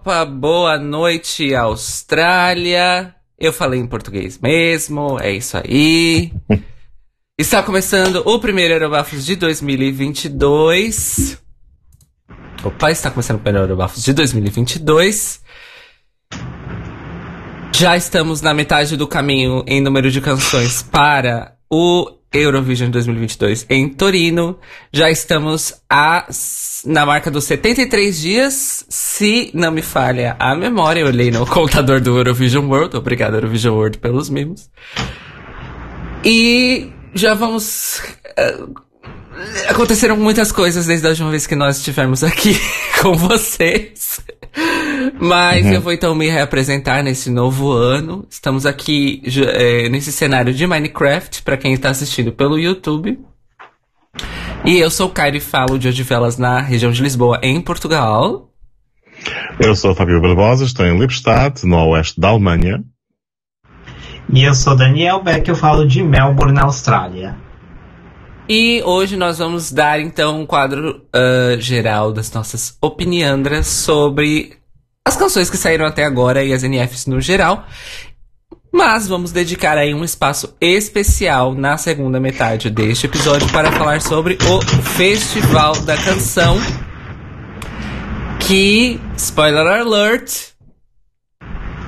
Europa. Boa noite, Austrália. Eu falei em português mesmo, é isso aí. Está começando o primeiro Eurobafos de 2022. Opa, está começando o primeiro Eurobafos de 2022. Já estamos na metade do caminho em número de canções para o Eurovision 2022 em Torino. Já estamos a, na marca dos 73 dias, se não me falha a memória. Eu olhei no contador do Eurovision World. Obrigado, Eurovision World, pelos mimos. E já vamos. Uh, aconteceram muitas coisas desde a última vez que nós estivemos aqui com vocês. Mas uhum. eu vou então me reapresentar nesse novo ano. Estamos aqui é, nesse cenário de Minecraft, para quem está assistindo pelo YouTube. E eu sou o Caio e falo de Odivelas na região de Lisboa, em Portugal. Eu sou o Fabio Barbosa, estou em Lippstadt, no oeste da Alemanha. E eu sou Daniel Beck, eu falo de Melbourne, na Austrália. E hoje nós vamos dar então um quadro uh, geral das nossas opiniandras sobre as canções que saíram até agora e as NFs no geral. Mas vamos dedicar aí um espaço especial na segunda metade deste episódio para falar sobre o Festival da Canção. Que, spoiler alert,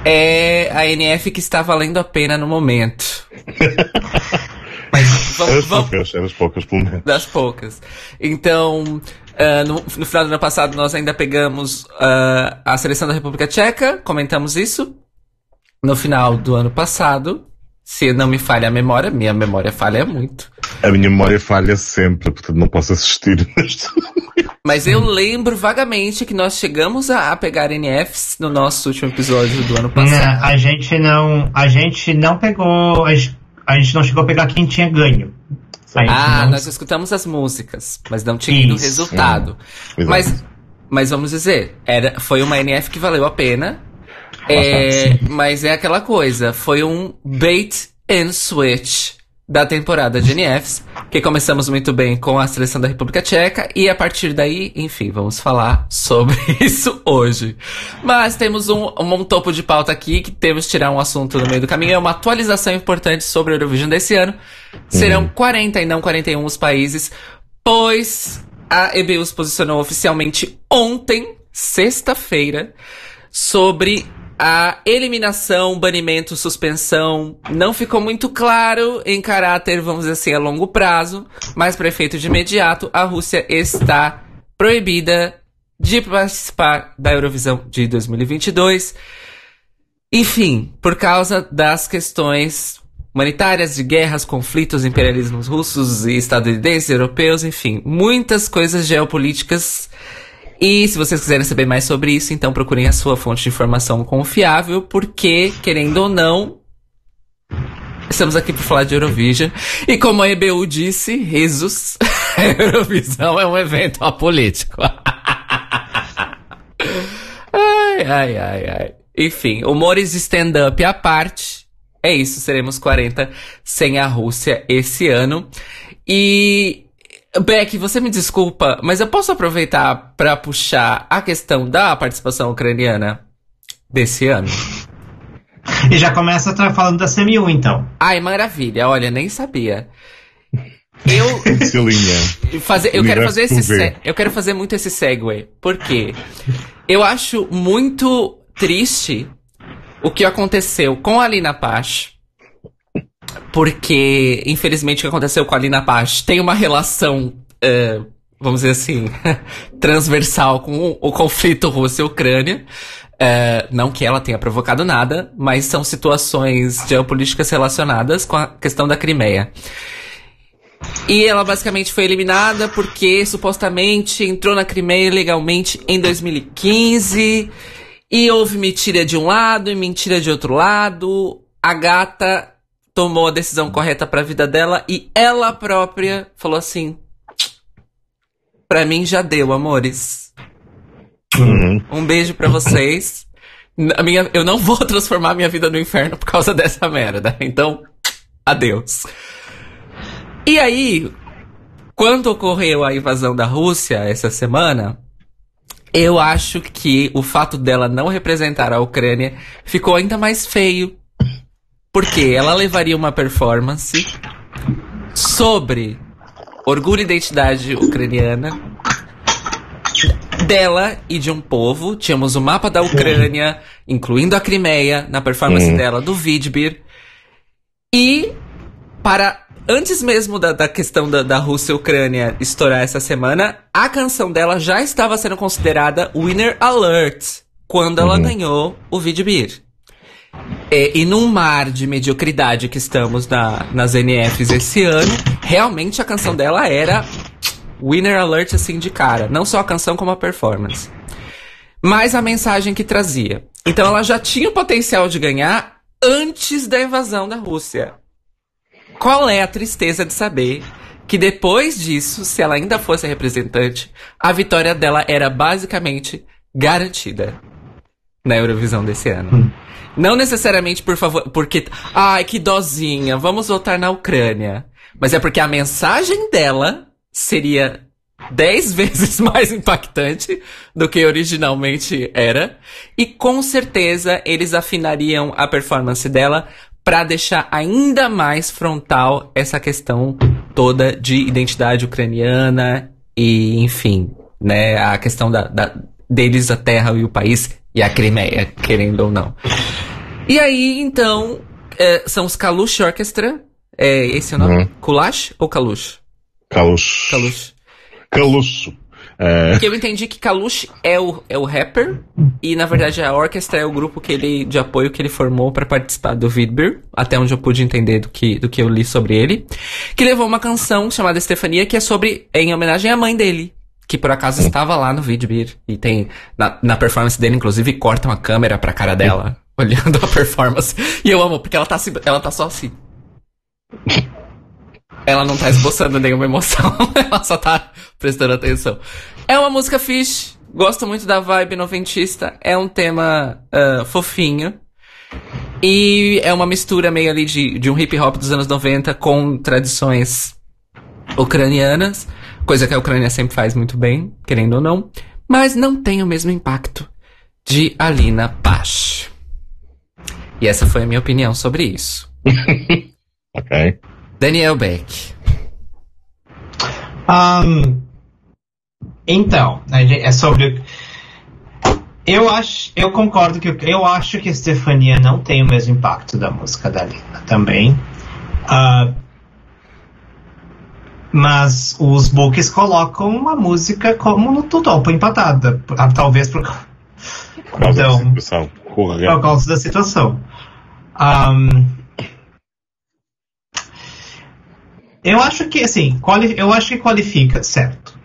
é a NF que está valendo a pena no momento. Vamos, vamos, poucas, eram poucas, pelo menos. Das poucas. Então, uh, no, no, final do ano passado, nós ainda pegamos uh, a seleção da República Tcheca, comentamos isso. No final do ano passado, se não me falha a memória, minha memória falha muito. A minha memória falha sempre, portanto não posso assistir neste Mas eu lembro vagamente que nós chegamos a, a, pegar NFs no nosso último episódio do ano passado. Não, a gente não, a gente não pegou, a gente a gente não chegou a pegar quem tinha ganho. Ah, não... nós escutamos as músicas, mas não tinha o resultado. Hum. Mas, mas vamos dizer, era, foi uma NF que valeu a pena. É, mas é aquela coisa, foi um bait and switch da temporada de NFs, que começamos muito bem com a seleção da República Tcheca e a partir daí, enfim, vamos falar sobre isso hoje. Mas temos um, um topo de pauta aqui que temos que tirar um assunto no meio do caminho, é uma atualização importante sobre a Eurovision desse ano. Serão 40 uhum. e não 41 os países, pois a EBU se posicionou oficialmente ontem, sexta-feira, sobre a eliminação, banimento, suspensão não ficou muito claro em caráter, vamos dizer assim, a longo prazo, mas para efeito de imediato, a Rússia está proibida de participar da Eurovisão de 2022. Enfim, por causa das questões humanitárias, de guerras, conflitos, imperialismos russos e estadunidenses, europeus, enfim, muitas coisas geopolíticas e se vocês quiserem saber mais sobre isso, então procurem a sua fonte de informação confiável, porque, querendo ou não, estamos aqui para falar de Eurovision. E como a EBU disse, risos, a Eurovisão é um evento apolítico. ai, ai, ai, ai. Enfim, humores de stand-up à parte, é isso, seremos 40 sem a Rússia esse ano. E Beck, você me desculpa, mas eu posso aproveitar para puxar a questão da participação ucraniana desse ano? E já começa falando da CMU, então. Ai, maravilha. Olha, nem sabia. Eu fazer, eu quero fazer esse eu quero fazer muito esse segue. Por quê? Eu acho muito triste o que aconteceu com a Lina Paz porque, infelizmente, o que aconteceu com a Lina Paz tem uma relação, uh, vamos dizer assim, transversal com o, conflito Rússia-Ucrânia. Uh, não que ela tenha provocado nada, mas são situações geopolíticas relacionadas com a questão da Crimeia. E ela basicamente foi eliminada porque supostamente entrou na Crimeia legalmente em 2015 e houve mentira de um lado e mentira de outro lado. A gata tomou a decisão correta para a vida dela e ela própria falou assim: "Para mim já deu, amores. Uhum. Um beijo para vocês. A minha, eu não vou transformar minha vida no inferno por causa dessa merda. Então, adeus." E aí, quando ocorreu a invasão da Rússia essa semana, Eu acho que o fato dela não representar a Ucrânia ficou ainda mais feio. Porque ela levaria uma performance sobre orgulho e identidade ucraniana dela e de um povo. Tínhamos o mapa da Ucrânia, incluindo a Crimeia, na performance hum. dela do Vidbir. E para antes mesmo da, da questão da, da Rússia e Ucrânia estourar essa semana, a canção dela já estava sendo considerada Winner Alert quando ela uhum. ganhou o Vidbir. É, e num mar de mediocridade que estamos na, nas NFs esse ano, realmente a canção dela era Winner Alert assim de cara. Não só a canção, como a performance. Mas a mensagem que trazia. Então ela já tinha o potencial de ganhar antes da invasão da Rússia. Qual é a tristeza de saber que depois disso, se ela ainda fosse representante, a vitória dela era basicamente garantida na Eurovisão desse ano. Não necessariamente por favor, porque, ai, que dozinha, vamos votar na Ucrânia. Mas é porque a mensagem dela seria dez vezes mais impactante do que originalmente era. E com certeza eles afinariam a performance dela para deixar ainda mais frontal essa questão toda de identidade ucraniana e, enfim, né, a questão da, da deles a terra e o país e a Crimeia, querendo ou não. E aí, então, é, são os Kalush Orchestra. É esse o nome? Uhum. Kulash ou Kalush? Kalush. Kalush. Kalush. É... Porque eu entendi que Kalush é o, é o rapper e, na verdade, a orquestra é o grupo que ele, de apoio que ele formou para participar do Vidbir, até onde eu pude entender do que, do que eu li sobre ele, que levou uma canção chamada Estefania, que é sobre, em homenagem à mãe dele, que por acaso estava lá no Vidbir. E tem, na, na performance dele, inclusive, cortam a câmera pra cara dela, olhando a performance. E eu amo, porque ela tá, ela tá só assim. Ela não tá esboçando nenhuma emoção, ela só tá prestando atenção. É uma música fish, gosto muito da vibe noventista, é um tema uh, fofinho. E é uma mistura meio ali de, de um hip hop dos anos 90 com tradições ucranianas, coisa que a Ucrânia sempre faz muito bem, querendo ou não, mas não tem o mesmo impacto de Alina Pash. E essa foi a minha opinião sobre isso. ok. Daniel Beck. Um, então, é sobre. Eu acho, eu concordo que eu acho que a Stefania não tem o mesmo impacto da música da Lina também. Uh, mas os books colocam uma música como no topo empatada, talvez por, por causa então, da situação. Por causa da situação. Um, Eu acho que, assim, eu acho que qualifica, certo.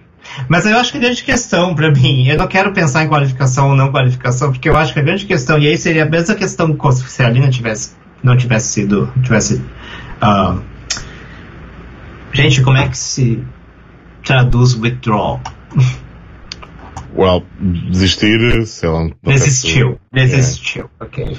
Mas eu acho que a grande questão para mim, eu não quero pensar em qualificação ou não qualificação, porque eu acho que a grande questão, e aí seria a mesma questão se a Lina tivesse, não tivesse sido, tivesse, uh, gente, como é que se traduz withdrawal? Well, desistir, sei lá. Desistiu, desistiu, é. ok.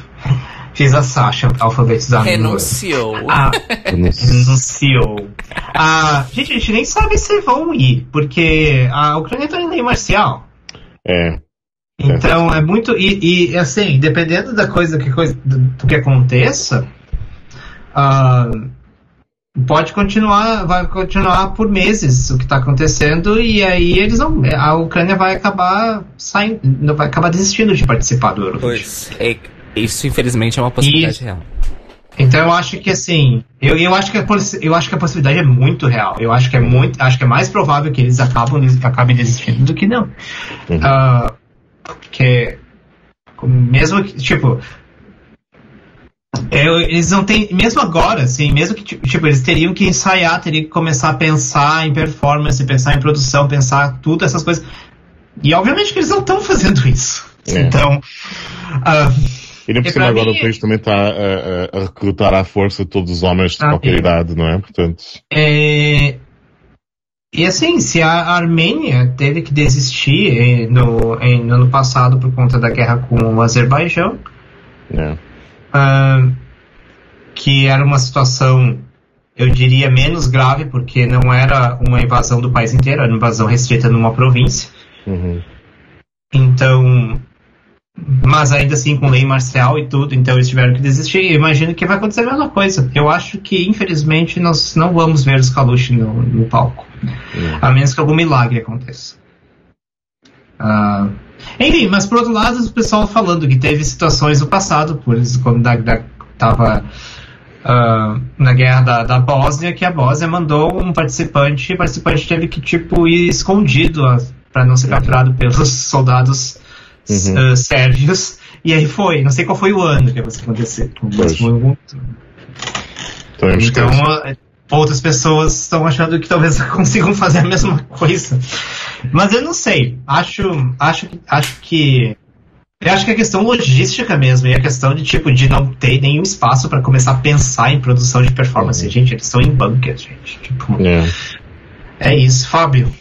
Fiz a Sasha alfabetizar. Renunciou. Ah, renunciou. Ah, gente, a gente nem sabe se vão ir, porque a Ucrânia tá em lei marcial. É. Então é muito. E, e assim, dependendo da coisa que, coisa, do, do que aconteça, uh, pode continuar, vai continuar por meses o que está acontecendo, e aí eles não. A Ucrânia vai acabar saindo, vai acabar desistindo de participar do Eurovision. Pois. É isso, infelizmente, é uma possibilidade e, real. Então eu acho que assim, eu, eu, acho que a, eu acho que a possibilidade é muito real. Eu acho que é muito, acho que é mais provável que eles acabam, acabem desistindo do que não. Uhum. Uh, porque mesmo que, tipo, eu, eles não têm, mesmo agora, assim, mesmo que, tipo, eles teriam que ensaiar, teriam que começar a pensar em performance, pensar em produção, pensar tudo, essas coisas. E obviamente que eles não estão fazendo isso. É. Então, uh, e nem por cima agora mim, o país também está a, a, recrutar à força todos os homens de ah, qualquer é. idade, não é? Portanto. É... E assim, se a Armênia teve que desistir eh, no, em, no ano passado por conta da guerra com o Azerbaijão, é. Uh, que era uma situação, eu diria, menos grave, porque não era uma invasão do país inteiro, era uma invasão restrita numa província. Uhum. Então, mas ainda assim com lei marcial e tudo, então eles tiveram que desistir. Eu imagino que vai acontecer a mesma coisa. Eu acho que, infelizmente, nós não vamos ver os Kalush no, no palco. É. A menos que algum milagre aconteça. Uh, enfim, mas por outro lado, o pessoal falando que teve situações no passado, por isso, quando estava uh, na guerra da, da Bósnia, que a Bósnia mandou um participante, e o participante teve que tipo ir escondido para não ser capturado pelos soldados uhum. uh, sérvios. E aí foi, não sei qual foi o ano que aconteceu. Foi muito... Então, outras pessoas estão achando que talvez consigam fazer a mesma coisa. Mas eu não sei. Acho, acho, acho que eu acho que é questão logística mesmo, e a questão de tipo de não ter nenhum espaço para começar a pensar em produção de performance. Uhum. Gente, eles estão em bunker, gente. Tipo, é. é isso, Fábio.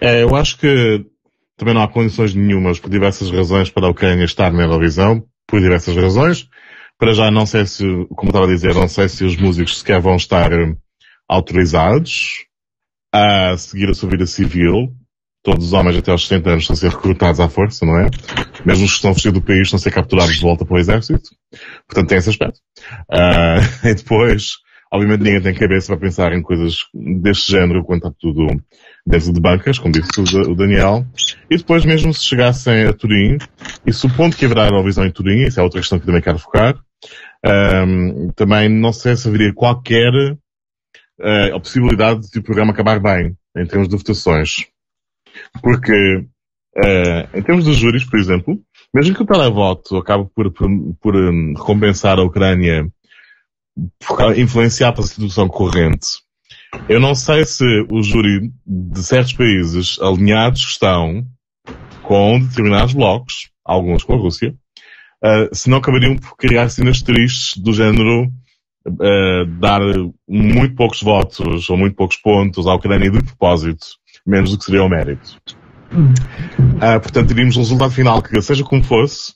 É, eu acho que também não há condições nenhumas, por diversas razões, para a Ucrânia estar na Eurovisão, por diversas razões. Para já não sei se, como estava a dizer, não sei se os músicos sequer vão estar eh, autorizados a seguir a sua vida civil. Todos os homens até aos 60 anos estão a ser recrutados à força, não é? Mesmo os que estão fugidos do país estão a ser capturados de volta para o exército. Portanto, tem esse aspecto. Uh, e depois, obviamente ninguém tem cabeça para pensar em coisas deste género quando está tudo dentro de bancas, como disse o Daniel. E depois, mesmo se chegassem a Turim, e supondo que haverá Eurovisão em Turim, isso é outra questão que também quero focar, um, também não sei se haveria qualquer uh, a possibilidade de o programa acabar bem, em termos de votações. Porque, uh, em termos dos júris, por exemplo, mesmo que o televoto acabe por, por, por um, recompensar a Ucrânia, por influenciar para a situação corrente, eu não sei se o júri de certos países alinhados estão com determinados blocos, alguns com a Rússia, uh, se não acabariam por criar cenas tristes do género uh, dar muito poucos votos ou muito poucos pontos à Ucrânia de propósito, menos do que seria o mérito. Uh, portanto, teríamos um resultado final que, seja como fosse,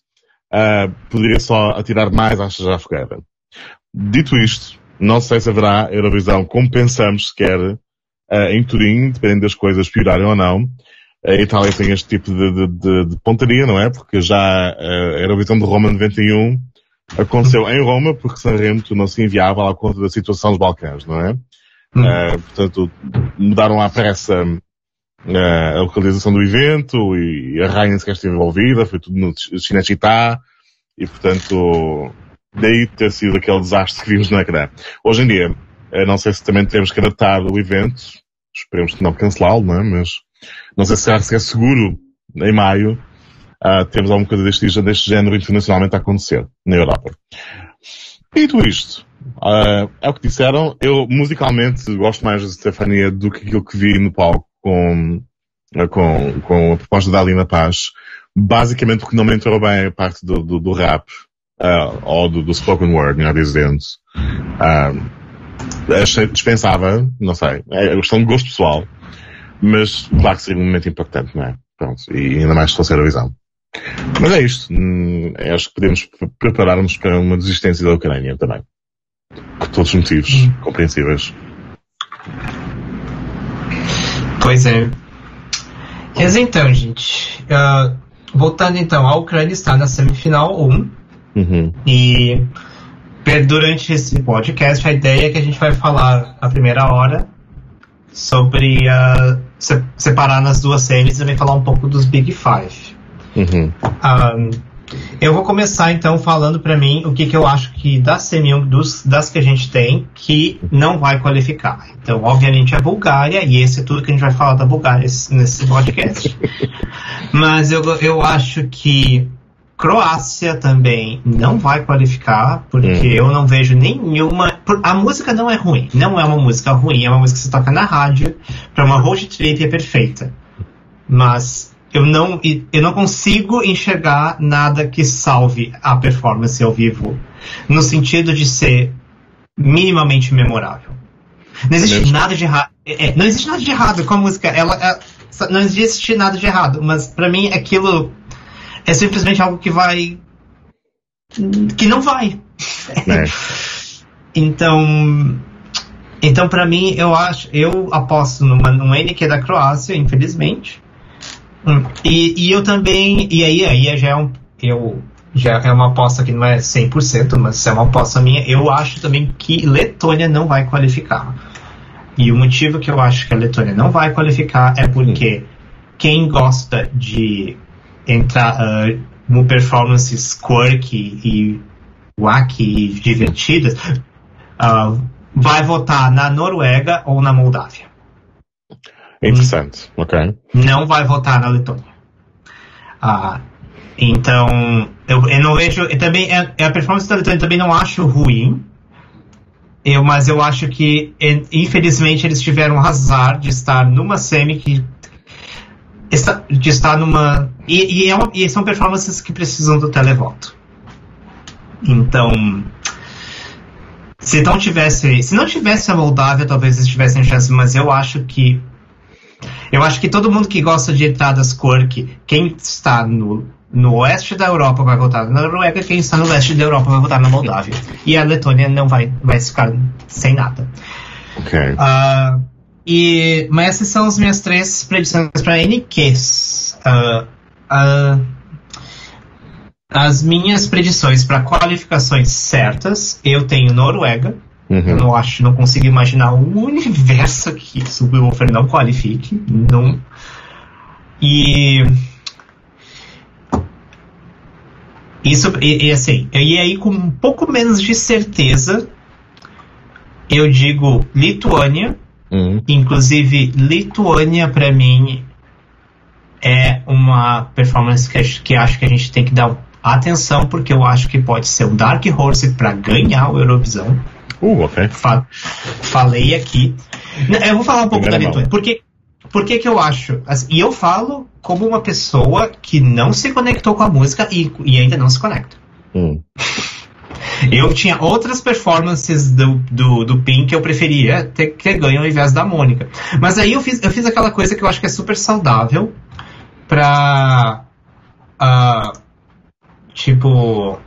uh, poderia só atirar mais achas à fogueira. Dito isto, não sei se haverá Eurovisão como pensamos sequer uh, em Turim, dependendo das coisas piorarem ou não. A Itália tem este tipo de, de, de, de pontaria, não é? Porque já a Eurovisão de Roma 91 aconteceu em Roma porque Sanremo não se enviava à conta da situação dos Balcãs, não é? Hum. Uh, portanto, mudaram à pressa a localização do evento e a rainha sequer esteve envolvida, foi tudo no Cinecittà e portanto, daí ter sido aquele desastre que vimos no ecrã. Hoje em dia, uh, não sei se também temos que adaptar o evento, esperemos que não cancelá-lo, não é? Mas não sei se é seguro em maio uh, temos alguma coisa deste, deste género internacionalmente a acontecer na Europa. Dito isto, uh, é o que disseram. Eu, musicalmente, gosto mais de Stefania do que aquilo que vi no palco com, com, com a proposta da Alina Paz. Basicamente porque não me entrou bem a parte do, do, do rap, uh, ou do, do, spoken word, melhor dizendo. Uh, achei dispensável, não sei, é questão de gosto pessoal. Mas, claro que seria um momento impactante, não é? Pronto, e ainda mais se fosse a visão. Mas é isto. Hum, acho que podemos preparar-nos para uma desistência da Ucrânia também. Por todos os motivos hum. compreensíveis. Pois é. Mas então, gente. Uh, voltando então, a Ucrânia está na semifinal 1. Uhum. E durante esse podcast, a ideia é que a gente vai falar a primeira hora sobre uh, se, separar nas duas séries e também falar um pouco dos Big Five. Uhum. Um, eu vou começar então falando para mim o que, que eu acho que das semi dos, das que a gente tem que não vai qualificar. Então, obviamente a Bulgária, e esse é tudo que a gente vai falar da Bulgária nesse podcast. Mas eu, eu acho que Croácia também não vai qualificar, porque hum. eu não vejo nenhuma. A música não é ruim, não é uma música ruim, é uma música que você toca na rádio, para uma road trip é perfeita. Mas eu não, eu não consigo enxergar nada que salve a performance ao vivo, no sentido de ser minimamente memorável. Não existe Mesmo. nada de errado. É, é, não existe nada de errado com a música. Ela, é, não existe nada de errado, mas para mim aquilo é simplesmente algo que vai. que não vai. É. então. Então, para mim, eu acho, eu aposto numa, num NQ da Croácia, infelizmente. Hum, e, e eu também. E aí, aí já é um. Eu, já é uma aposta que não é 100%, mas é uma aposta minha. Eu acho também que Letônia não vai qualificar. E o motivo que eu acho que a Letônia não vai qualificar é porque quem gosta de entrar uh, no performances quirky e wacky e divertidas uh, vai votar na Noruega ou na Moldávia. Interessante, ok. Não vai votar na Letônia. Uh, então, eu, eu não vejo. Eu também, a, é, a performance da Letônia também não acho ruim. Eu, mas eu acho que, infelizmente, eles tiveram azar de estar numa semi que. Está, de estar numa. E, e, é uma, e são performances que precisam do televoto. Então. Se não tivesse. Se não tivesse a Moldávia, talvez eles tivessem chance, mas eu acho que. Eu acho que todo mundo que gosta de entradas quirky, quem está no no oeste da Europa vai votar na Noruega, quem está no leste da Europa vai votar na Moldávia. E a Letônia não vai, vai ficar sem nada. Ok. Uh, e, mas essas são as minhas três predições para NQs. Uh, uh, as minhas predições para qualificações certas, eu tenho Noruega. Uhum. Eu não acho, não consigo imaginar um universo que o Subwoofer não qualifique. Não. E Isso, e, e, assim, e aí com um pouco menos de certeza, eu digo Lituânia. Uhum. Inclusive, Lituânia, para mim, é uma performance que, que acho que a gente tem que dar atenção, porque eu acho que pode ser um Dark Horse para ganhar o Eurovisão. Uh. Fa falei aqui. Eu vou falar um pouco Primeira da Lituânia, porque por que, que eu acho? Assim, e eu falo como uma pessoa que não se conectou com a música e, e ainda não se conecta. Hum. Eu tinha outras performances do, do, do Pink que eu preferia ter que ganho ao invés da Mônica. Mas aí eu fiz, eu fiz aquela coisa que eu acho que é super saudável pra. Uh, tipo.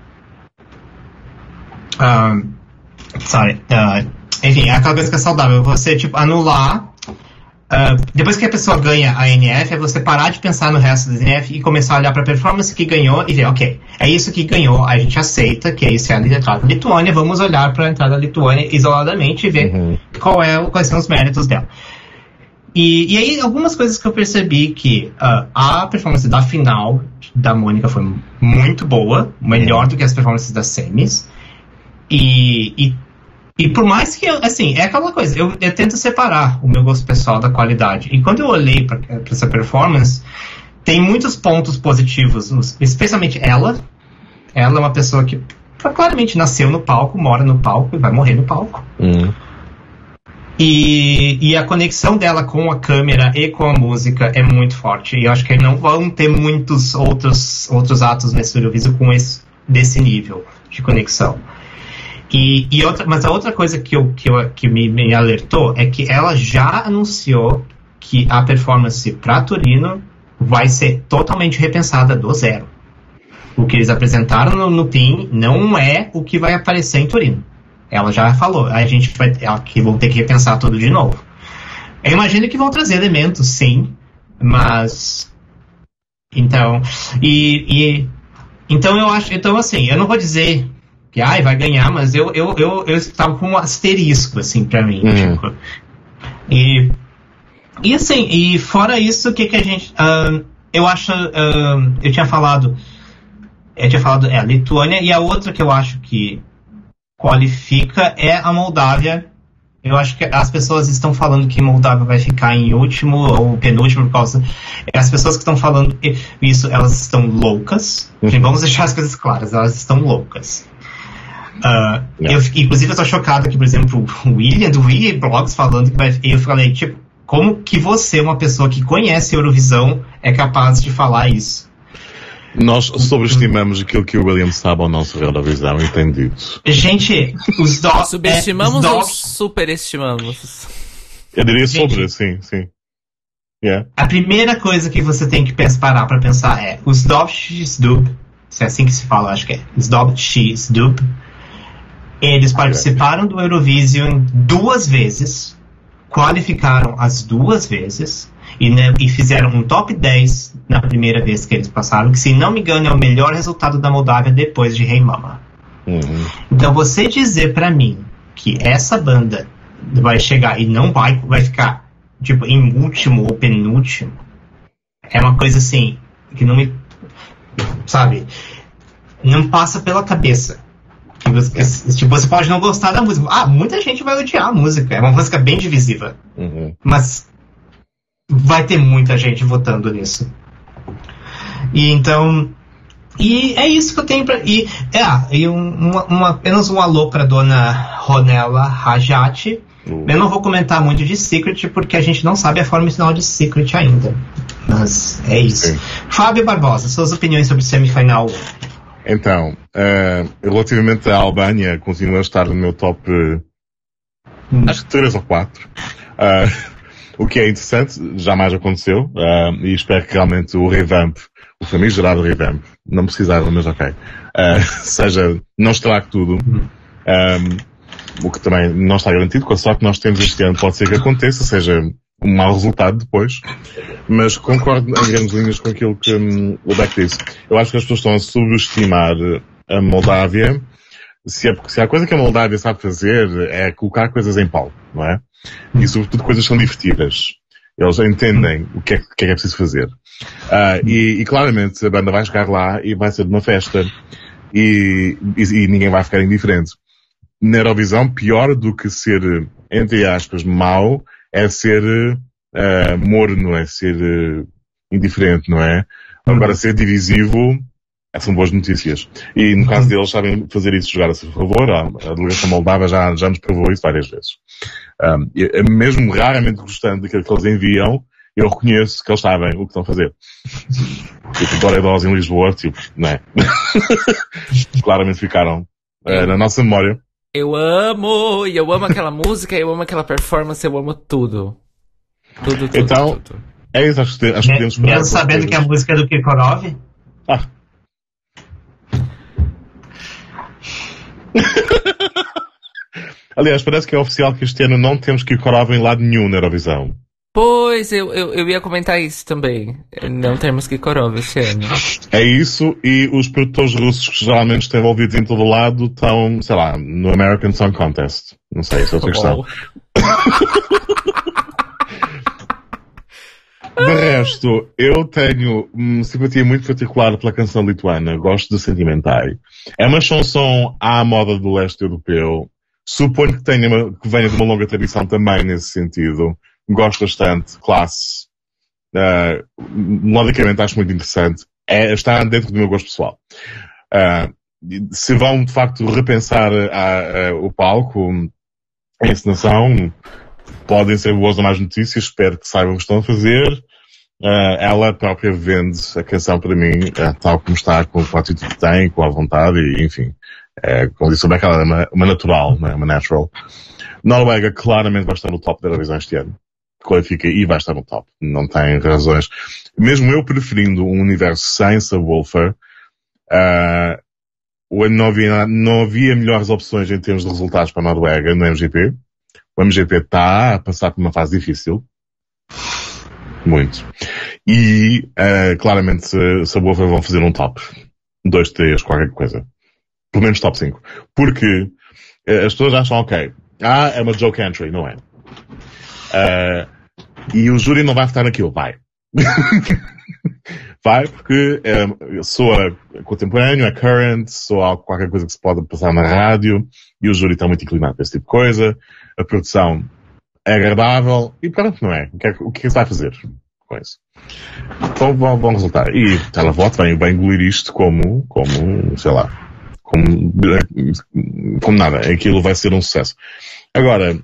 Uh, sorry. Uh, enfim, é aquela coisa que é saudável. Você, tipo, anular Uh, depois que a pessoa ganha a NF, é você parar de pensar no resto da NF e começar a olhar para a performance que ganhou e ver, ok, é isso que ganhou, a gente aceita que isso é a entrada da Lituânia, vamos olhar para a entrada da Lituânia isoladamente e ver uhum. qual é, quais são os méritos dela. E, e aí, algumas coisas que eu percebi que uh, a performance da final da Mônica foi muito boa, melhor uhum. do que as performances das semis. E, e e por mais que eu, assim, é aquela coisa, eu, eu tento separar o meu gosto pessoal da qualidade. E quando eu olhei para essa performance, tem muitos pontos positivos, especialmente ela. Ela é uma pessoa que claramente nasceu no palco, mora no palco e vai morrer no palco. Hum. E, e, a conexão dela com a câmera e com a música é muito forte. E eu acho que não vão ter muitos outros, outros atos nesse Eurovision com esse, desse nível de conexão. E, e outra, mas a outra coisa que, eu, que, eu, que me, me alertou é que ela já anunciou que a performance para Turino vai ser totalmente repensada do zero. O que eles apresentaram no, no PIN não é o que vai aparecer em Turino. Ela já falou, a gente vai que vão ter que repensar tudo de novo. Eu imagino que vão trazer elementos, sim, mas então e, e então eu acho, então assim, eu não vou dizer que ai, vai ganhar, mas eu, eu, eu, eu estava com um asterisco, assim, para mim. Uhum. Tipo. E, e assim, e fora isso, o que, que a gente. Uh, eu acho. Uh, eu tinha falado. Eu tinha falado, é, a Lituânia, e a outra que eu acho que qualifica é a Moldávia. Eu acho que as pessoas estão falando que Moldávia vai ficar em último ou penúltimo por causa. As pessoas que estão falando isso, elas estão loucas. Uhum. Vamos deixar as coisas claras, elas estão loucas. Uh, eu, inclusive, eu tô chocado que, por exemplo, o William do William Blogs falando que vai. Eu falei, tipo, como que você, uma pessoa que conhece Eurovisão, é capaz de falar isso? Nós sobreestimamos aquilo que o William sabe ao nosso Eurovisão e tem dito. Gente, os dogs. Subestimamos é, ou superestimamos? Eu diria sobre, sim, sim. Yeah. A primeira coisa que você tem que parar para pensar é os Dov Dub, se é assim que se fala, acho que é. Os Dov Dub eles participaram do Eurovision duas vezes, qualificaram as duas vezes, e, né, e, fizeram um top 10 na primeira vez que eles passaram, que se não me engano é o melhor resultado da Moldávia depois de Rei hey Mama. Uhum. Então você dizer para mim que essa banda vai chegar e não vai, vai ficar tipo em último ou penúltimo é uma coisa assim que não me sabe não passa pela cabeça você, tipo, você pode não gostar da música. Ah, muita gente vai odiar a música. É uma música bem divisiva. Uhum. Mas vai ter muita gente votando nisso. E então. E é isso que eu tenho pra. E, é, e um, uma, uma, apenas um alô pra dona Ronella Rajati. Uhum. Eu não vou comentar muito de Secret, porque a gente não sabe a forma final de Secret ainda. Mas é isso. Sim. Fábio Barbosa, suas opiniões sobre semifinal então, uh, relativamente à Albânia, continua a estar no meu top, uh, acho que 3 ou 4. Uh, eh, o que é interessante, jamais aconteceu, e espero que realmente o revamp, o famigerado revamp, não precisava, mas ok, seja, não estrague tudo. Um, o que também não está garantido, com a sorte que nós temos este ano, pode ser que aconteça, seja um mau resultado depois. Mas concordo em grandes linhas com aquilo que um, o Beck disse. Eu acho que as pessoas estão a subestimar a Moldávia. Se, é, se há coisa que a Moldávia sabe fazer é colocar coisas em pau, não é? E sobretudo coisas que são divertidas. Eles entendem o que é, que é, é preciso fazer. Uh, e, e, claramente a banda vai chegar lá e vai ser de uma festa. E, e, e ninguém vai ficar indiferente. Na Eurovisão, pior do que ser, entre aspas, mau, é ser uh, morno, é ser uh, indiferente, não é? Agora, ser divisivo são boas notícias. E no caso deles sabem fazer isso, jogar a seu favor. A, delegação moldava já, já nos provou isso várias vezes. Um, e, mesmo raramente gostando daquilo que eles enviam, eu reconheço que eles sabem o que estão a fazer. Tipo, Dora em Lisboa, tipo, não é? Claramente ficaram uh, na nossa memória. Eu amo, e eu amo aquela música, eu amo aquela performance, eu amo tudo. Tudo, tudo. Então, tudo. é isso, acho que, acho que podemos Mesmo sabendo que a música é do Kirkorov? Ah. Aliás, parece que é oficial que este ano não temos Kirkorov em lado nenhum na Eurovisão. Pois, eu, eu, eu ia comentar isso também. Não temos Kikorov este ano. É isso, e os produtores russos que geralmente estão envolvidos em todo lado estão, sei lá, no American Song Contest. Não sei se é outra questão. De resto, eu tenho uma simpatia muito particular pela canção lituana. Gosto de Sentimentai. É uma chanson à moda do leste europeu. Suponho que, tenha uma, que venha de uma longa tradição também nesse sentido gosto bastante, classe. Uh, melodicamente acho muito interessante. É, está dentro do meu gosto pessoal. Uh, se vão de facto repensar a, a, o palco, a encenação, podem ser boas ou más notícias, espero que saibam o que estão a fazer. Uh, ela própria vende a canção para mim, uh, tal como está, com o atitude que tem, com a vontade, e enfim, uh, como disse o Beck, ela é uma, uma natural, né, uma natural. Noruega claramente vai estar no top da Eurovisão este ano qualifica e vai estar no top. Não tem razões. Mesmo eu preferindo um universo sem subwoofer, uh, não, havia, não havia melhores opções em termos de resultados para a Noruega no MGP. O MGP está a passar por uma fase difícil. Muito. E, uh, claramente, subwoofer vão fazer um top. Dois, três, qualquer coisa. Pelo menos top 5. Porque uh, as pessoas acham, ok, ah, é uma joke entry, não é? Uh, e o júri não vai votar naquilo, vai. vai porque é, soa contemporâneo, é current, soa qualquer coisa que se pode passar na rádio, e o júri está muito inclinado para esse tipo de coisa, a produção é agradável, e pronto, não é? O que é, o que, é que se vai fazer com isso? Então vão, vão resultar. E televoto vai, vai engolir isto como, como, sei lá, como, como nada. Aquilo vai ser um sucesso. Agora,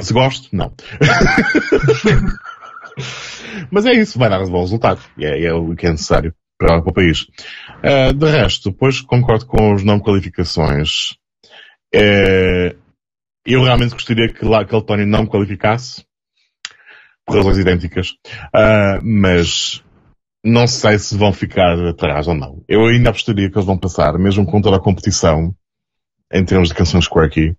se gosto, não. Mas é isso, vai dar um bom resultado. E é, é, o que é necessário para, para o país. Uh, de resto, depois concordo com as não qualificações. Uh, eu realmente gostaria que, lá, que Letónia não qualificasse, por razões idênticas, uh, mas não sei se vão ficar atrás ou não. Eu ainda apostaria que eles vão passar, mesmo com toda a competição, em termos de canções quirky,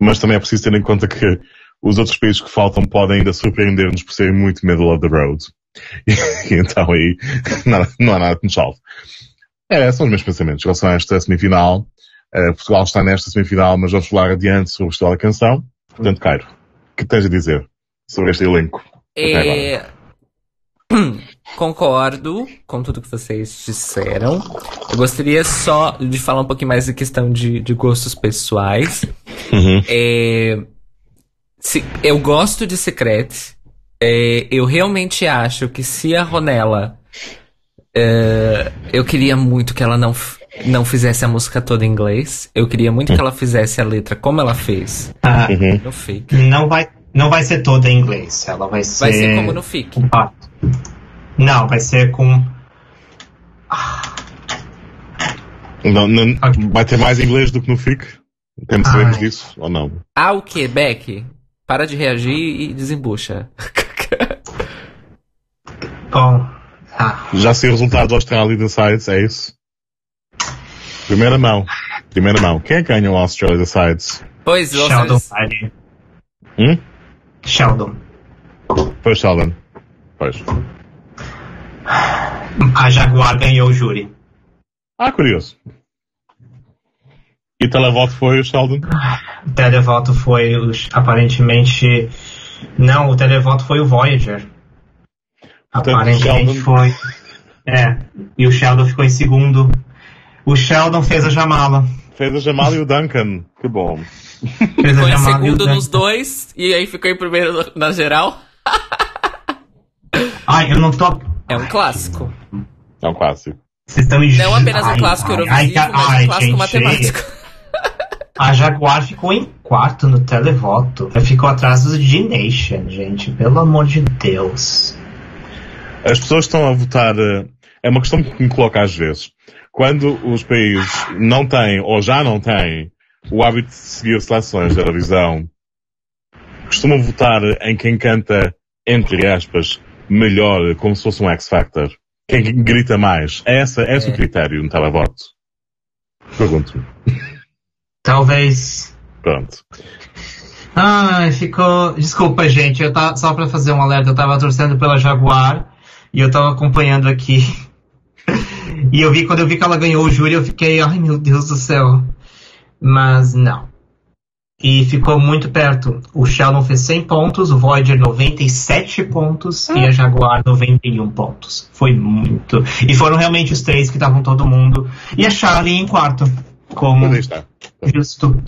mas também é preciso ter em conta que os outros países que faltam podem ainda surpreender-nos por serem muito middle of the road. E, então aí não, não há nada que nos salve. É, são os meus pensamentos em relação a esta semifinal. Uh, Portugal está nesta semifinal, mas vamos falar adiante sobre o Festival da Canção. Portanto, Cairo, o que tens a dizer sobre este elenco? É... Concordo com tudo que vocês disseram. Eu gostaria só de falar um pouquinho mais da questão de, de gostos pessoais. Uhum. É, se, eu gosto de Secret. É, eu realmente acho que se a Ronella. É, eu queria muito que ela não, não fizesse a música toda em inglês. Eu queria muito que ela fizesse a letra como ela fez. Ah, Uhum. No fake. não, vai, não vai ser toda em inglês. Ela vai ser. Vai ser como no fic. Ah, Não, vai ser com. Não, não- Ok. vai ter mais inglês do que no FIC? Temos sabemos Ai. disso ou não? Ah, o que, Beck? Para de reagir e desembucha. Bom. Ah, Já sei o resultado do Australia Decides, é isso? Primeira mão. Primeira mão. Quem é que ganha o Australia Decides? Pois, ou Sheldon Riley. Hum? Sheldon. Pois, Sheldon. Pois. A Jaguar ganhou o júri. Ah, curioso. E televoto foi o Sheldon? O televoto foi os- aparentemente. Não, o televoto foi o Voyager. Portanto, aparentemente Sheldon- foi. É. E o Sheldon ficou em segundo. O Sheldon fez a Jamala. Fez a Jamal e o Duncan. Que bom. Fez a ficou em Jamala e o segundo nos dois e aí ficou em primeiro na geral. Ai, eu não tô. É um clássico. É um clássico. Vocês estão Não apenas um clássico ai, eurovisivo, ai, mas ai, um clássico gente, matemático. A Jaguar ficou em quarto no televoto. Ficou atrás do G-Nation, gente. Pelo amor de Deus. As pessoas estão a votar. eh, É uma questão que me coloca às vezes. Quando os países não têm, ou já não têm, o hábito de seguir seleções da Eurovisão, costumam votar em quem canta, entre aspas, melhor, como se fosse um X-Factor. Quem grita mais. É essa, é esse o critério no televoto. Pergunto-me. Talvez. Pronto. Ai, ficou. Desculpa, gente. Eu tava... Só pra fazer um alerta, eu tava torcendo pela Jaguar e eu tava acompanhando aqui. e eu vi, quando eu vi que ela ganhou o júri, eu fiquei, ai meu Deus do céu. Mas não. E ficou muito perto. O Sheldon fez 100 pontos, o Voyager 97 pontos e a Jaguar 91 pontos. Foi muito. E foram realmente os três que estavam todo mundo. E a Charlie em quarto. Como Mas está. justo.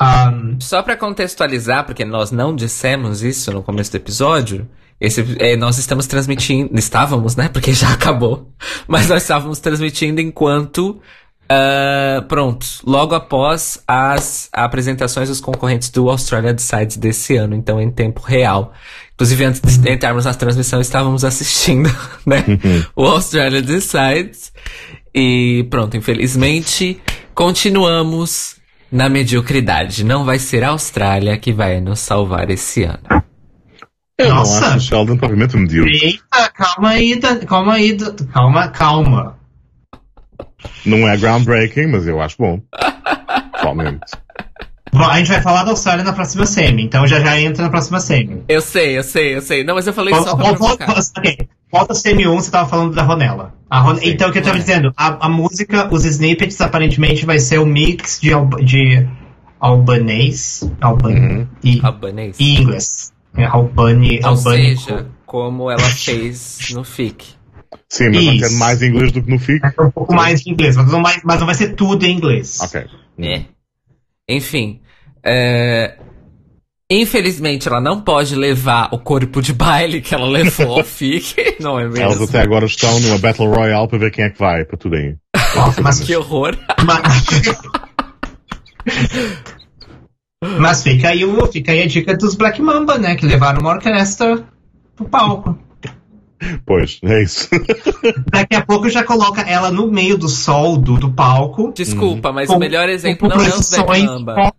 Um, Só pra contextualizar, porque nós não dissemos isso no começo do episódio, esse, é, nós estamos transmitindo, estávamos, né? Porque já acabou. Mas nós estávamos transmitindo enquanto, ah, pronto, logo após as apresentações dos concorrentes do Australia Decides desse ano, então em tempo real. Inclusive, antes de entrarmos na transmissão, estávamos assistindo, né? o Australia Decides. E pronto, infelizmente, continuamos na mediocridade. Não vai ser a Austrália que vai nos salvar esse ano. Eu Nossa. não acho o Sheldon propriamente medíocre. Eita, calma aí, calma aí, calma, calma. Não é groundbreaking, mas eu acho bom. Pessoalmente. Bom, a gente vai falar da Austrália na próxima semi, então já já entra na próxima semi. Eu sei, eu sei, eu sei. Não, mas eu falei só pra Volta, provocar. volta, ok. Volta semi 1, você tava falando da Ronella. A Ron- Sim, então, o que eu tava é. dizendo, a, a música, os snippets, aparentemente vai ser um mix de, de albanês alban Uhum. e, Albanês. e inglês. É, albani, Ou albânico. seja, como ela fez no FIC. Sim, mas vai ter Isso. mais inglês do que no FIC. Vai ser um pouco mais de inglês, mas não, vai, mas não vai ser tudo em inglês. Ok. É. Enfim. é, Infelizmente, ela não pode levar o corpo de baile que ela levou ao FIC, não é Elas mesmo? até agora estão numa Battle Royale para ver quem é que vai, para tudo aí. Nossa, mas Que horror. Mas, Mas fica aí, o, fica aí a dica dos Black Mamba, né? Que levaram uma orquestra pro palco. Pois, é isso. Daqui a pouco já coloca ela no meio do sol do, do palco. Desculpa, mas com- o melhor exemplo não é os Black Mamba.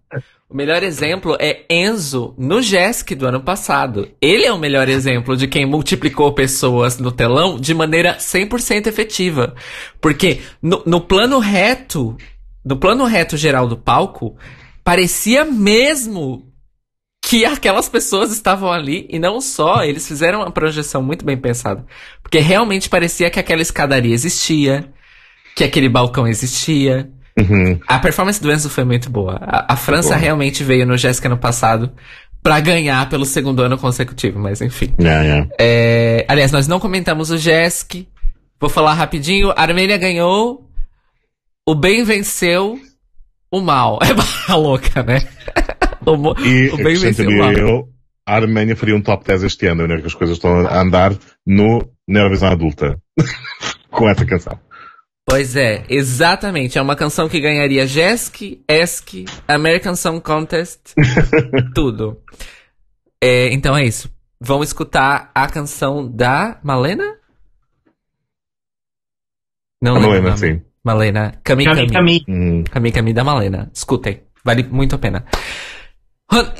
O melhor exemplo é Enzo no Jesk do ano passado. Ele é o melhor exemplo de quem multiplicou pessoas no telão de maneira 100% efetiva. Porque no, no plano reto, no plano reto geral do palco, parecia mesmo que aquelas pessoas estavam ali e não só, eles fizeram uma projeção muito bem pensada. Porque realmente parecia que aquela escadaria existia, que aquele balcão existia. Uhum. A performance do Enzo foi muito boa. A, a França realmente veio no Jéssica no passado para ganhar pelo segundo ano consecutivo, mas enfim. Yeah, yeah. É, aliás, nós não comentamos o Jesk. Vou falar rapidinho. A Armênia ganhou. O bem venceu o mal. É barra louca, né? o, E o bem venceu o mal. eu, a Arménia faria um top 10 este ano, né? Que as coisas estão a andar no, na Eurovisão adulta. Com essa canção. Pois é, exatamente. É uma canção que ganharia Jesk, Esk, American Song Contest, tudo. É, então é isso. Vamos escutar a canção da Malena? Não Malena, sim. Malena. Cami Cami, Cami. Cami. Hum. Cami Cami da Malena. Escutem. Vale muito a pena.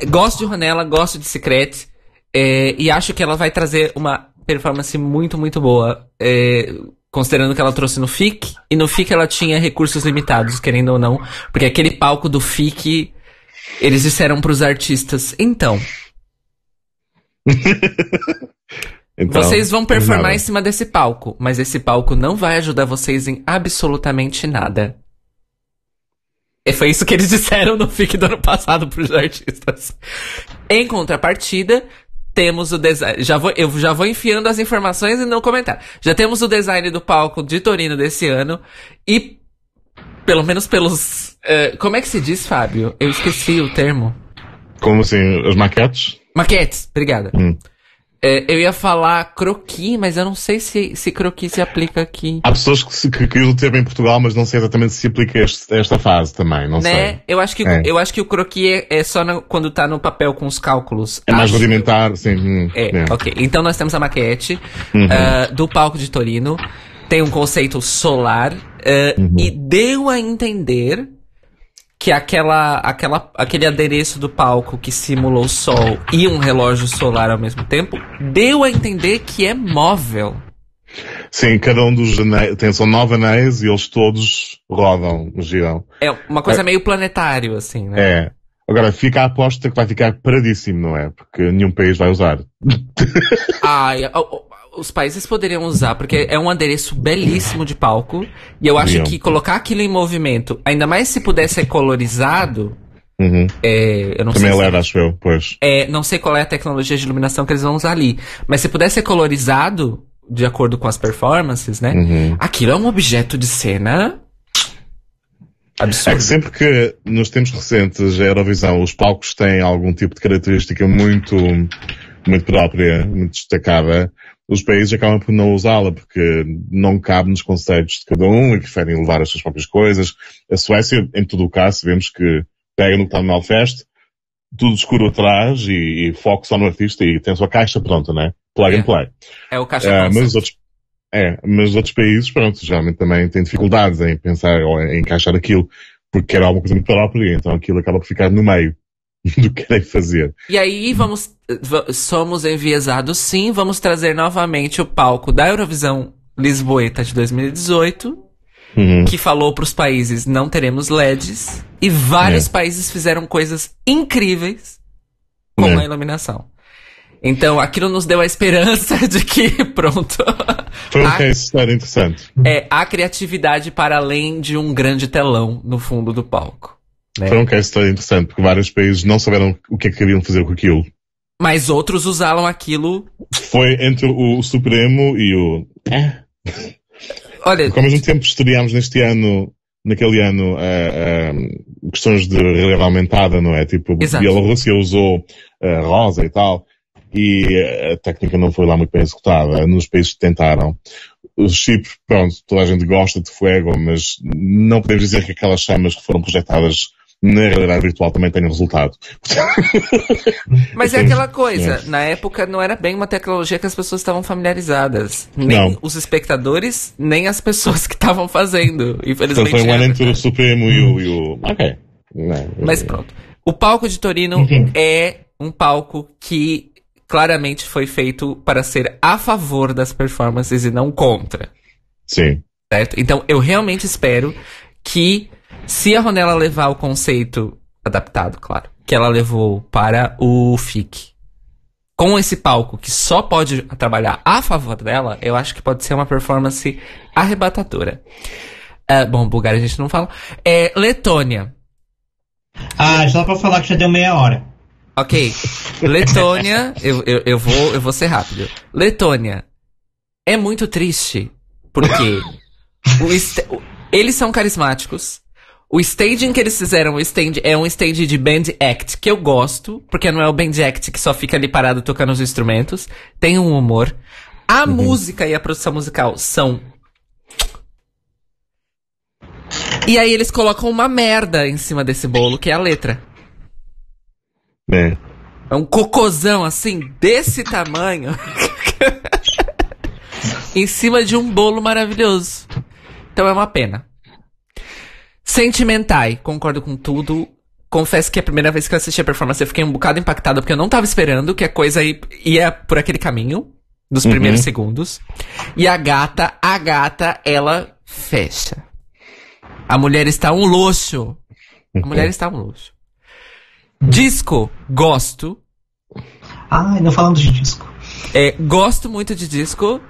Gosto de Ronella, gosto de Secret. é, e acho que ela vai trazer uma performance muito, muito boa. é, considerando que ela trouxe no FIC. E no FIC ela tinha recursos limitados, querendo ou não. Porque aquele palco do FIC. Eles disseram pros artistas: então, Então, vocês vão performar nada. em cima desse palco, mas esse palco não vai ajudar vocês em absolutamente nada. E foi isso que eles disseram no FIC do ano passado pros artistas. Em contrapartida, temos o design. Já vou, eu já vou enfiando as informações e não comentar. Já temos o design do palco de Torino desse ano. E, pelo menos pelos. eh, como é que se diz, Fábio? Eu esqueci o termo. Como assim, as maquetes? Maquetes, obrigada. Hum. É, eu ia falar croqui, mas eu não sei se, se croqui se aplica aqui. Há pessoas que, se- que, que usam o termo em Portugal, mas não sei exatamente se se aplica este- esta fase também, não né? sei. Eu acho que, É. eu acho que o croqui é, é só no- quando tá no papel com os cálculos. É mais Acho- rudimentar, sim. hum, É, é. ok. Então nós temos a maquete Uhum. ah, do palco de Torino. Tem um conceito solar. ah, Uhum. E deu a entender que aquela, aquela, aquele adereço do palco que simula o sol e um relógio solar ao mesmo tempo, deu a entender que é móvel. Sim, cada um dos anéis, tem, são nove anéis e eles todos rodam, giram. É uma coisa meio planetário, assim, né? É. Agora, fica a aposta que vai ficar paradíssimo, não é? Porque nenhum país vai usar. Ai, os países poderiam usar, porque é um adereço belíssimo de palco. E eu acho que colocar aquilo em movimento, ainda mais se puder ser colorizado, Uhum. é, eu não Também é sei. LED, se- acho eu, pois. é, não sei qual é a tecnologia de iluminação que eles vão usar ali. Mas se puder ser colorizado, de acordo com as performances, né? Uhum. Aquilo é um objeto de cena. É Absurdo. que sempre que nos tempos recentes a Eurovisão os palcos têm algum tipo de característica muito, muito própria, muito destacada, os países acabam por não usá-la porque não cabe nos conceitos de cada um e preferem levar as suas próprias coisas. A Suécia, em todo o caso, sabemos que pega no que está no Melfest, tudo escuro atrás e, e foco só no artista e tem a sua caixa pronta, né? Plug É. and play. É o caixa concept. mas os outros, é, mas os outros países, pronto, geralmente também têm dificuldades em pensar ou em encaixar aquilo, porque era alguma coisa muito própria, então aquilo acaba por ficar no meio do que querem fazer. E aí vamos, va- somos enviesados sim, vamos trazer novamente o palco da Eurovisão Lisboeta de 2018, Uhum. que falou para os países não teremos LEDs, e vários É. países fizeram coisas incríveis com É. a iluminação. Então aquilo nos deu a esperança de que, pronto, Foi Ah. case study interessante. é a criatividade para além de um grande telão no fundo do palco. Né? Foi um case study interessante, porque vários países não souberam o que é que queriam fazer com aquilo. Mas outros usaram aquilo. Foi entre o Supremo e o... Olha, Porque ao mesmo tempo estreámos neste ano, naquele ano, ah, ah, questões de realidade aumentada, não é? Tipo, Exato. Bielorrússia usou ah, rosa e tal, e a técnica não foi lá muito bem executada nos países que tentaram. Os chips, pronto, toda a gente gosta de fogo, mas não podemos dizer que aquelas chamas que foram projetadas na realidade virtual também tenham resultado. Mas é aquela coisa, É. na época não era bem uma tecnologia que as pessoas estavam familiarizadas. Nem Não. os espectadores, nem as pessoas que estavam fazendo. Então Infelizmente. foi um ano entre o. Supremo e o, e o... Ok. Não, Mas pronto. O palco de Torino Enfim. é um palco que claramente foi feito para ser a favor das performances e não contra. Sim. Certo? Então eu realmente espero que, se a Ronella levar o conceito adaptado, claro, que ela levou para o FIC, com esse palco que só pode trabalhar a favor dela, eu acho que pode ser uma performance arrebatadora. Uh, bom, Bulgária a gente não fala. É, Letônia. Ah, já dá pra falar que já deu meia hora. Ok. Letônia, eu, eu, eu, vou, eu vou ser rápido. Letônia. É muito triste. Porque eles são carismáticos. O staging que eles fizeram, o stand, é um stand de band act que eu gosto, porque não é o band act que só fica ali parado tocando os instrumentos. Tem um humor. A uhum. música e a produção musical são. E aí eles colocam uma merda em cima desse bolo, que é a letra. É. É um cocôzão assim, desse tamanho. em cima de um bolo maravilhoso. Então é uma pena. Sentimentai, concordo com tudo. Confesso que a primeira vez que eu assisti a performance eu fiquei um bocado impactada porque eu não tava esperando que a coisa ia por aquele caminho dos uhum. primeiros segundos. E a gata, a gata, ela fecha. A mulher está um luxo. A mulher está um luxo. Disco, gosto. Ah, não falando de disco. É, gosto muito de disco.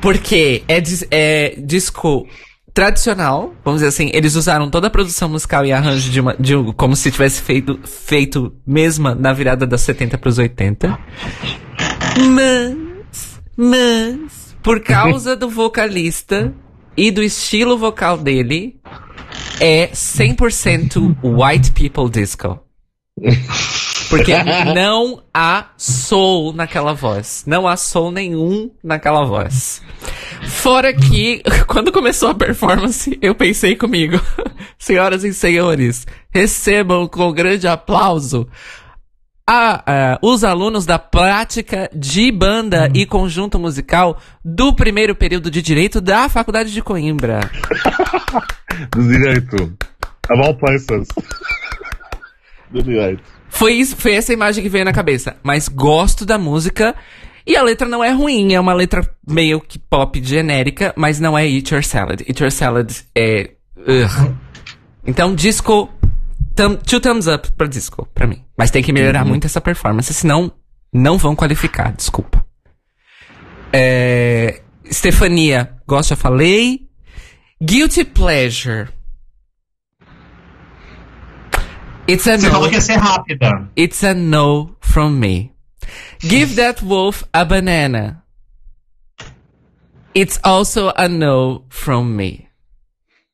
Porque é, é disco tradicional, vamos dizer assim, eles usaram toda a produção musical e arranjo de, uma, de como se tivesse feito, feito mesma na virada das 70 para os 80. Mas, mas, por causa do vocalista e do estilo vocal dele, é 100% white people disco. Porque não há soul naquela voz. Não há soul nenhum naquela voz. Fora que, quando começou a performance, eu pensei comigo, senhoras e senhores, recebam com grande aplauso a, uh, os alunos da prática de banda e conjunto musical do primeiro período de Direito da Faculdade de Coimbra. do Direito. Of all. Do Direito. Foi, isso, foi essa imagem que veio na cabeça. Mas gosto da música. E a letra não é ruim, é uma letra meio que pop genérica, mas não é Eat Your Salad. Eat Your Salad é. Ugh. Então, disco Thumb, two thumbs up pra disco, pra mim. Mas tem que melhorar uhum. muito essa performance, senão não vão qualificar, desculpa. É, Stefania, gosto, já falei. Guilty Pleasure. It's a Você no. falou que ia ser rápida. It's a no from me. Give that wolf a banana. It's also a no from me.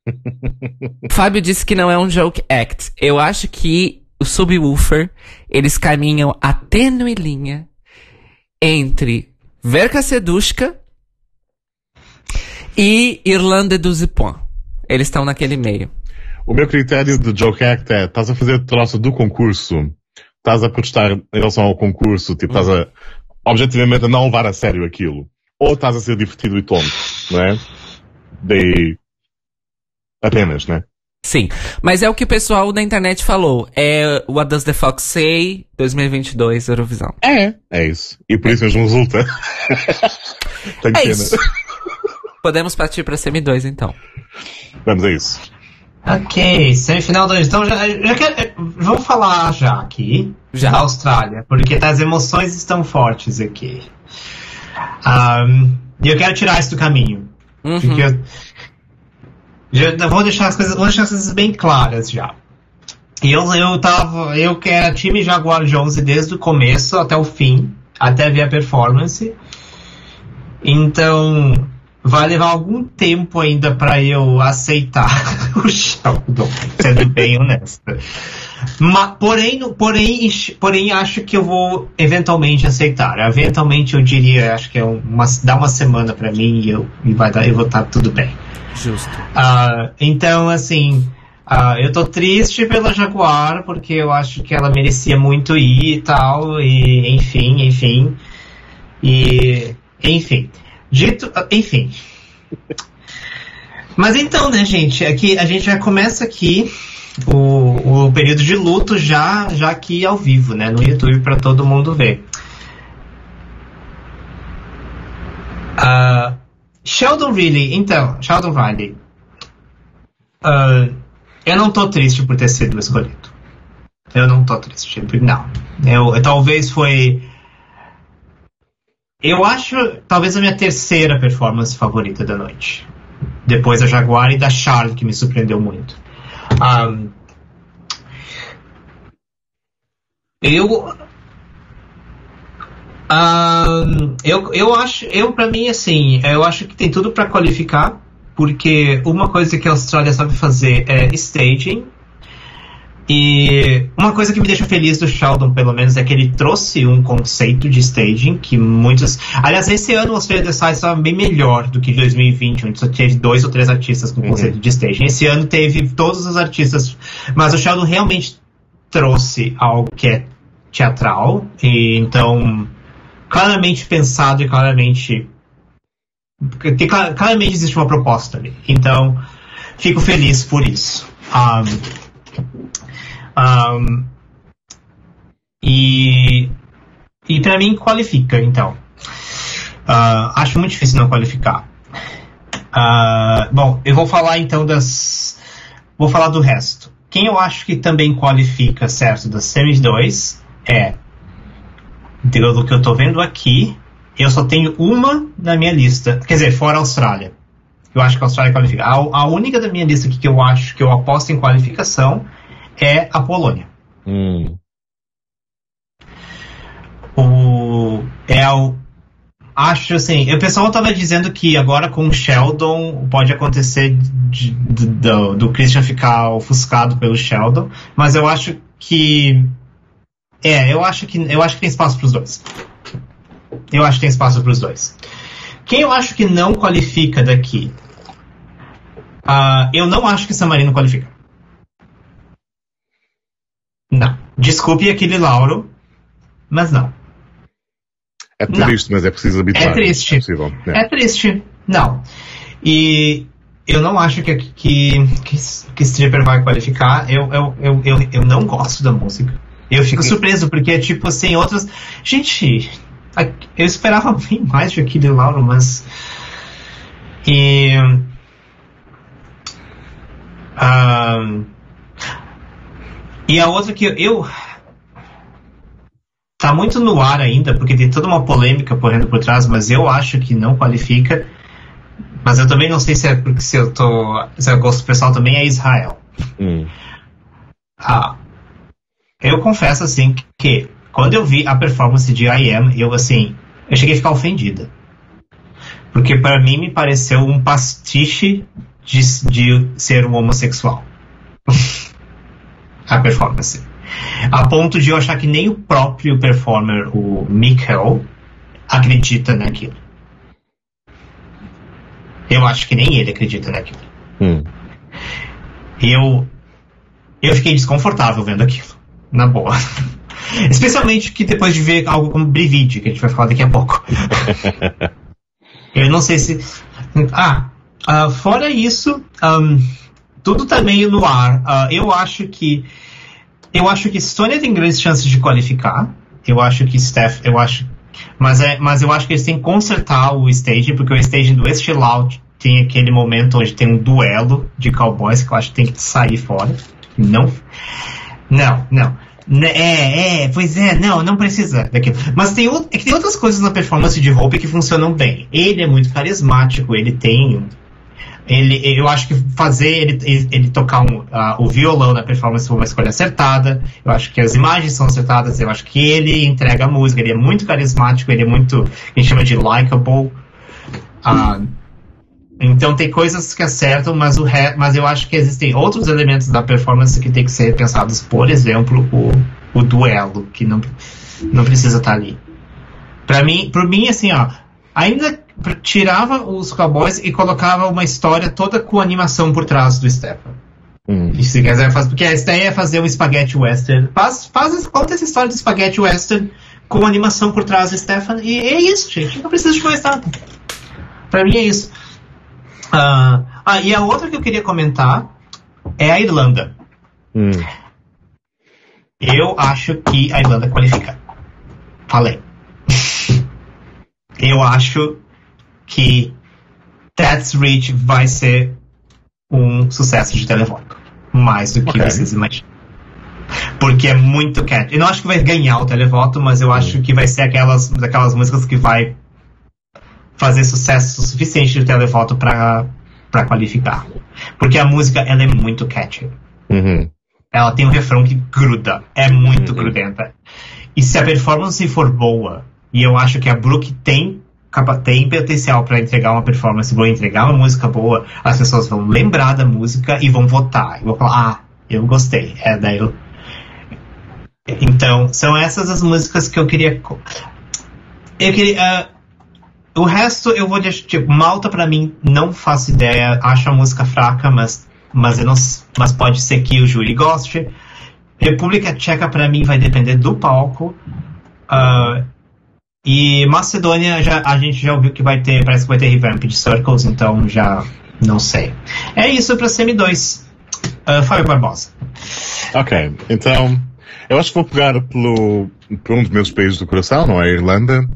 Fábio disse que não é um joke act. Eu acho que o Subwoofer, eles caminham a tênue linha entre Verka Sedushka e Irlanda do Zipon. Eles estão naquele meio. O meu critério do joke act é, estás a fazer troço do concurso, estás a protestar em relação ao concurso, tipo, estás a, objetivamente, a não levar a sério aquilo. Ou estás a ser divertido e tonto, não é? Daí, Apenas, né? Sim, mas é o que o pessoal da internet falou. É What Does the Fox Say 2022 Eurovisão. É, é isso. E por isso mesmo resulta. É isso. Podemos partir para semi-2 então. Vamos a isso. Ok, semifinal 2. Então já, já quer, vamos falar já aqui já. da Austrália, porque as emoções estão fortes aqui. E eu quero tirar isso do caminho. Uhum. Porque eu, já, vou deixar as coisas, vou deixar as coisas bem claras já. Eu, eu tava, eu que era time Jaguar Jones desde o começo até o fim, até ver a performance. Então, vai levar algum tempo ainda para eu aceitar o Sheldon, sendo bem honesta. Mas, porém, porém, porém, acho que eu vou eventualmente aceitar. Eventualmente eu diria, acho que é uma, dá uma semana para mim e eu, e vai dar, eu vou estar tudo bem. Justo. Uh, então, assim, uh, eu tô triste pela Jaguar, porque eu acho que ela merecia muito ir e tal, e enfim, enfim. E, enfim. Dito, enfim. Mas então, né, gente, aqui a gente já começa aqui o, o período de luto já, já aqui ao vivo, né, no YouTube para todo mundo ver. Uh, Sheldon Riley, então, Sheldon Riley. Uh, eu não tô triste por ter sido escolhido. Eu não tô triste. Não. Eu, eu, talvez foi. Eu acho talvez a minha terceira performance favorita da noite. Depois da Jaguar e da Charlie, que me surpreendeu muito. Um, eu um, eu, eu acho, eu para mim assim, eu acho que tem tudo para qualificar, porque uma coisa que a Austrália sabe fazer é staging. E uma coisa que me deixa feliz do Sheldon, pelo menos, é que ele trouxe um conceito de staging que muitos. Aliás, esse ano o Australia Decide estava bem melhor do que 2020, onde só teve dois ou três artistas com uhum. conceito de staging. Esse ano teve todos os artistas, mas o Sheldon realmente trouxe algo que é teatral, e então claramente pensado e claramente. Tem, claramente existe uma proposta ali. Então, fico feliz por isso. Um, um, e e para mim qualifica, então. Uh, acho muito difícil não qualificar. Uh, bom, eu vou falar então das. Vou falar do resto. Quem eu acho que também qualifica, certo, das semis 2 é do que eu estou vendo aqui, eu só tenho uma na minha lista. Quer dizer, fora a Austrália. Eu acho que a Austrália qualifica. A, a única da minha lista que eu acho que eu aposto em qualificação é a Polônia. Hum. O, é o. Acho assim. O pessoal estava dizendo que agora com o Sheldon pode acontecer de, de, do, do Christian ficar ofuscado pelo Sheldon, mas eu acho que é, eu acho que eu acho que tem espaço para os dois. Eu acho que tem espaço para os dois. Quem eu acho que não qualifica daqui? Uh, eu não acho que San Marino qualifica. Não. Desculpe aquele Lauro, mas não. É triste, não. mas é preciso habituar. É triste. É, é. é, triste. Não. E eu não acho que, que, que, que Stripper vai qualificar. Eu, eu, eu, eu, eu não gosto da música. Eu fico surpreso, porque, tipo assim, outras. Gente, eu esperava bem mais de Aquile Lauro, mas. E. Uh, e a outra que eu. Tá muito no ar ainda, porque tem toda uma polêmica correndo por trás, mas eu acho que não qualifica. Mas eu também não sei se é porque se eu tô. Se eu gosto pessoal também é Israel. Hum. Ah, eu confesso assim que quando eu vi a performance de I Am, eu assim, eu cheguei a ficar ofendida. Porque para mim me pareceu um pastiche de, de ser um homossexual. a performance. A ponto de eu achar que nem o próprio performer, o Mikkel, acredita naquilo. Eu acho que nem ele acredita naquilo. Hum. Eu, eu fiquei desconfortável vendo aquilo na boa. Especialmente que depois de ver algo como Brivide, que a gente vai falar daqui a pouco. eu não sei se. Ah, uh, fora isso, um, tudo tá meio no ar. Uh, eu acho que. Eu acho que Sônia tem grandes chances de qualificar. Eu acho que Steph. Eu acho. Mas, é, mas eu acho que eles têm que consertar o staging, porque o staging do Still Out tem aquele momento onde tem um duelo de cowboys que eu acho que tem que sair fora. Não. Não, não. Né, é, é, pois é, não, não precisa daquilo. Mas tem, é que tem outras coisas na performance de Hope que funcionam bem. Ele é muito carismático, ele tem. Ele, eu acho que fazer ele, ele, tocar um, uh, o violão na performance foi uma escolha acertada. Eu acho que as imagens são acertadas. Eu acho que ele entrega a música. Ele é muito carismático. Ele é muito. A gente chama de likable. Uh, então tem coisas que acertam, mas, o re... mas eu acho que existem outros elementos da performance que tem que ser pensados. Por exemplo, o, o duelo, que não, não precisa estar ali. Para mim, por mim, assim, ó, ainda tirava os cowboys e colocava uma história toda com animação por trás do Stefan. Hum. Se quiser fazer, porque a ideia é fazer um spaghetti western. Faz, faz, conta essa história de spaghetti western com animação por trás do Stefan. E é isso, gente. Não precisa de mais nada. Pra mim é isso. Uh, ah, e a outra que eu queria comentar é a Irlanda. Hum. Eu acho que a Irlanda qualifica. Falei. eu acho que That's Rich vai ser um sucesso de telefone. Mais do que okay. vocês imaginam. Porque é muito catchy. Eu não acho que vai ganhar o televoto, mas eu acho que vai ser aquelas, daquelas músicas que vai fazer sucesso suficiente de televoto para qualificar. Porque a música ela é muito catchy. Uhum. Ela tem um refrão que gruda. É muito uhum. grudenta. E se a performance for boa, e eu acho que a Brooke tem tem potencial para entregar uma performance boa, entregar uma música boa, as pessoas vão lembrar da música e vão votar. E vão falar, ah, eu gostei. É, daí eu... Então, são essas as músicas que eu queria. Eu queria. Uh, o resto eu vou deixar. Tipo, Malta para mim não faço ideia. Acho a música fraca, mas, mas, eu não, mas pode ser que o júri goste. República Tcheca para mim vai depender do palco. Uh, e Macedônia já, a gente já ouviu que vai ter, parece que vai ter revamp de Circles, então já não sei. É isso para Semi 2. Uh, Fábio Barbosa. Ok, então eu acho que vou pegar pelo, por um dos meus países do coração, não é a Irlanda,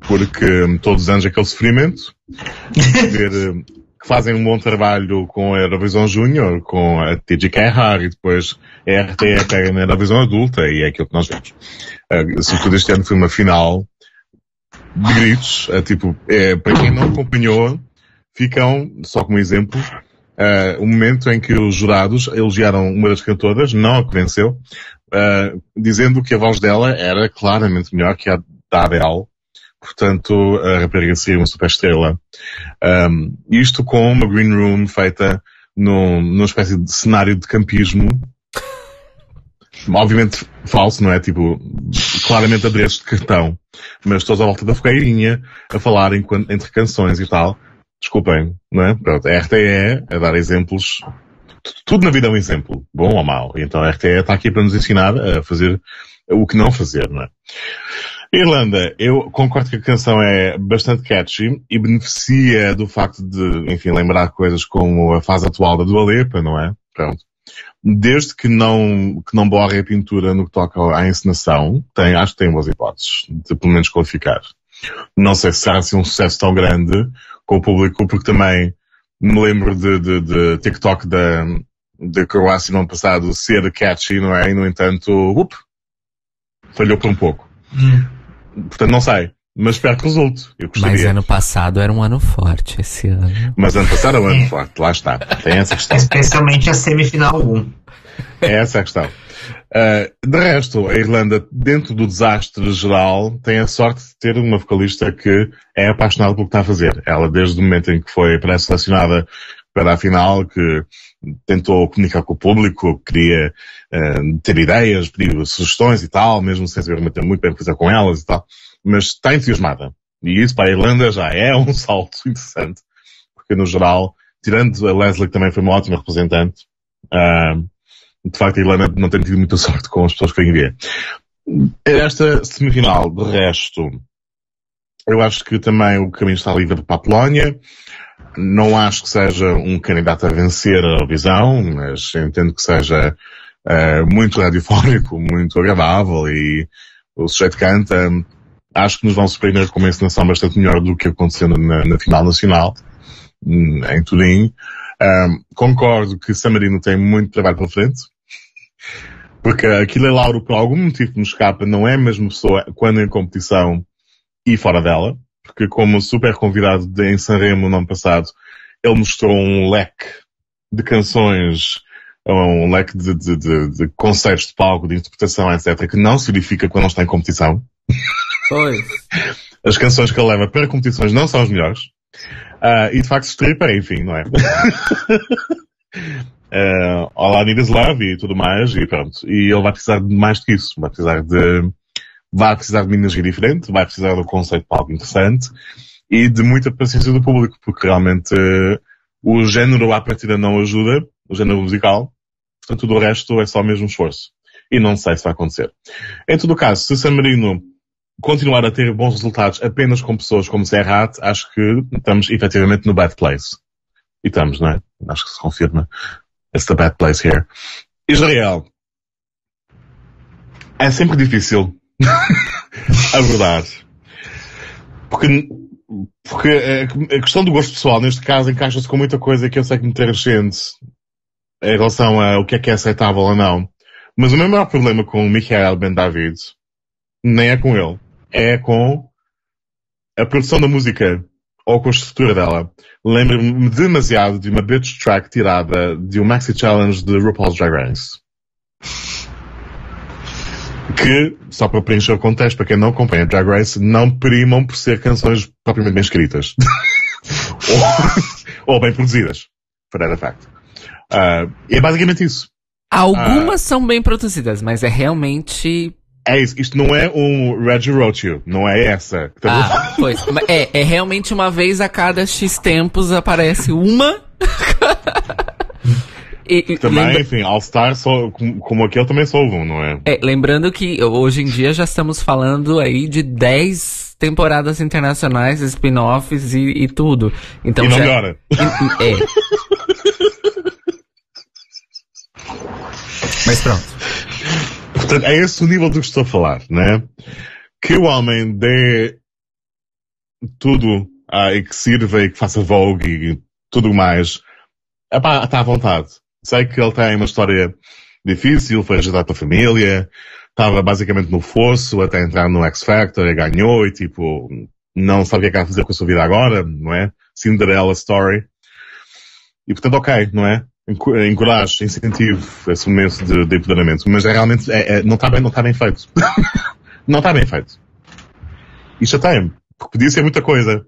porque todos os anos aquele sofrimento, ver eh, que fazem um bom trabalho com a Eurovisão Júnior, com a TG Kerrar e depois a RTE pega na Eurovisão Adulta e é aquilo que nós vemos. Uh, sobretudo este ano foi uma final de gritos. É, tipo, é, para quem não acompanhou, ficam, só como exemplo, uh, o momento em que os jurados elogiaram uma das cantoras, não a que venceu, uh, dizendo que a voz dela era claramente melhor que a da Adele. Portanto, a rapariga seria uma super estrela. Um, isto com uma green room feita num, numa espécie de cenário de campismo obviamente falso, não é? Tipo, claramente adereço de cartão. Mas todos à volta da fogueirinha, a falarem entre canções e tal. Desculpem, não é? Pronto, a RTE a dar exemplos. Tudo na vida é um exemplo, bom ou mau. Então a RTE está aqui para nos ensinar a fazer o que não fazer, não é? Irlanda, eu concordo que a canção é bastante catchy e beneficia do facto de, enfim, lembrar coisas como a fase atual da Dua Lipa, não é? Pronto desde que não, que não borre a pintura no que toca à encenação, tem, acho que tem boas hipóteses de pelo menos qualificar. Não sei se será assim um sucesso tão grande com o público, porque também me lembro de, de, de TikTok da, da Croácia no ano passado ser catchy, não é? E no entanto, up, falhou por um pouco. Hum. Portanto, não sei. Mas espero que resulte. Eu Mas ano passado era um ano forte, esse ano. Mas ano passado era um ano forte, lá está. Tem essa questão. Especialmente a semifinal 1. É essa a questão. Uh, de resto, a Irlanda, dentro do desastre geral, tem a sorte de ter uma vocalista que é apaixonada pelo que está a fazer. Ela, desde o momento em que foi pré-selecionada para a final, que tentou comunicar com o público, queria uh, ter ideias, pedir sugestões e tal, mesmo sem saber muito bem o que fazer com elas e tal mas está entusiasmada. E isso para a Irlanda já é um salto interessante, porque no geral, tirando a Leslie que também foi uma ótima representante, uh, de facto a Irlanda não tem tido muita sorte com as pessoas que ver. Esta semifinal, de resto, eu acho que também o caminho está livre para a Polónia. Não acho que seja um candidato a vencer a visão, mas entendo que seja uh, muito radiofónico, muito agradável e o sujeito canta acho que nos vão surpreender com uma encenação bastante melhor do que aconteceu na, na final nacional, hum, em Turim. Um, concordo que San Marino tem muito trabalho pela frente, porque aquilo é Lauro, por algum motivo que nos escapa, não é a mesma pessoa quando em competição e fora dela, porque como super convidado de, em Sanremo no ano passado, ele mostrou um leque de canções, um leque de, de, de, de conceitos de palco, de interpretação, etc., que não se verifica quando não está em competição. As canções que ele leva para competições não são as melhores. Uh, e de facto stripper, enfim, não é? uh, Olá, Niggas Love e tudo mais, e pronto. E ele vai precisar de mais do que isso. Vai precisar de, vai precisar de uma energia diferente, vai precisar de um conceito de algo interessante e de muita paciência do público, porque realmente uh, o género à partida não ajuda, o género musical, portanto tudo o resto é só o mesmo esforço. E não sei se vai acontecer. Em todo caso, se San Marino continuar a ter bons resultados apenas com pessoas como Serrat, acho que estamos efetivamente no bad place. E estamos, não é? Acho que se confirma. It's the bad place here. Israel. É sempre difícil abordar. Porque, porque a questão do gosto pessoal, neste caso, encaixa-se com muita coisa que eu sei que me gente em relação a o que é que é aceitável ou não. Mas o meu maior problema com o Michael Ben David nem é com ele, é com a produção da música ou com a estrutura dela. Lembra-me demasiado de uma bitch track tirada de um Maxi Challenge de RuPaul's Drag Race. Que, só para preencher o contexto, para quem não acompanha Drag Race, não primam por ser canções propriamente bem escritas. ou, ou, bem produzidas. For that fact. Uh, é basicamente isso. Algumas uh, são bem produzidas, mas é realmente é isso, isto não é um Reggie Roach, não é essa. Ah, pois. É, é realmente uma vez a cada X tempos aparece uma. e, também, lembra... enfim, All Star, só, como, como aquele também só um, não é? É, lembrando que hoje em dia já estamos falando aí de 10 temporadas internacionais, spin-offs e, e, tudo. Então e não já... melhora. É. Mas pronto. Portanto, é esse o nível do que estou a falar, né? Que o homem dê tudo ah, e que sirva e que faça vogue e tudo mais, epá, está à vontade. Sei que ele tem uma história difícil, foi rejeitado pela família, estava basicamente no fosso até entrar no X Factor e ganhou e tipo, não sabe o que é que vai fazer com a sua vida agora, não é? Cinderella story. E portanto, ok, não é? Encorajo, incentivo esse momento de, de empoderamento, mas é realmente, é, é, não está bem, não está bem feito. não está bem feito. E chateia-me, porque podia ser muita coisa,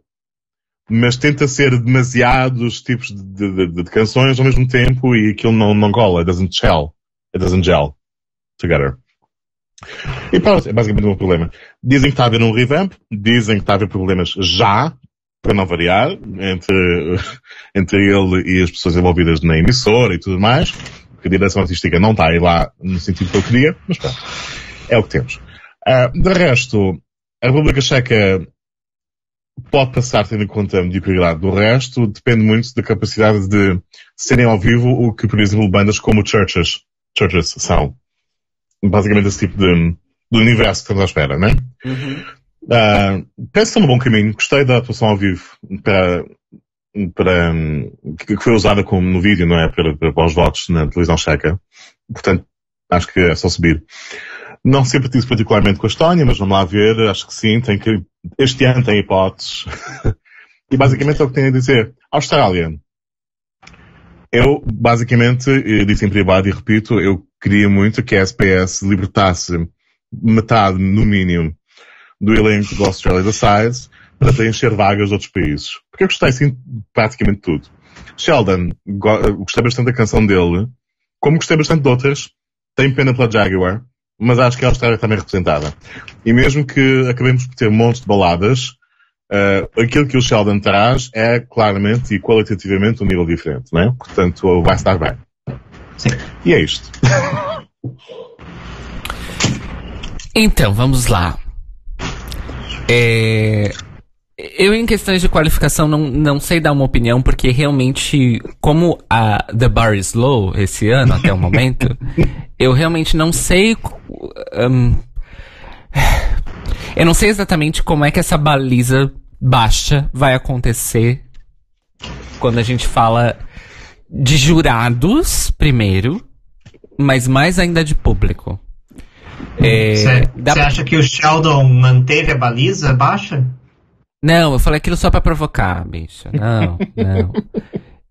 mas tenta ser demasiados tipos de, de, de, de canções ao mesmo tempo e aquilo não, não cola, it doesn't gel, it doesn't gel together. E pronto, é basicamente o meu problema. Dizem que está a haver um revamp, dizem que está a haver problemas já, para não variar, entre, entre ele e as pessoas envolvidas na emissora e tudo mais, porque a direção artística não está aí lá no sentido que eu queria, mas pronto, é o que temos. Uh, de resto, a República Checa pode passar tendo em conta a mediocridade do resto, depende muito da capacidade de serem ao vivo o que, por exemplo, bandas como Churches, Churches são. Basicamente esse tipo de, de universo que estamos à espera, né? Uhum. Uh, penso que no bom caminho. Gostei da atuação ao vivo para, para, que foi usada como no vídeo, não é? Para, para, para os votos na televisão checa. Portanto, acho que é só subir. Não simpatizo particularmente com a Estónia, mas vamos lá ver. Acho que sim, tem que, este ano tem hipóteses. e basicamente é o que tenho a dizer. Austrália. Eu, basicamente, eu disse em privado e repito, eu queria muito que a SPS libertasse metade, no mínimo, do elenco do Australia da Size para preencher vagas de outros países. Porque eu gostei sim de praticamente tudo. Sheldon, gostei bastante da canção dele, como gostei bastante de outras. Tenho pena pela Jaguar, mas acho que a Austrália está bem representada. E mesmo que acabemos por ter montes de baladas, uh, aquilo que o Sheldon traz é claramente e qualitativamente um nível diferente, não é? Portanto, vai estar bem. Sim. E é isto. então, vamos lá. É, eu, em questões de qualificação, não, não sei dar uma opinião, porque realmente, como a The Bar is Low esse ano, até o momento, eu realmente não sei. Um, eu não sei exatamente como é que essa baliza baixa vai acontecer quando a gente fala de jurados, primeiro, mas mais ainda de público. Você é, dá... acha que o Sheldon manteve a baliza baixa? Não, eu falei aquilo só pra provocar, bicho. Não, não.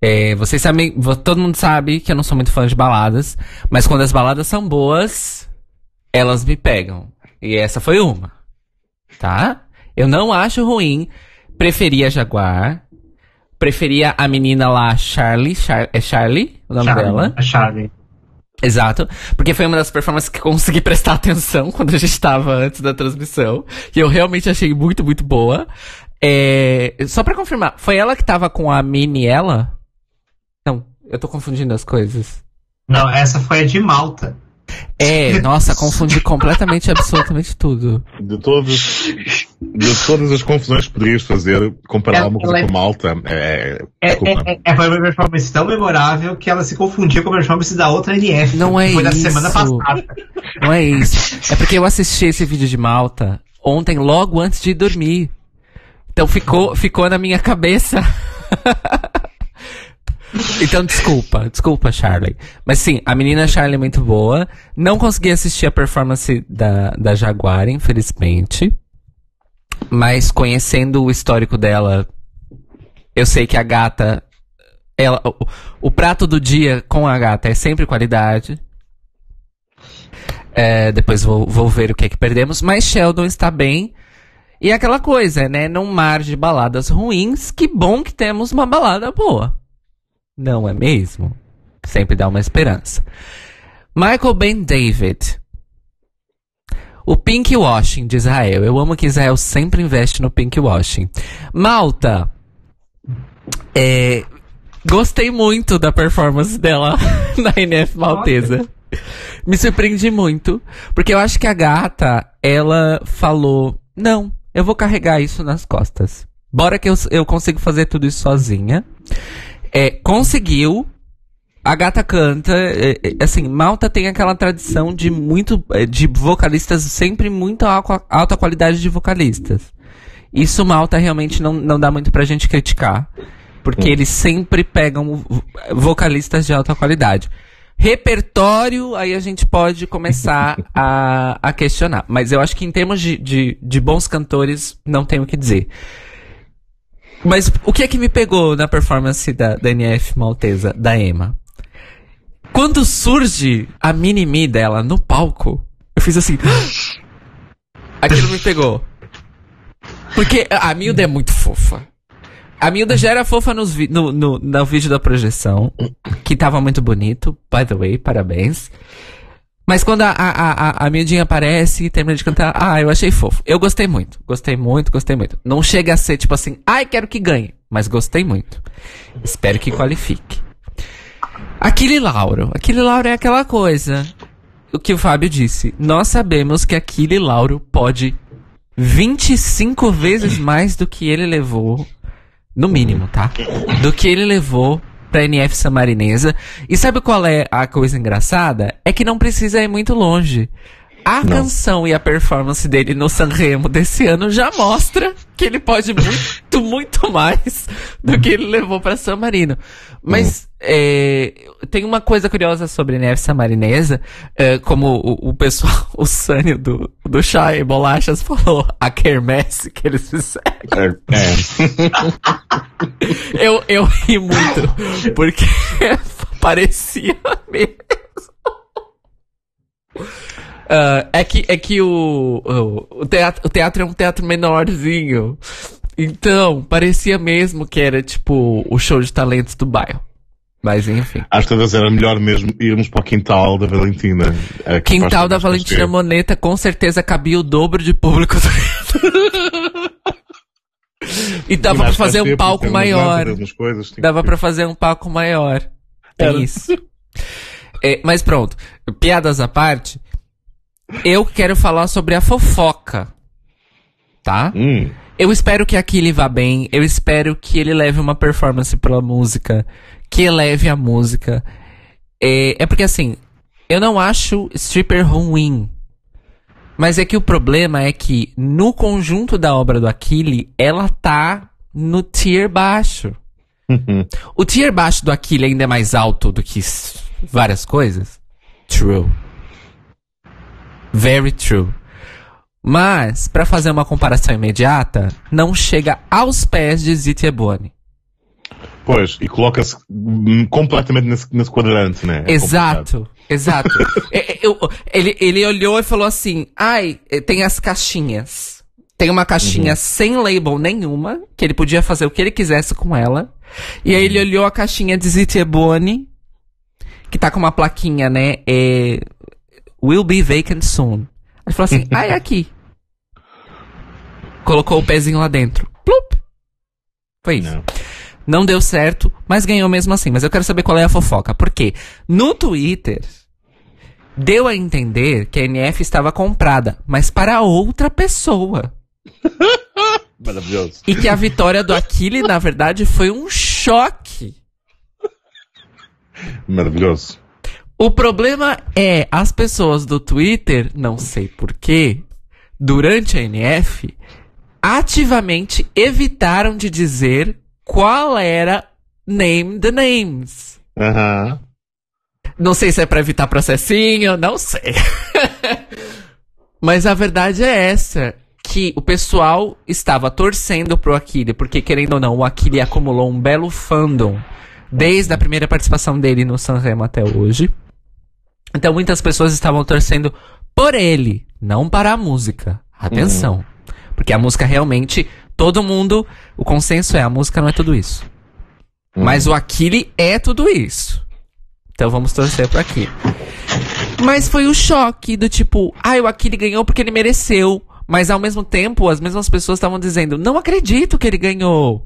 É, vocês sabem, todo mundo sabe que eu não sou muito fã de baladas, mas quando as baladas são boas, elas me pegam. E essa foi uma. Tá? Eu não acho ruim. Preferia Jaguar. Preferia a menina lá, Charlie. Char é Charlie o nome Charlie, dela? A Charlie. Exato, porque foi uma das performances que consegui prestar atenção quando a gente estava antes da transmissão. E eu realmente achei muito, muito boa. É... Só pra confirmar, foi ela que tava com a mini ela? Não, eu tô confundindo as coisas. Não, essa foi a de Malta. É, nossa, confundi completamente absolutamente tudo. De todos, de todas as confusões que poderias fazer, comparar ela, uma coisa é, com Malta, é, é, é, é, foi uma performance tão memorável que ela se confundia com a performance da outra NF. Não é foi isso. da semana passada. Não é isso. É porque eu assisti esse vídeo de Malta ontem, logo antes de dormir. Então ficou, ficou na minha cabeça. Então, desculpa, desculpa, Charlie. Mas sim, a menina Charlie é muito boa. Não consegui assistir a performance da, da Jaguar, infelizmente. Mas conhecendo o histórico dela, eu sei que a gata. Ela, o, o prato do dia com a gata é sempre qualidade. É, depois vou, vou ver o que é que perdemos. Mas Sheldon está bem. E aquela coisa, né? Num mar de baladas ruins, que bom que temos uma balada boa. Não é mesmo? Sempre dá uma esperança. Michael Ben David. O pink washing de Israel. Eu amo que Israel sempre investe no pink washing. Malta. É, gostei muito da performance dela na NF Maltesa. Me surpreendi muito. Porque eu acho que a gata, ela falou: Não, eu vou carregar isso nas costas. Bora que eu, eu consigo fazer tudo isso sozinha. É, conseguiu. A gata canta, é, é, assim, Malta tem aquela tradição de muito, é, de vocalistas, sempre muito alta qualidade de vocalistas. Isso Malta realmente não, não dá muito pra gente criticar. Porque hum. eles sempre pegam vocalistas de alta qualidade. Repertório, aí a gente pode começar a, a questionar. Mas eu acho que em termos de, de, de bons cantores, não tenho o que dizer. Mas o que é que me pegou na performance da, da NF maltesa, da Emma? Quando surge a mini-me dela no palco, eu fiz assim. Aquilo me pegou. Porque a Milda é muito fofa. A Milda já era fofa nos no, no, no vídeo da projeção, que tava muito bonito, by the way, parabéns. Mas quando a, a, a, a Mildinha aparece e termina de cantar, ah, eu achei fofo. Eu gostei muito. Gostei muito, gostei muito. Não chega a ser tipo assim, ai, quero que ganhe. Mas gostei muito. Espero que qualifique. Aquele Lauro. Aquele Lauro é aquela coisa. O que o Fábio disse. Nós sabemos que aquele Lauro pode 25 vezes mais do que ele levou no mínimo, tá? Do que ele levou pra NF Samarinesa. E sabe qual é a coisa engraçada? É que não precisa ir muito longe. A não. canção e a performance dele no Sanremo desse ano já mostra que ele pode muito, muito mais do que ele levou para San Marino. Mas é, tem uma coisa curiosa sobre neve samarinesa, é, como o, o, pessoal, o Sânio do, do Chá e Bolachas falou, a quermesse que eles fizeram. É. é. eu, eu ri muito, porque parecia mesmo. Uh, é que, é que o, o, o, teatro, o teatro é um teatro menorzinho. Então, parecia mesmo que era tipo o show de talentos do bairro. Mas enfim. Acho que talvez era melhor mesmo irmos para o quintal da Valentina. É quintal da Valentina Moneta com certeza cabia o dobro de público. e dava para fazer um palco maior. Coisas, dava para fazer um palco maior. É isso. É, mas pronto, piadas à parte, eu quero falar sobre a fofoca. Tá? Hum. Eu espero que aqui ele vá bem. Eu espero que ele leve uma performance pela música. Que eleve a música. É, é porque assim, eu não acho stripper ruim. Mas é que o problema é que no conjunto da obra do Aquile, ela tá no tier baixo. Uhum. O tier baixo do Aquile ainda é mais alto do que várias coisas? True. Very true. Mas, para fazer uma comparação imediata, não chega aos pés de Ziti Ebony. Pois, e coloca-se completamente nesse, nesse quadrante, né? É exato, complicado. exato. eu, ele, ele olhou e falou assim: ai, eh, tem as caixinhas. Tem uma caixinha uhum. sem label nenhuma, que ele podia fazer o que ele quisesse com ela. E aí ele uhum. olhou a caixinha de Ziti Ebony, que tá com uma plaquinha, né? É, Will be vacant soon. Ele falou assim, ah, é aqui. Colocou o pezinho lá dentro. Plup! Foi isso. Não. Não deu certo, mas ganhou mesmo assim. Mas eu quero saber qual é a fofoca. Porque no Twitter deu a entender que a NF estava comprada, mas para outra pessoa. Maravilhoso. E que a vitória do Aquile, na verdade, foi um choque. Maravilhoso. O problema é as pessoas do Twitter, não sei porquê, durante a NF, ativamente evitaram de dizer qual era Name the Names. Aham. Não sei se é pra evitar processinho, não sei. Mas a verdade é essa. Que o pessoal estava torcendo pro Akili, porque querendo ou não, o Akili acumulou um belo fandom desde a primeira participação dele no Sanremo até hoje. Então muitas pessoas estavam torcendo por ele, não para a música. Atenção. Porque a música realmente, todo mundo, o consenso é, a música não é tudo isso. Mas o Akili é tudo isso. Então vamos torcer pro Akili. Mas foi o choque do tipo, ah, o Akili ganhou porque ele mereceu. Mas ao mesmo tempo, as mesmas pessoas estavam dizendo, não acredito que ele ganhou.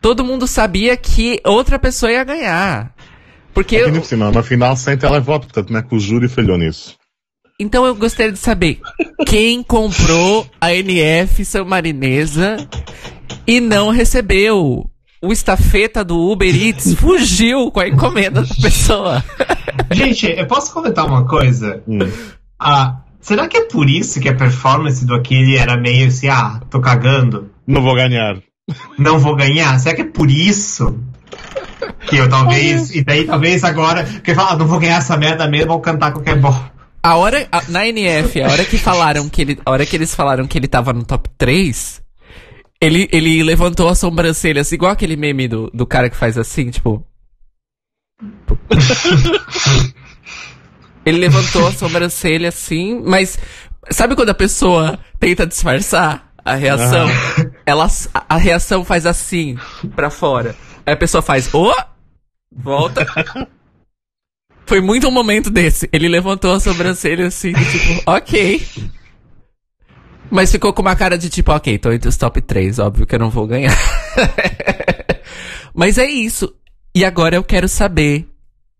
Todo mundo sabia que outra pessoa ia ganhar. Porque. Aqui por cima, na final sem televoto, portanto não é que o júri falhou nisso. Então eu gostaria de saber quem comprou a NF São Marinesa e não recebeu. O estafeta do Uber Eats fugiu com a encomenda da pessoa. Gente, eu posso comentar uma coisa? Hum. Ah, será que é por isso que a performance do Akili era meio assim, ah, tô cagando, Não vou ganhar. não vou ganhar? Será que é por isso? Que eu talvez, e daí talvez agora, que fala, ah, não vou ganhar essa merda mesmo, vou cantar qualquer bom. A hora, a- na NF, a hora que falaram que ele, a hora que eles falaram que ele tava no top 3, ele, ele levantou a sobrancelha, assim, igual aquele meme do, do cara que faz assim, tipo. ele levantou a sobrancelha assim, mas sabe quando a pessoa tenta disfarçar a reação? Ela, a, reação faz assim, pra fora. Aí a pessoa faz, ô! Volta. Foi muito um momento desse. Ele levantou a sobrancelha assim, tipo, ok. Mas ficou com uma cara de tipo, ok, tô entre os top 3, óbvio que eu não vou ganhar. Mas é isso. E agora eu quero saber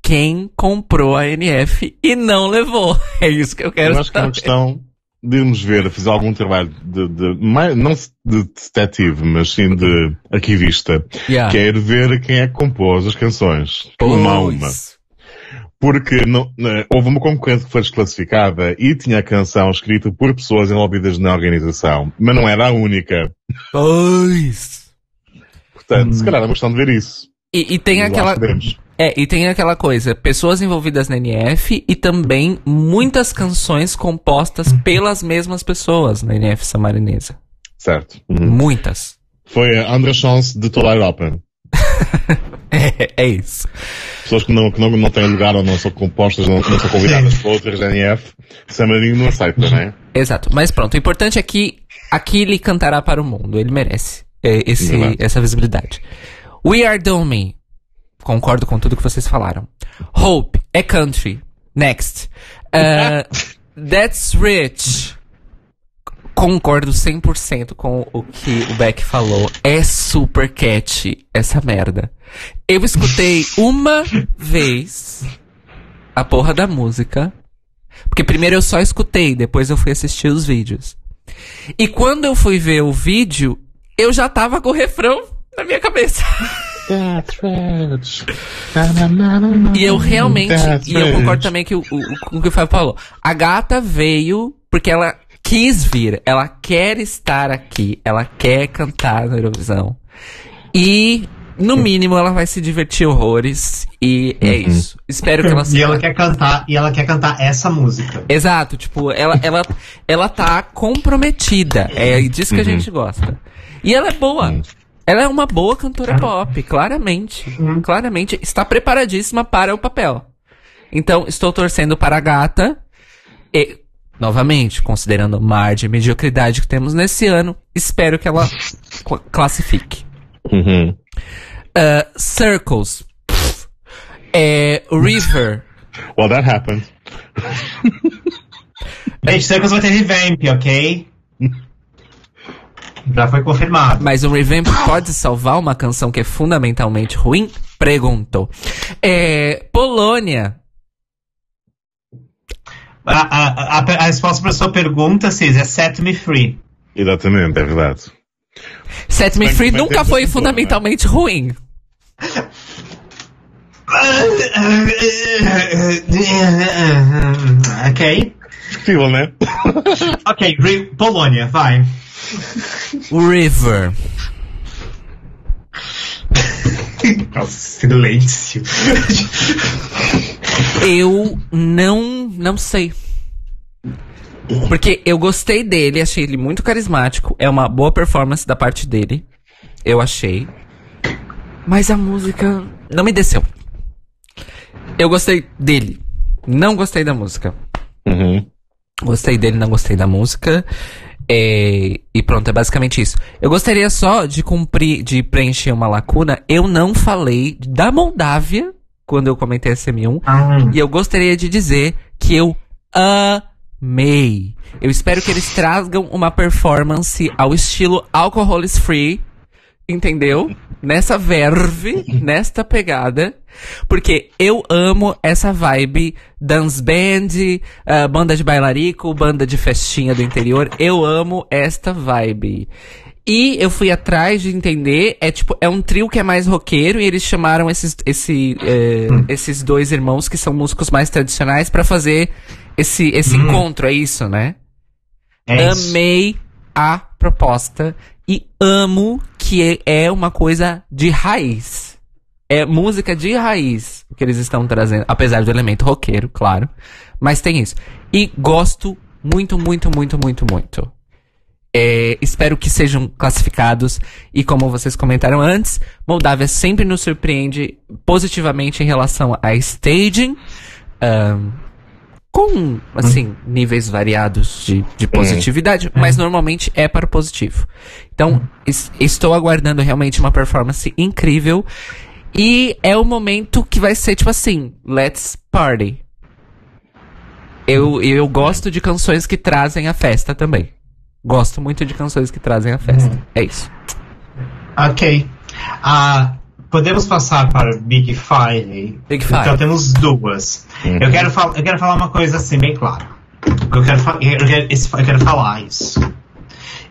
quem comprou a NF e não levou. É isso que eu quero Eu acho que é uma saber. questão de ver, fazer algum trabalho de, de mais, não de detetive, mas sim de arquivista, Yeah. que é ver quem é que compôs as canções. Uma a uma. Porque não- né, houve uma concorrente que foi desclassificada e tinha a canção escrita por pessoas envolvidas na organização, mas não era a única. Pois. Portanto, se calhar é uma questão de ver isso. E, e tem Lá aquela. sabemos. É, e tem aquela coisa, pessoas envolvidas na NF e também muitas canções compostas pelas mesmas pessoas na NF Samarinesa. Certo. Uhum. Muitas. Foi a Andra Chance de toda a Europa. É, é isso. Pessoas que não, que não, não têm lugar ou não são compostas, não, não são convidadas para outras NF, San Marino não aceita, não é? Exato. Mas pronto, o importante é que aqui ele cantará para o mundo. Ele merece é, esse, essa visibilidade. We Are Domi. Concordo com tudo que vocês falaram. Hope é country. Next. Uh, That's Rich. Concordo 100% com o que o Beck falou. É super catchy essa merda. Eu escutei uma vez a porra da música. Porque primeiro eu só escutei, depois eu fui assistir os vídeos. E quando eu fui ver o vídeo, eu já tava com o refrão na minha cabeça. E eu realmente, e eu concordo também que o, o, com o que o Fábio falou. A gata veio porque ela quis vir, ela quer estar aqui, ela quer cantar na Eurovisão. E, no mínimo, ela vai se divertir horrores. E é isso. Espero que ela se E ela quer cantar, e ela quer cantar essa música. Exato, tipo, ela, ela, ela tá comprometida. É disso que a gente gosta. E ela é boa. Ela é uma boa cantora pop, claramente. Claramente está preparadíssima para o papel. Então, estou torcendo para a gata. E, novamente, considerando o mar de mediocridade que temos nesse ano, espero que ela cl- classifique. Uhum. Ah, Circles. Pff. É, River. Well, that happened. Gente, Circus vai ter revamp, ok? Já foi confirmado. Mas um revamp pode salvar uma canção que é fundamentalmente ruim? Perguntou. É, Polônia. A, a, a, a resposta para sua pergunta, Cis, é Set Me Free. Exatamente, é verdade. Set Me Mas Free nunca foi esse fundamentalmente ruim. Ok. Discutível, né? Ok, Polônia, vai. Silêncio. Eu não, não sei. Porque eu gostei dele, achei ele muito carismático. É uma boa performance da parte dele. Eu achei. Mas a música não me desceu. Eu gostei dele. Não gostei da música. Uhum. Gostei dele, não gostei da música. É, e pronto, é basicamente isso. Eu gostaria só de cumprir, de preencher uma lacuna. Eu não falei da Moldávia quando eu comentei SM1. Ah. E eu gostaria de dizer que eu amei. Eu espero que eles tragam uma performance ao estilo Alcohol is Free. Entendeu? Nessa verve, nesta pegada. Porque eu amo essa vibe dance band, uh, banda de bailarico, banda de festinha do interior. Eu amo esta vibe. E eu fui atrás de entender, é tipo, é um trio que é mais roqueiro e eles chamaram esses, esse, eh, esses dois irmãos que são músicos mais tradicionais pra fazer esse, esse Hum. encontro, é isso, né? É isso. Amei a proposta e amo que é uma coisa de raiz. É música de raiz que eles estão trazendo, apesar do elemento roqueiro, claro. Mas tem isso. E gosto muito, muito, muito, muito, muito. É, espero que sejam classificados. E como vocês comentaram antes, Moldávia sempre nos surpreende positivamente em relação a staging. ahn, com, assim, níveis variados de, de positividade, mas normalmente é para o positivo. Então, es- estou aguardando realmente uma performance incrível. E é o momento que vai ser tipo assim, let's party. Eu, eu gosto de canções que trazem a festa também. Gosto muito de canções que trazem a festa. É isso. Ok. Ah, podemos passar para Big Five. Big Então Five. temos duas. Eu, quero eu quero falar uma coisa assim, bem clara. Eu quero, eu, quero, eu quero falar isso.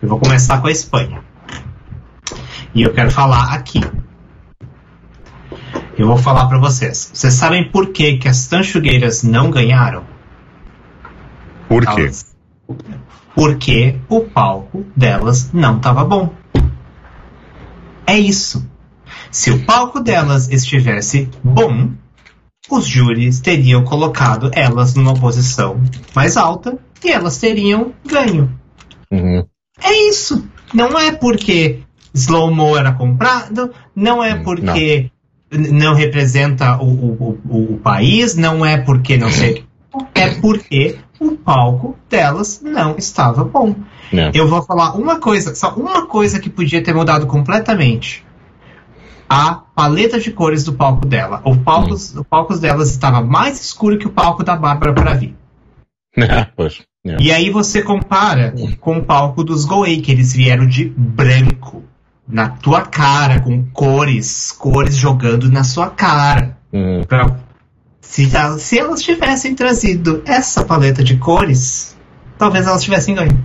Eu vou começar com a Espanha. E eu quero falar aqui. Eu vou falar para vocês. Vocês sabem por que, que as tanchugueiras não ganharam? Por quê? Elas- Porque o palco delas não estava bom. É isso. Se o palco delas estivesse bom, os júris teriam colocado elas numa posição mais alta e elas teriam ganho. Uhum. É isso. Não é porque Slow Mo era comprado, não é Hum, porque n- não representa o, o, o, o país, não é porque não sei. É porque o palco delas não estava bom. É. Eu vou falar uma coisa, só uma coisa que podia ter mudado completamente. A paleta de cores do palco dela. O palco, o palco delas estava mais escuro que o palco da Bárbara para vir. pois. É. E aí você compara com o palco dos Goei, que eles vieram de branco. Na tua cara, com cores, cores jogando na sua cara. Uhum. Pra- se, se elas tivessem trazido essa paleta de cores, talvez elas tivessem ganho.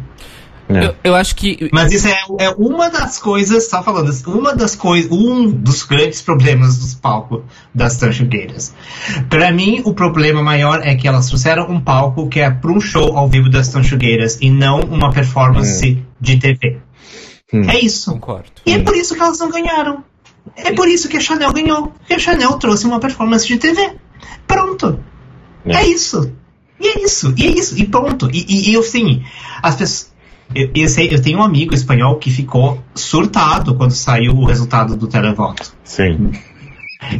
É. Eu, eu acho que. Mas isso é, é uma das coisas, só falando, uma das coisas, um dos grandes problemas dos palcos das Tanchugueiras. Pra mim, o problema maior é que elas trouxeram um palco que é para um show ao vivo das Tanchugueiras e não uma performance de TV. Hum. É isso. Concordo. E é por isso que elas não ganharam. É por isso que a Chanel ganhou. Porque a Chanel trouxe uma performance de TV. Pronto. É. É isso. E é isso. E é isso. E pronto. E, e, e assim, as pessoas. Eu, eu sei, eu tenho um amigo espanhol que ficou surtado quando saiu o resultado do televoto. Sim.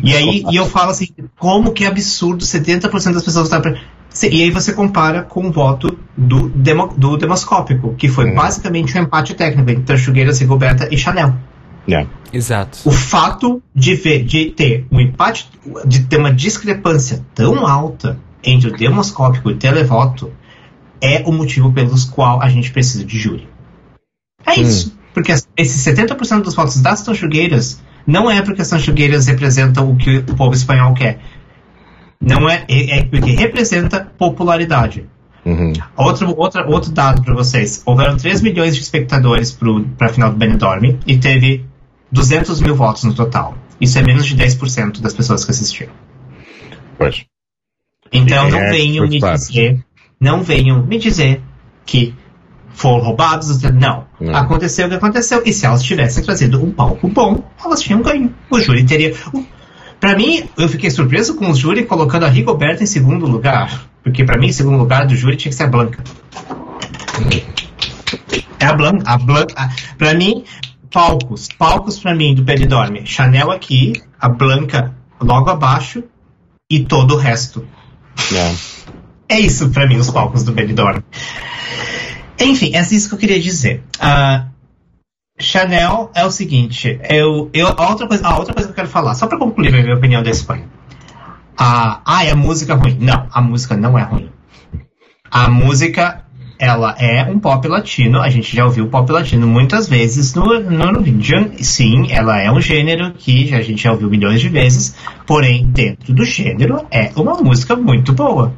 E aí e eu falo assim, como que é absurdo 70% das pessoas votaram pra... Sim, E aí você compara com o voto do, demo, do demoscópico, que foi Uhum. basicamente um empate técnico entre Tanchugueiras, Rigoberta e Chanel. É. Exato. O fato de, ver, de ter um empate, de ter uma discrepância tão alta entre o demoscópico e o televoto é o motivo pelos qual a gente precisa de júri. É Hum. isso. Porque esses 70% dos votos das tanchugueiras não é porque as tanchugueiras representam o que o povo espanhol quer. Não é, é, é porque representa popularidade. Uhum. Outro, outra, outro dado para vocês. Houveram 3 milhões de espectadores para a final do Benidorm e teve 200 mil votos no total. Isso é menos de 10% das pessoas que assistiram. Pois. Então É, não venham me dizer, não venham me dizer que foram roubados. Não. Não. Aconteceu o que aconteceu. E se elas tivessem trazido um palco bom, elas tinham ganho. O júri teria. O, Pra mim, eu fiquei surpreso com o júri colocando a Rigoberta em segundo lugar. Porque pra mim, em segundo lugar do júri tinha que ser a Blanca. É a Blanca. A Blanca. Pra mim, palcos. Palcos pra mim do Benidorm. Chanel aqui, a Blanca logo abaixo e todo o resto. Yeah. É isso pra mim, os palcos do Benidorm. Enfim, é isso que eu queria dizer. Uh, Chanel é o seguinte, eu, eu, a, outra coisa, a outra coisa que eu quero falar, só para concluir a minha opinião da Espanha. Ah, ah, é a música ruim. Não, a música não é ruim. A música, ela é um pop latino, a gente já ouviu pop latino muitas vezes no, no Norwegian. Sim, ela é um gênero que a gente já ouviu milhões de vezes, porém, dentro do gênero, é uma música muito boa.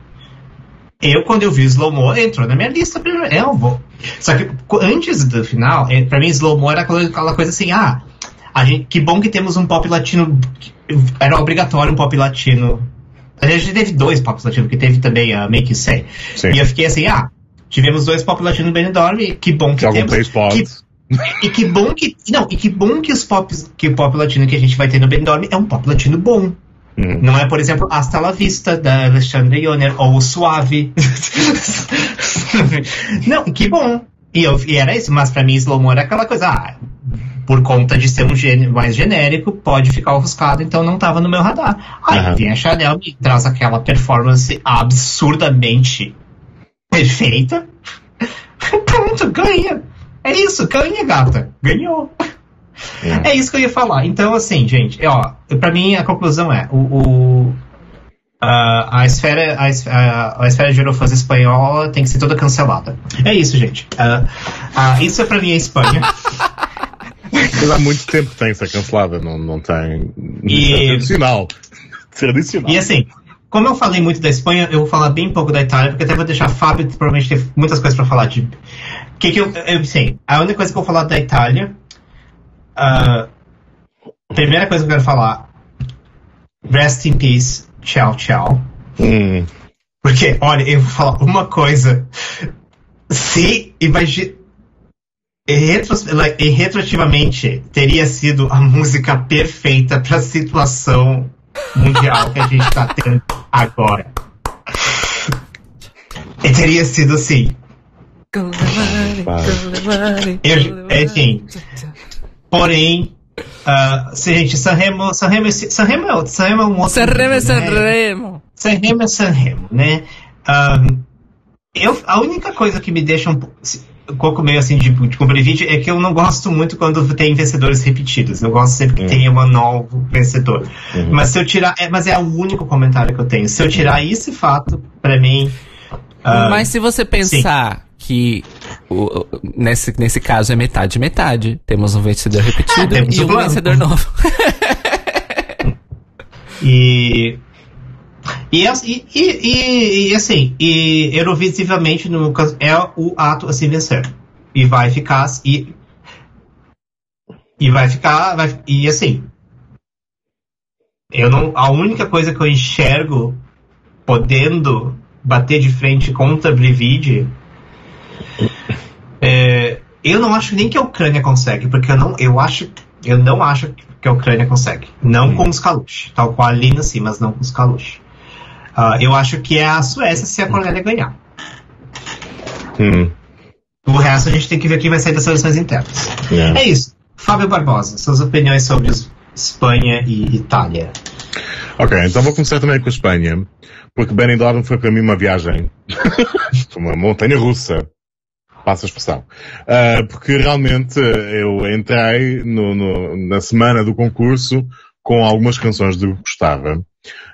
Eu, quando eu vi Slow Mo, entrou na minha lista primeiro. Eu vou. Só que antes do final, é, pra mim, Slow Mo era aquela coisa assim, ah, a gente, que bom que temos um pop latino. Era obrigatório um pop latino. A gente teve dois pop latinos, porque teve também a Make You Say. Sim. E eu fiquei assim, ah, tivemos dois pop latinos no Benidorm, que bom que, que temos. Que, e que bom que. Não, e que bom que os pop, que o pop latino que a gente vai ter no Benidorm é um pop latino bom. Uhum. Não é, por exemplo, Hasta la Vista, da Alexandre Yoner, ou Suave. não, que bom. E, eu, e era isso, mas para mim Slow Mo era aquela coisa, ah, por conta de ser um gênero mais genérico, pode ficar ofuscado, então não estava no meu radar. Aí uhum. vem a Chanel e traz aquela performance absurdamente perfeita. Pronto, ganha. É isso, ganha, gata. Ganhou. É. é. isso que eu ia falar. Então, assim, gente, ó, pra mim a conclusão é: o, o a, a, esfera, a, a, esfera de Eurofãs espanhola tem que ser toda cancelada. É isso, gente. Uh, uh, isso é pra mim a Espanha. Mas há muito tempo que tem que ser cancelada, não, não tem. E... É tradicional. tradicional. E assim, como eu falei muito da Espanha, eu vou falar bem pouco da Itália, porque até vou deixar Fábio provavelmente ter muitas coisas para falar de. Que que eu, eu sei, a única coisa que eu vou falar da Itália Uh, primeira coisa que eu quero falar. Rest in peace. Tchau, tchau. Hum. Porque, olha, eu vou falar uma coisa. Se imagina. Retros, like, retroativamente teria sido a música perfeita para a situação mundial que a gente está tendo agora. E teria sido assim. Eu, enfim, Porém, uh, se, gente, Sanremo, Sanremo, Sanremo, é, Sanremo é um outro. Sanremo é Sanremo. Né? Sanremo é Sanremo, né? Um, eu, a única coisa que me deixa um, um pouco meio assim de, de cumprir vídeo é que eu não gosto muito quando tem vencedores repetidos. Eu gosto sempre que uhum. tenha um novo vencedor. Uhum. Mas se eu tirar. É, mas é o único comentário que eu tenho. Se eu tirar esse fato, para mim. Uh, mas se você pensar que o, nesse, nesse caso é metade metade. Temos um vencedor repetido ah, e um vencedor novo. e, e, e, e, e, assim, e Eurovisivelmente no caso, é o ato a se vencer. E vai ficar. E, e vai ficar. Vai, e assim. Eu não, a única coisa que eu enxergo podendo bater de frente contra Brivide eu não acho nem que a Ucrânia consegue, porque eu não, eu acho, eu não acho que a Ucrânia consegue. Não com os Kalush, tal qual ali Lina sim, mas não com os Kalush. Uh, eu acho que é a Suécia se a Cornélia ganhar. Hum. O resto a gente tem que ver quem vai sair das seleções internas. Yeah. É. é isso. Fábio Barbosa, suas opiniões sobre Espanha e Itália. Ok, então vou começar também com a Espanha, porque Benidorm foi para mim uma viagem, uma montanha russa passa a expressão. Uh, porque realmente eu entrei no, no, na semana do concurso com algumas canções de que gostava.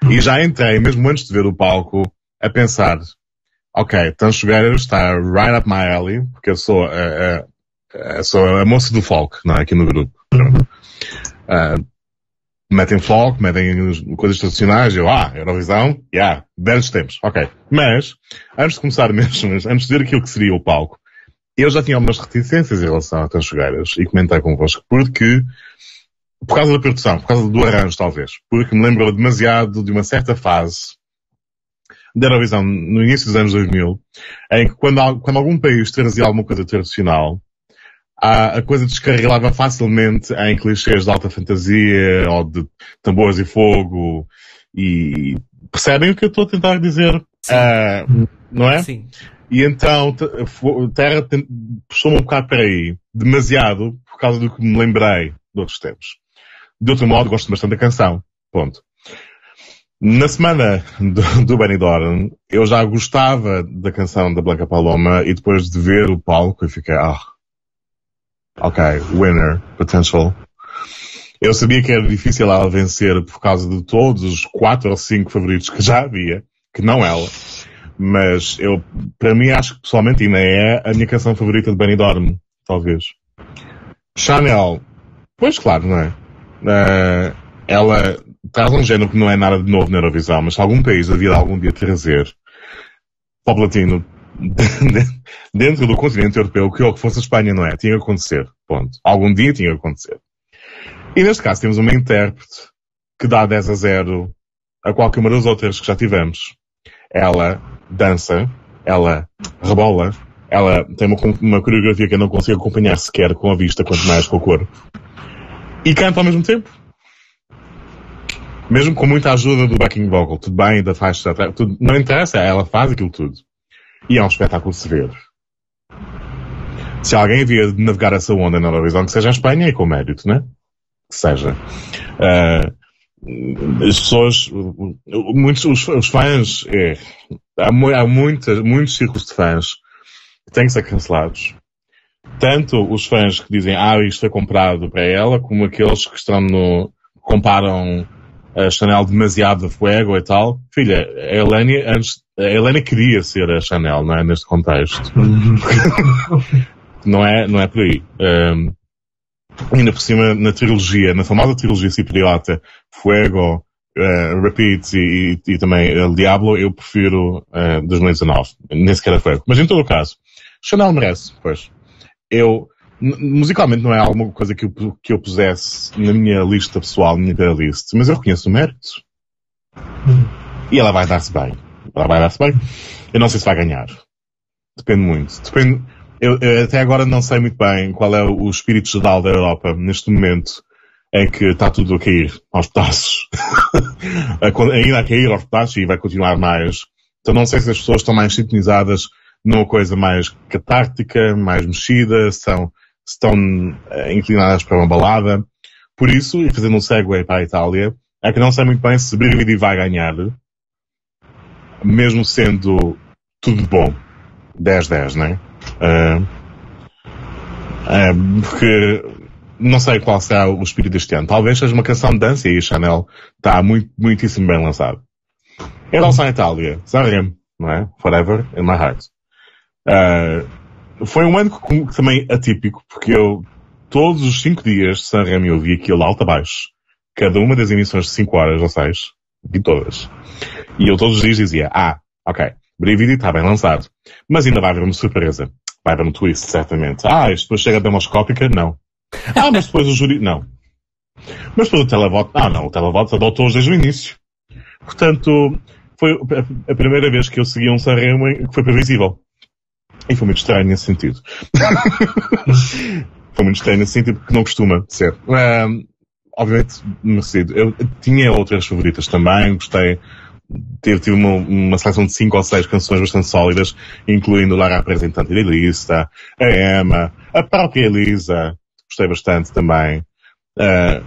E já entrei, mesmo antes de ver o palco, a pensar, ok, Tancho Guerreiro está right up my alley, porque eu sou, uh, uh, sou a moça do folk, não é? Aqui no grupo. Uh, metem folk, metem coisas tradicionais, eu, ah, Eurovisão, yeah, velhos tempos, ok. Mas, antes de começar mesmo, antes de ver aquilo que seria o palco, eu já tinha algumas reticências em relação a Tanchogueiras e comentei convosco porque, por causa da produção, por causa do arranjo talvez, porque me lembrou demasiado de uma certa fase da Eurovisão no início dos anos 2000, em que quando, quando algum país trazia alguma coisa tradicional, a, a coisa descarrilava facilmente em clichês de alta fantasia ou de tambores e fogo e percebem o que eu estou a tentar dizer? Uh, não é? Sim. E então, Terra puxou-me um bocado para aí. Demasiado, por causa do que me lembrei de outros tempos. De outro modo, gosto bastante da canção. Ponto. Na semana do, do Benidorm, eu já gostava da canção da Blanca Paloma e depois de ver o palco eu fiquei, ah, ok, winner, potential. Eu sabia que era difícil ela vencer por causa de todos os quatro ou cinco favoritos que já havia, que não ela. Mas eu, para mim, acho que pessoalmente ainda é a minha canção favorita de Benidorm, talvez. Chanel, pois claro, não é? Uh, ela traz um género que não é nada de novo na Eurovisão, mas se algum país havia algum dia trazer pop latino dentro do continente europeu, que é o que fosse a Espanha, não é? Tinha que acontecer. Ponto. Algum dia tinha que acontecer. E neste caso temos uma intérprete que dá 10 a 0 a qualquer uma das outras que já tivemos. Ela dança, ela rebola, ela tem uma, uma coreografia que eu não consigo acompanhar sequer com a vista, quanto mais com o corpo. E canta ao mesmo tempo. Mesmo com muita ajuda do backing vocal, tudo bem, da faixa, tudo, não interessa, ela faz aquilo tudo. E é um espetáculo se ver. Se alguém havia de navegar essa onda na Eurovisão, que seja a Espanha e com mérito, né? Que seja. Uh, as pessoas, muitos, os, os fãs, é, há, há muitas, muitos círculos de fãs que têm que ser cancelados. Tanto os fãs que dizem, ah, isto foi comprado para ela, como aqueles que estão no, comparam a Chanel demasiado de fuego e tal. Filha, a Helene, antes, a Helene queria ser a Chanel, não é? Neste contexto. não é, não é por aí. Um, ainda por cima, na trilogia, na famosa trilogia cipriota, Fuego, uh, Repeat e, e, e, também El Diablo, eu prefiro uh, 2019. Nem sequer a Fuego. Mas em todo o caso, Chanel merece, pois. Eu, musicalmente não é alguma coisa que eu, que eu pusesse na minha lista pessoal, na minha playlist, mas eu reconheço o mérito. E ela vai dar-se bem. Ela vai dar-se bem. Eu não sei se vai ganhar. Depende muito. Depende, eu, eu, até agora não sei muito bem qual é o espírito geral da Europa neste momento em que está tudo a cair aos pedaços. Ainda a cair aos pedaços e vai continuar mais. Então não sei se as pessoas estão mais sintonizadas numa coisa mais catártica, mais mexida, são estão uh, inclinadas para uma balada. Por isso, e fazendo um segue para a Itália, é que não sei muito bem se Brividi vai ganhar, mesmo sendo tudo bom. 10-10, né? Uh, uh, porque não sei qual será o espírito deste ano. Talvez seja uma canção de dança e Chanel está muito, muitíssimo bem lançado. Em relação à Itália, Sanremo, não é? Forever in my heart. Uh, foi um ano também atípico, porque eu, todos os cinco dias de Sanremo eu vi aquilo alto a baixo. Cada uma das emissões de cinco horas ou seis. Vi todas. E eu todos os dias dizia, ah, ok, Brividi está bem lançado. Mas ainda vai haver uma surpresa. Vai haver um twist, certamente. Ah, isto depois chega a demoscópica? Não. Ah, mas depois o júri? Não. Mas depois o televoto? Ah, não, o televoto adotou-os desde o início. Portanto, foi a primeira vez que eu segui um Sanremo que foi previsível. E foi muito estranho nesse sentido. foi muito estranho nesse sentido porque não costuma ser. Um, obviamente, merecido. Eu tinha outras favoritas também, gostei. Tive, tive uma, uma, seleção de cinco ou seis canções bastante sólidas, incluindo Lara Representante da Lista, a Emma, a própria Elisa, gostei bastante também. Uh,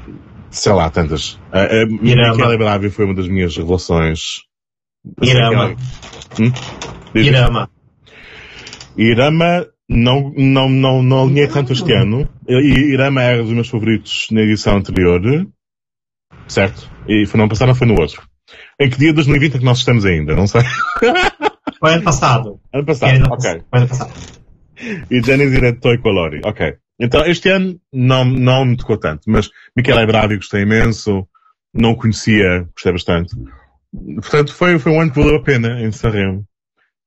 sei lá, tantas. Uh, a Michele Bravi foi uma das minhas revelações. Irama. Hum? Irama. Irama não, não, não, não alinhei tanto este ano. Irama era dos meus favoritos na edição anterior. Certo? E foi no ano passado ou foi no outro? Em que dia de 2020 é que nós estamos ainda? Não sei. Foi ano passado. Ano passado, ano ok. Foi ano passado. E Jenny Direto e Colori, ok. Então, este ano não, não me tocou tanto, mas Michele Bravi gostei imenso, não conhecia, gostei bastante. Portanto, foi, foi um ano que valeu a pena em Sanremo.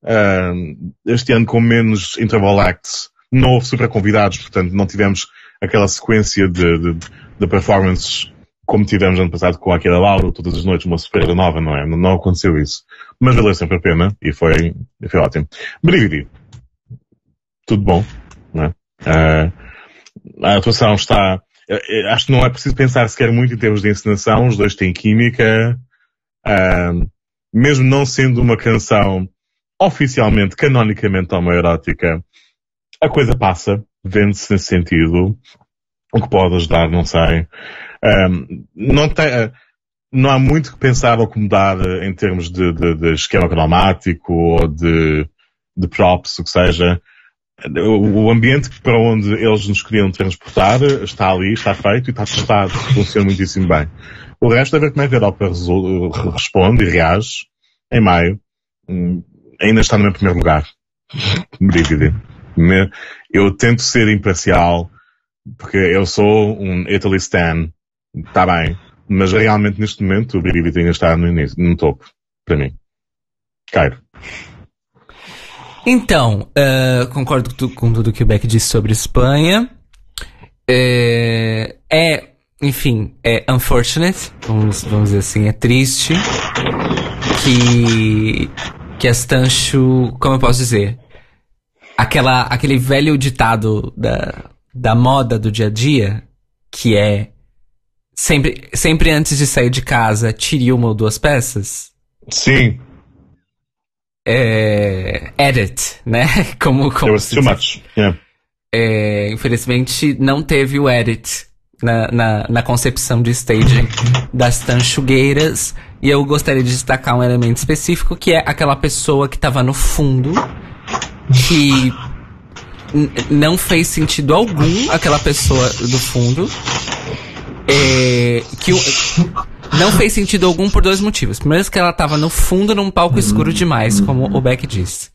Uh, este ano com menos interval acts, não houve super convidados, portanto não tivemos aquela sequência de, de, de performances como tivemos ano passado com aquela Lauro, todas as noites uma super nova, não é? Não, não, aconteceu isso. Mas valeu sempre a pena e foi, foi ótimo. Brigidi. Tudo bom, não é? Uh, A atuação está, acho que não é preciso pensar sequer muito em termos de encenação, os dois têm química, uh, mesmo não sendo uma canção oficialmente, canonicamente homoerótica, a coisa passa, vende-se nesse sentido, o que pode ajudar, não sei. Um, não, tem, não há muito que pensar ou acomodar em termos de, de, de esquema cromático ou de, de props, o que seja. O, ambiente para onde eles nos queriam transportar está ali, está feito e está testado, funciona muitíssimo bem. O resto é ver como é que a Europa responde e reage em maio. Hum, ainda está no meu primeiro lugar. Eu tento ser imparcial, porque eu sou um Italy Stan. Está bem. Mas realmente neste momento o Brívide ainda está no, início, no topo. Para mim. Cairo. Então, uh, concordo com tudo que o Beck disse sobre Espanha. É, é, enfim, é unfortunate, vamos, vamos dizer assim, é triste que que as Tancho, como eu posso dizer, aquela aquele velho ditado da, da moda do dia a dia, que é sempre sempre antes de sair de casa, tire uma ou duas peças. Sim é, edit, né? Como, como There too much. Yeah. É, infelizmente não teve o edit na, na, na concepção de staging das tanchugueiras. E eu gostaria de destacar um elemento específico que é aquela pessoa que estava no fundo, que não fez sentido algum aquela pessoa do fundo. É, que não fez sentido algum por dois motivos. Primeiro, que ela tava no fundo num palco escuro demais, como o Beck disse.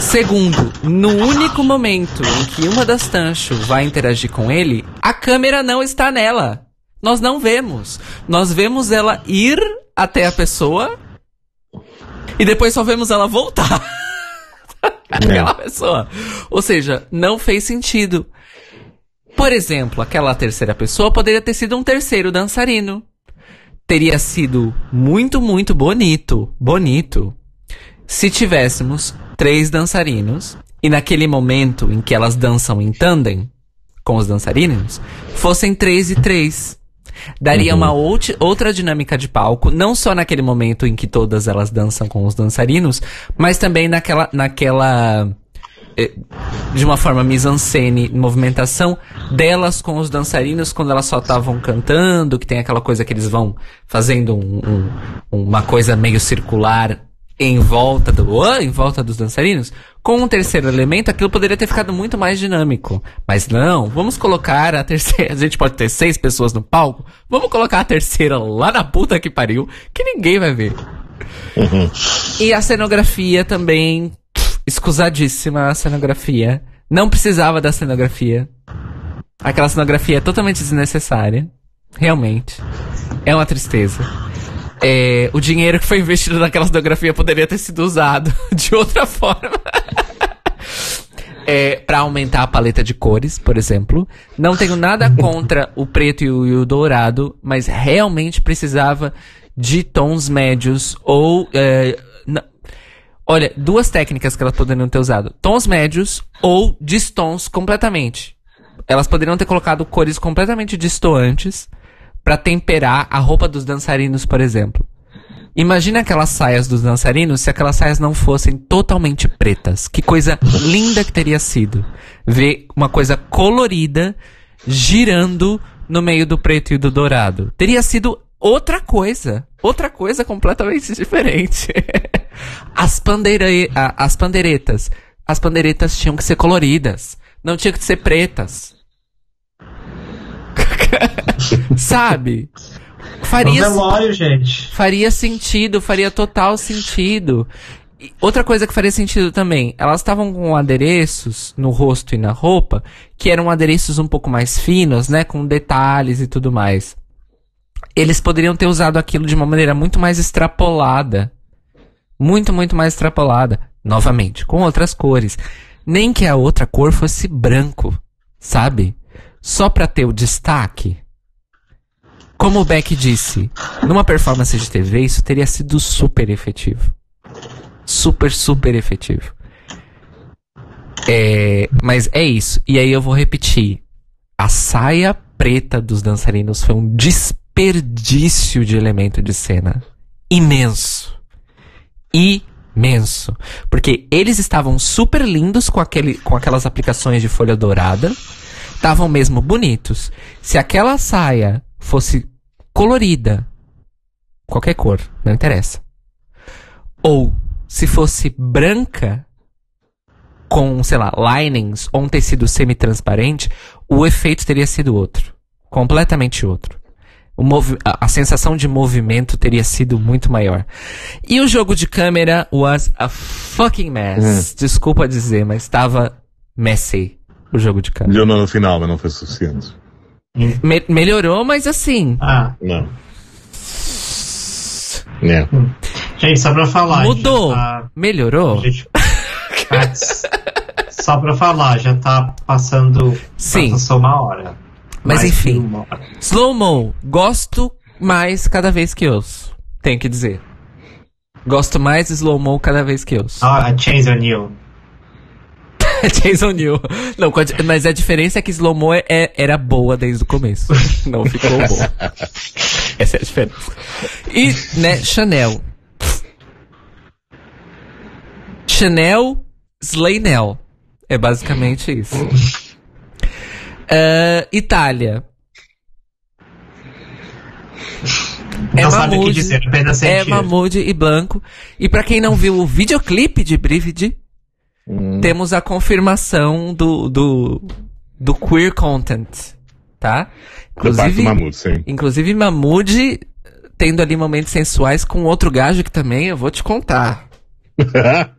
Segundo, no único momento em que uma das Tancho vai interagir com ele, a câmera não está nela. Nós não vemos. Nós vemos ela ir até a pessoa e depois só vemos ela voltar. aquela pessoa. Ou seja, não fez sentido. Por exemplo, aquela terceira pessoa poderia ter sido um terceiro dançarino teria sido muito, muito bonito, bonito, se tivéssemos três dançarinos e naquele momento em que elas dançam em tandem com os dançarinos, fossem três e três. Daria uhum. uma out outra dinâmica de palco, não só naquele momento em que todas elas dançam com os dançarinos, mas também naquela, naquela de uma forma mise-en-scène, movimentação delas com os dançarinos quando elas só estavam cantando, que tem aquela coisa que eles vão fazendo um, um, uma coisa meio circular em volta do em volta dos dançarinos. Com um terceiro elemento, aquilo poderia ter ficado muito mais dinâmico. Mas não, vamos colocar a terceira. A gente pode ter seis pessoas no palco. Vamos colocar a terceira lá na puta que pariu, que ninguém vai ver. Uhum. E a cenografia também escusadíssima a cenografia. Não precisava da cenografia. Aquela cenografia é totalmente desnecessária. Realmente. É uma tristeza. É, o dinheiro que foi investido naquela cenografia poderia ter sido usado de outra forma. é, para aumentar a paleta de cores, por exemplo. Não tenho nada contra o preto e o, e o dourado, mas realmente precisava de tons médios ou é, Olha, duas técnicas que elas poderiam ter usado: tons médios ou distons completamente. Elas poderiam ter colocado cores completamente distoantes para temperar a roupa dos dançarinos, por exemplo. Imagina aquelas saias dos dançarinos se aquelas saias não fossem totalmente pretas. Que coisa linda que teria sido. Ver uma coisa colorida girando no meio do preto e do dourado. Teria sido outra coisa. Outra coisa completamente diferente. as, pandeira, as pandeiretas. As pandeiretas tinham que ser coloridas. Não tinham que ser pretas. Sabe? Faria, velório, gente. faria sentido, faria total sentido. E outra coisa que faria sentido também, elas estavam com adereços no rosto e na roupa, que eram adereços um pouco mais finos, né, com detalhes e tudo mais eles poderiam ter usado aquilo de uma maneira muito mais extrapolada. Muito, muito mais extrapolada. Novamente, com outras cores. Nem que a outra cor fosse branco, sabe? Só para ter o destaque. Como o Beck disse, numa performance de TV isso teria sido super efetivo. Super, super efetivo. É, mas é isso. E aí eu vou repetir. a saia preta dos dançarinos foi um desperdício de elemento de cena. Imenso. Imenso. Porque eles estavam super lindos com, aquele, com aquelas aplicações de folha dourada. Estavam mesmo bonitos. Se aquela saia fosse colorida, qualquer cor, não interessa. Ou se fosse branca, com, sei lá, linings ou um tecido semi-transparente, o efeito teria sido outro. Completamente outro. O a, a, sensação de movimento teria sido muito maior. E o jogo de câmera was a fucking mess. Hum. Desculpa dizer, mas estava messy o jogo de câmera. Melhorou no final, mas não foi suficiente. Me melhorou, mas assim. Ah. Não. É. Gente, só pra falar. Mudou. Tá... Melhorou. Gente... Só pra falar, já tá passando. Sim. Passou uma hora. Mas enfim. Slow Mo, gosto mais cada vez que ouço. Tenho que dizer. Gosto mais de Slow Mo cada vez que ouço. Ah, a Chains O'Neill. Chains O'Neill. Não, mas a diferença é que Slow Mo é, é, era boa desde o começo. Não ficou boa. Essa é a diferença. E, né, Chanel. Chanel Slaynel. É basicamente isso. Uh, Itália. Não é sabe o que dizer, apenas É Mahmoud e Blanco. E para quem não viu o videoclipe de Brivid, hum. temos a confirmação do, do, do queer content, tá? Inclusive, Mahmoud, sim. inclusive Mahmoud tendo ali momentos sensuais com outro gajo que também eu vou te contar.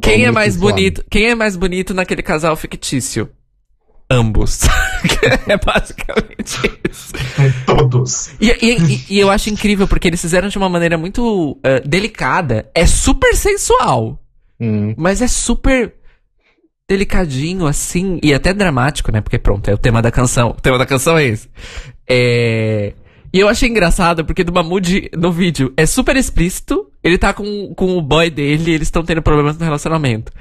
Quem é mais bonito? Quem é mais bonito naquele casal fictício? Ambos. é basicamente isso. Todos. E, e, e, eu acho incrível porque eles fizeram de uma maneira muito uh, delicada. É super sensual. Hum. Mas é super delicadinho, assim, e até dramático, né? Porque pronto, é o tema da canção. O tema da canção é esse. É. E eu achei engraçado, porque do Mahmoud no vídeo é super explícito. Ele tá com, com o boy dele e eles estão tendo problemas no relacionamento.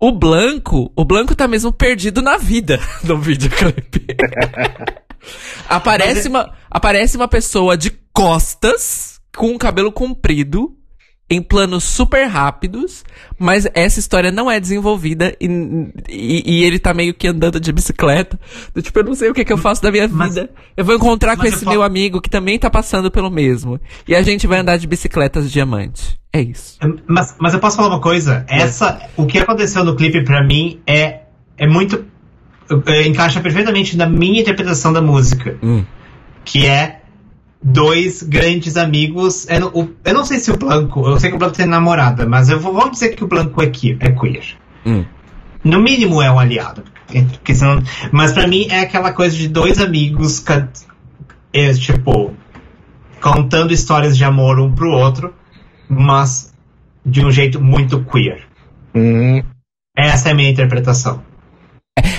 O Blanco, o Blanco tá mesmo perdido na vida no videoclipe. aparece, uma, aparece uma pessoa de costas, com o cabelo comprido, em planos super rápidos, mas essa história não é desenvolvida e, e, e, ele tá meio que andando de bicicleta. tipo, eu não sei o que, que eu faço da minha mas, vida. Eu vou encontrar com esse meu amigo que também tá passando pelo mesmo. E a gente vai andar de bicicletas diamante. É isso. Mas, mas eu posso falar uma coisa? Essa, é. o que aconteceu no clipe para mim é, é muito. É, encaixa perfeitamente na minha interpretação da música. Hum. Que é dois grandes amigos. Eu, o, eu não sei se o Blanco, eu sei que o Blanco tem namorada, mas eu vou, vamos dizer que o Blanco é, queer. É queer. Hum. No mínimo é um aliado. Porque senão, mas para mim é aquela coisa de dois amigos, é, tipo, contando histórias de amor um pro outro, mas de um jeito muito queer. Hum. Essa é a minha interpretação.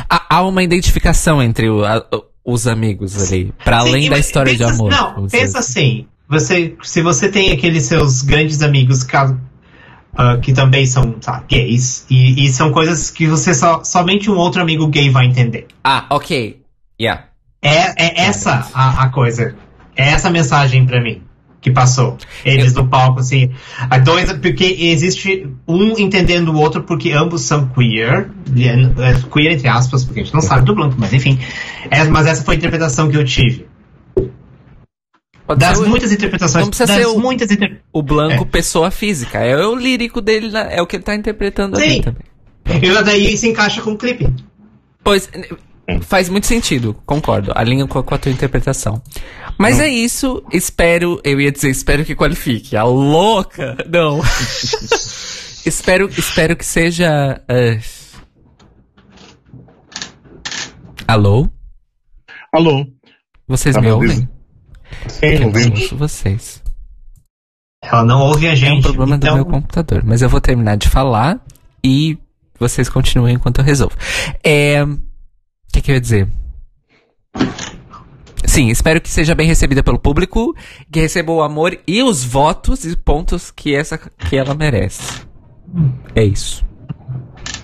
Há uma identificação entre o, a, os amigos ali, para além da história de amor. Não, pensa assim, você, se você tem aqueles seus grandes amigos que, uh, que também são tá, gays, e, e, são coisas que você só, somente um outro amigo gay vai entender. Ah, ok. Yeah. É, é essa a, a coisa. É essa a mensagem para mim que passou. Eles no palco, assim. A dois, porque existe um entendendo o outro porque ambos são queer. É, é queer entre aspas, porque a gente não sabe do Blanco, mas enfim. É, mas essa foi a interpretação que eu tive. Pode das muitas interpretações. Não precisa ser o, muitas inter... o Blanco é. pessoa física. É o lírico dele, é o que ele tá interpretando Sim. ali também. E daí se encaixa com o clipe. Pois, faz muito sentido, concordo. Alinha com a, com a tua interpretação. Mas não. é isso, espero, eu ia dizer, espero que qualifique. A louca! Não. espero, espero que seja. Uh... Alô? Alô? Vocês me ouvem? Sim, ouvimos. vocês. Ela não ouve a gente. É um problema então... do meu computador. Mas eu vou terminar de falar e vocês continuem enquanto eu resolvo. É. Que, que eu ia dizer? Sim, espero que seja bem recebida pelo público, que receba o amor e os votos e pontos que, essa, que ela merece. É isso.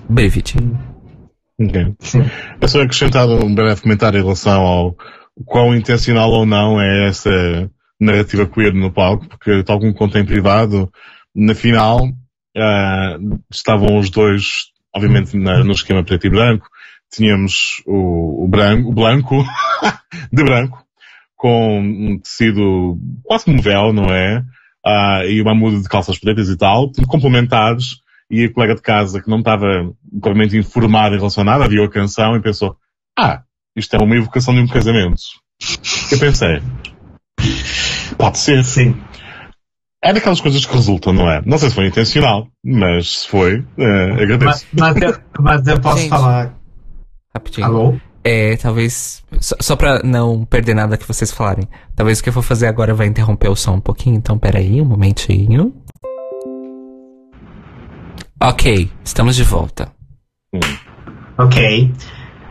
Brevet. Okay. Eu só acrescentado um breve comentário em relação ao quão intencional ou não é essa narrativa queer no palco, porque tal como contei em privado, na final uh, estavam os dois, obviamente na, no esquema preto e branco, tínhamos o, o branco, o blanco, de branco, com um tecido quase como véu, não é? Uh, e uma muda de calças pretas e tal, complementados e a colega de casa que não estava provavelmente informada em relação a nada, viu a canção e pensou, ah, isto é uma evocação de um casamento. Eu pensei, pode ser. Sim. É daquelas coisas que resultam, não é? Não sei se foi intencional, mas se foi, uh, agradeço. Mas, mas, eu, mas eu posso Gente, falar. Rapidinho. Alô? É, talvez. Só, só pra não perder nada que vocês falarem. Talvez o que eu vou fazer agora vai interromper o som um pouquinho, então peraí, um momentinho. Ok, estamos de volta. Ok.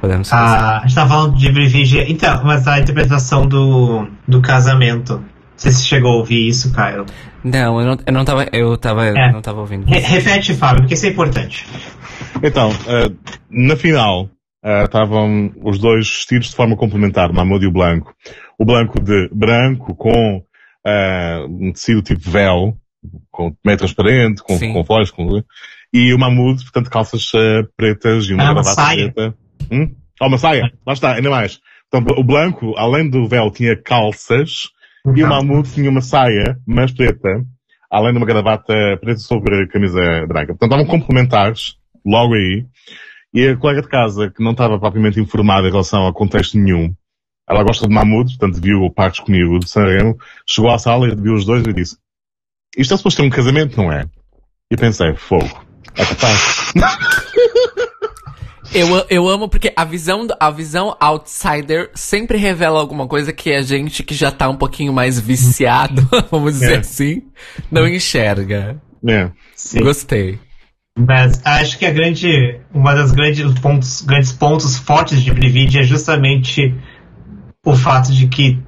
Podemos ah, a gente tá falando de Brivigia. Então, mas a interpretação do, do casamento. Você chegou a ouvir isso, Caio? Não, eu não, eu não tava. Eu tava, é. não tava ouvindo. Re repete, Fábio, porque isso é importante. Então, uh, na final, uh, estavam os dois vestidos de forma complementar, o Mahmoud e o Blanco. O Blanco de branco com uh, um tecido tipo véu, com meio transparente, com, com flores, com... e o Mahmoud, portanto, calças uh, pretas e uma ah, gravata preta. Hum? Oh, uma saia, lá está, ainda mais. Então, o Blanco, além do véu, tinha calças uhum. e o Mahmoud tinha uma saia, mas preta, além de uma gravata preta sobre a camisa branca. Portanto, estavam complementares, logo aí. E a colega de casa, que não estava propriamente informada em relação a contexto nenhum, ela gosta de Mahmoud, portanto viu o Parques comigo de Sanremo, chegou à sala e viu os dois e disse, isto é suposto ter um casamento, não é? E pensei, fogo. É capaz. Eu, eu amo porque a visão, a visão outsider sempre revela alguma coisa que a gente que já tá um pouquinho mais viciado, vamos dizer é. assim, não enxerga. É. Sim. Gostei. Mas acho que a grande, uma das grandes pontos, grandes pontos fortes de Brivide é justamente o fato de que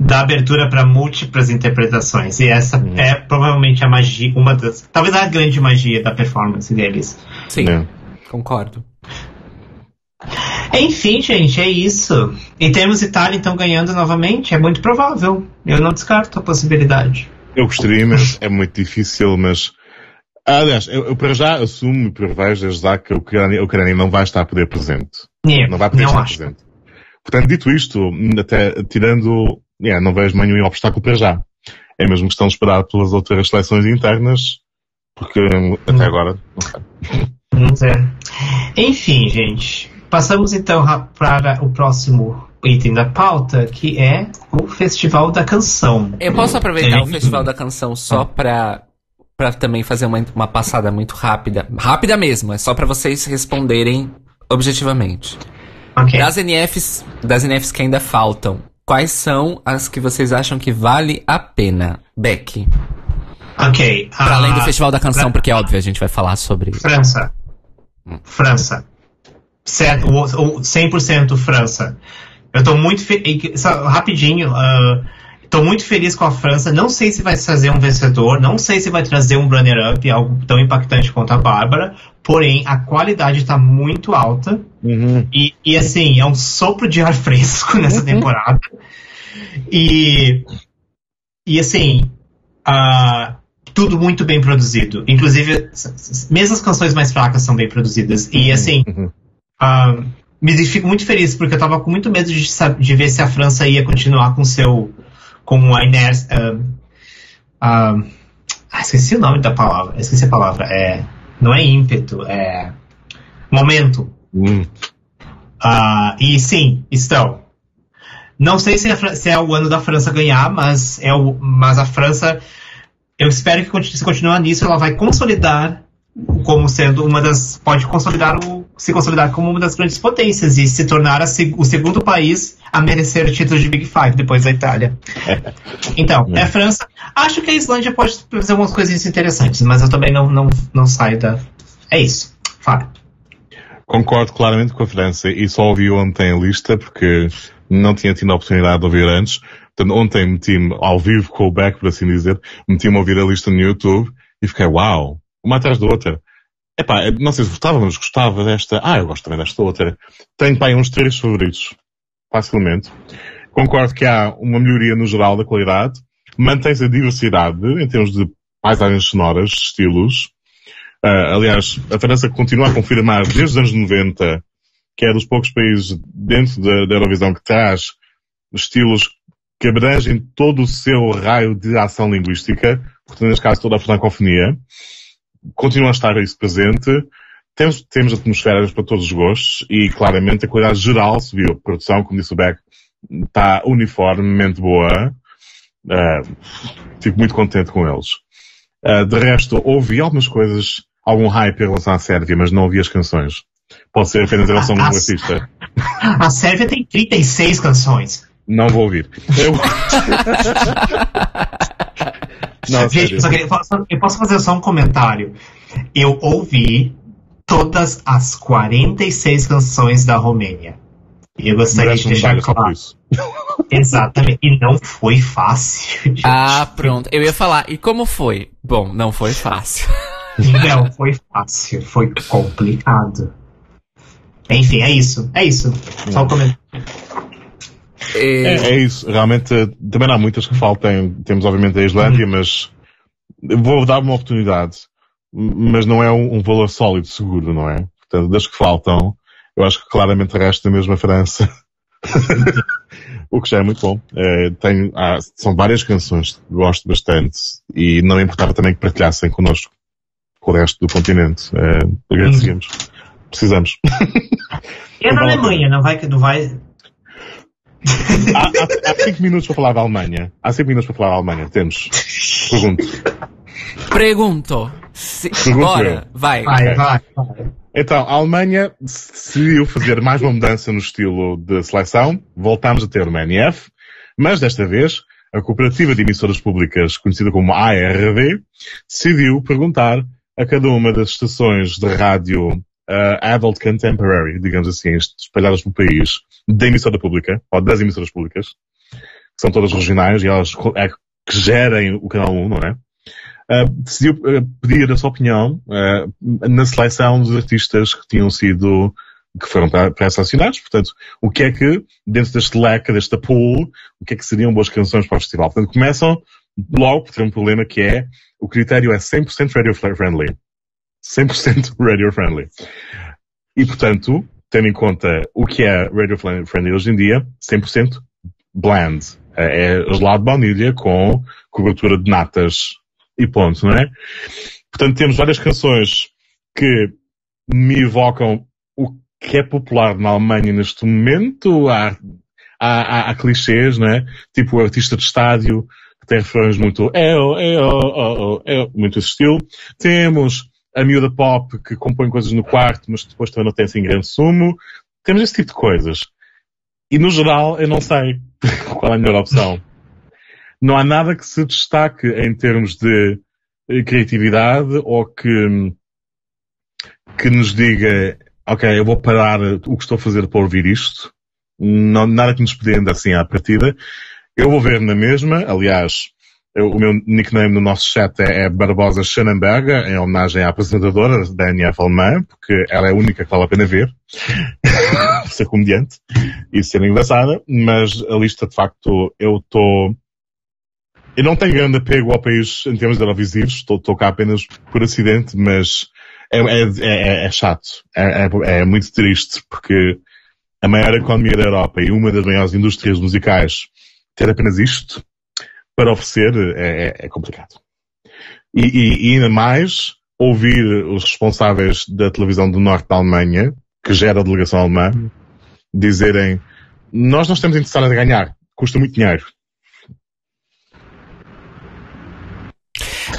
dá abertura para múltiplas interpretações. E essa hum. é provavelmente a magia, uma das. Talvez a grande magia da performance deles. Sim, é. concordo. Enfim, gente, é isso. E temos Itália então ganhando novamente? É muito provável. Eu não descarto a possibilidade. Eu gostaria, mas é muito difícil, mas. Aliás, eu, eu para já assumo e prevejo desde já que a Ucrânia, a Ucrânia não vai estar a poder presente. Yeah, não vai poder estar acho. presente. Portanto, dito isto, até tirando yeah, não vejo nenhum obstáculo para já. É mesmo questão de esperar pelas outras seleções internas, porque até hum. agora não sei. Enfim, gente. Passamos então para o próximo item da pauta, que é o Festival da Canção. Eu posso aproveitar é. o Festival da Canção só ah. para para também fazer uma, uma passada muito rápida. Rápida mesmo, é só para vocês responderem objetivamente. Okay. Das NFs, das NFs que ainda faltam, Quais são as que vocês acham que vale a pena, Beck? Ok. Para uh, além do Festival da Canção, porque é óbvio, a gente vai falar sobre. França. Hum. França. 100% França. Eu tô muito feliz. Rapidinho. Uh, Estou muito feliz com a França. Não sei se vai trazer um vencedor, não sei se vai trazer um runner-up, algo tão impactante quanto a Bárbara. Porém, a qualidade está muito alta. Uhum. E, e, assim, é um sopro de ar fresco nessa uhum. temporada. E, e assim, uh, tudo muito bem produzido. Inclusive, mesmo as canções mais fracas são bem produzidas. E uhum. assim, uh, me fico muito feliz porque eu estava com muito medo de, de ver se a França ia continuar com seu com a inércia. Ah, esqueci o nome da palavra. Esqueci a palavra. É, não é ímpeto, é momento. Hum. Uh, e sim, estão. Não sei se é, se é, o ano da França ganhar, mas, é o, mas a França, eu espero que se continuar nisso, ela vai consolidar como sendo uma das. pode consolidar o, se consolidar como uma das grandes potências e se tornar o segundo país a merecer o título de Big Five depois da Itália. Então, é a França. Acho que a Islândia pode fazer algumas coisas interessantes, mas eu também não, não, não saio da. É isso. Fábio. Concordo claramente com a França e só ouvi ontem a lista porque não tinha tido a oportunidade de ouvir antes. Portanto, ontem meti-me ao vivo com o back, por assim dizer, meti-me a ouvir a lista no YouTube e fiquei, uau, uma atrás da outra. Epá, não sei se votava, mas gostava desta. Ah, eu gosto também desta outra. Tenho, pá, uns três favoritos. Facilmente. Concordo que há uma melhoria no geral da qualidade. Mantém-se a diversidade em termos de paisagens sonoras, estilos. Uh, aliás, a França continua a confirmar desde os anos 90 que é dos poucos países dentro da, da Eurovisão que traz estilos que abrangem todo o seu raio de ação linguística, portanto, neste caso, toda a francofonia. Continua a estar isso presente. Temos, temos atmosferas para todos os gostos e, claramente, a qualidade geral subiu. A produção, como disse o Beck, está uniformemente boa. Uh, fico muito contente com eles. Uh, de resto, ouvi algumas coisas, algum hype em relação à Sérvia, mas não ouvi as canções. Pode ser apenas em relação a, um artista. A Sérvia tem 36 canções. Não vou ouvir. Eu... Não, Gente, eu posso, eu posso fazer só um comentário. Eu ouvi todas as 46 canções da Romênia. E eu gostaria de deixar claro. Exatamente. E não foi fácil. Gente. Ah, pronto. Eu ia falar. E como foi? Bom, não foi fácil. Não foi fácil. Foi complicado. Enfim, é isso. É isso. Só um comentário. É, é, isso. Realmente, também não há muitas que faltem. Temos, obviamente, a Islândia, uhum. mas vou dar uma oportunidade. Mas não é um, um, valor sólido, seguro, não é? Portanto, das que faltam, eu acho que claramente resta mesmo a França. o que já é muito bom. É, tenho, há, são várias canções que gosto bastante e não importava também que partilhassem connosco com o resto do continente. É, agradecíamos. Uhum. Precisamos. E é na Alemanha, não vai, não vai, há, há, há cinco minutos para falar da Alemanha. Há cinco minutos para falar da Alemanha. Temos. Pergunto. Pergunto. Se... Bora, vai. Vai, vai, vai. Então, a Alemanha decidiu fazer mais uma mudança no estilo de seleção. Voltámos a ter uma NF, mas desta vez a Cooperativa de Emissoras Públicas, conhecida como ARD, decidiu perguntar a cada uma das estações de rádio uh, Adult Contemporary, digamos assim, espalhadas pelo país, da emissora pública, ou das emissoras públicas, que são todas regionais e elas é, que gerem o canal 1, não é? Uh, decidiu uh, pedir a sua opinião uh, na seleção dos artistas que tinham sido, que foram pré-selecionados. Portanto, o que é que, dentro deste leque, desta pool, o que é que seriam boas canções para o festival? Portanto, começam logo por ter um problema que é, o critério é 100% radio friendly. 100% radio friendly. E, portanto, tendo em conta o que é radio friendly hoje em dia, 100% bland. É, é gelado de baunilha com cobertura de natas e ponto, não é? Portanto, temos várias canções que me evocam o que é popular na Alemanha neste momento. Há, há, há, há clichês, é? Tipo o artista de estádio, que tem refrões muito eu, eu, eu, eu, muito esse estilo. Temos a miúda pop que compõe coisas no quarto, mas depois também não tem assim grande sumo. Temos esse tipo de coisas. E no geral, eu não sei qual é a melhor opção. Não há nada que se destaque em termos de eh, criatividade ou que, que nos diga, ok, eu vou parar o que estou a fazer para ouvir isto. Não, nada que nos prenda assim à partida. Eu vou ver na mesma, aliás, o meu nickname no nosso chat é, é Barbosa Schanenberger, em homenagem à apresentadora da NF alemã, porque ela é a única que vale a pena ver, ser comediante e ser engraçada, mas a lista de facto eu estou eu não tenho grande apego ao país em termos de Eurovisivos, estou cá apenas por acidente, mas é, é, é, é chato, é, é, é muito triste, porque a maior economia da Europa e uma das maiores indústrias musicais ter apenas isto, para oferecer é, é, é complicado. E, e, e, ainda mais ouvir os responsáveis da televisão do norte da Alemanha, que gera a delegação alemã, dizerem nós não estamos interessados em ganhar, custa muito dinheiro.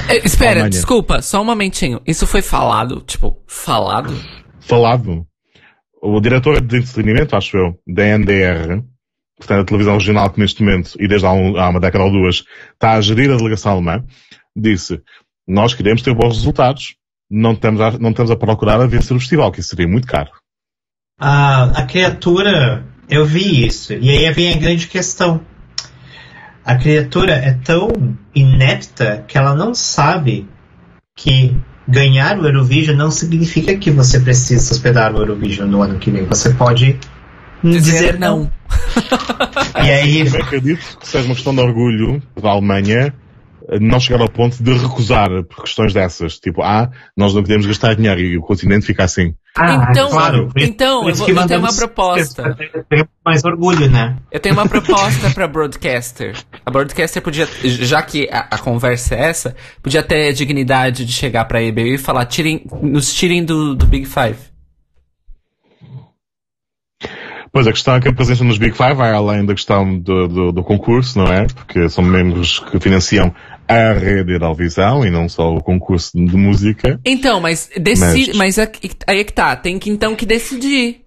Eh, espera, Alemanha. desculpa, só um momentinho. Isso foi falado, tipo, falado? Falado. O diretor de entretenimento, acho eu, da NDR, portanto, a televisão regional que neste momento, e desde há, um, há uma década ou duas, está a gerir a delegação alemã, disse, nós queremos ter bons resultados, não estamos a, não estamos a procurar a vencer o festival, que isso seria muito caro. A, a criatura, eu vi isso, e aí vem a grande questão. A criatura é tão inepta que ela não sabe que ganhar o Eurovision não significa que você precisa hospedar o Eurovision no ano que vem. Você pode dizer, não. e aí... Eu acredito que seja uma questão de orgulho da Alemanha não chegar ao ponto de recusar por questões dessas. Tipo, ah, nós não podemos gastar dinheiro e o continente fica assim. Ah, então, claro. então eu, vou, eu tenho uma proposta. Tenho mais orgulho, né? Eu tenho uma proposta para broadcaster. A broadcaster podia, já que a, a, conversa é essa, podia ter dignidade de chegar para a EBU e falar, tirem, nos tirem do, do Big Five. Pois a questão é que a presença nos Big Five vai além da questão do, do, do concurso, não é? Porque são membros que financiam a rede Eurovisão e não só o concurso de música. Então, mas, decide, mas... mas aí é que tá, tem que então que decidir.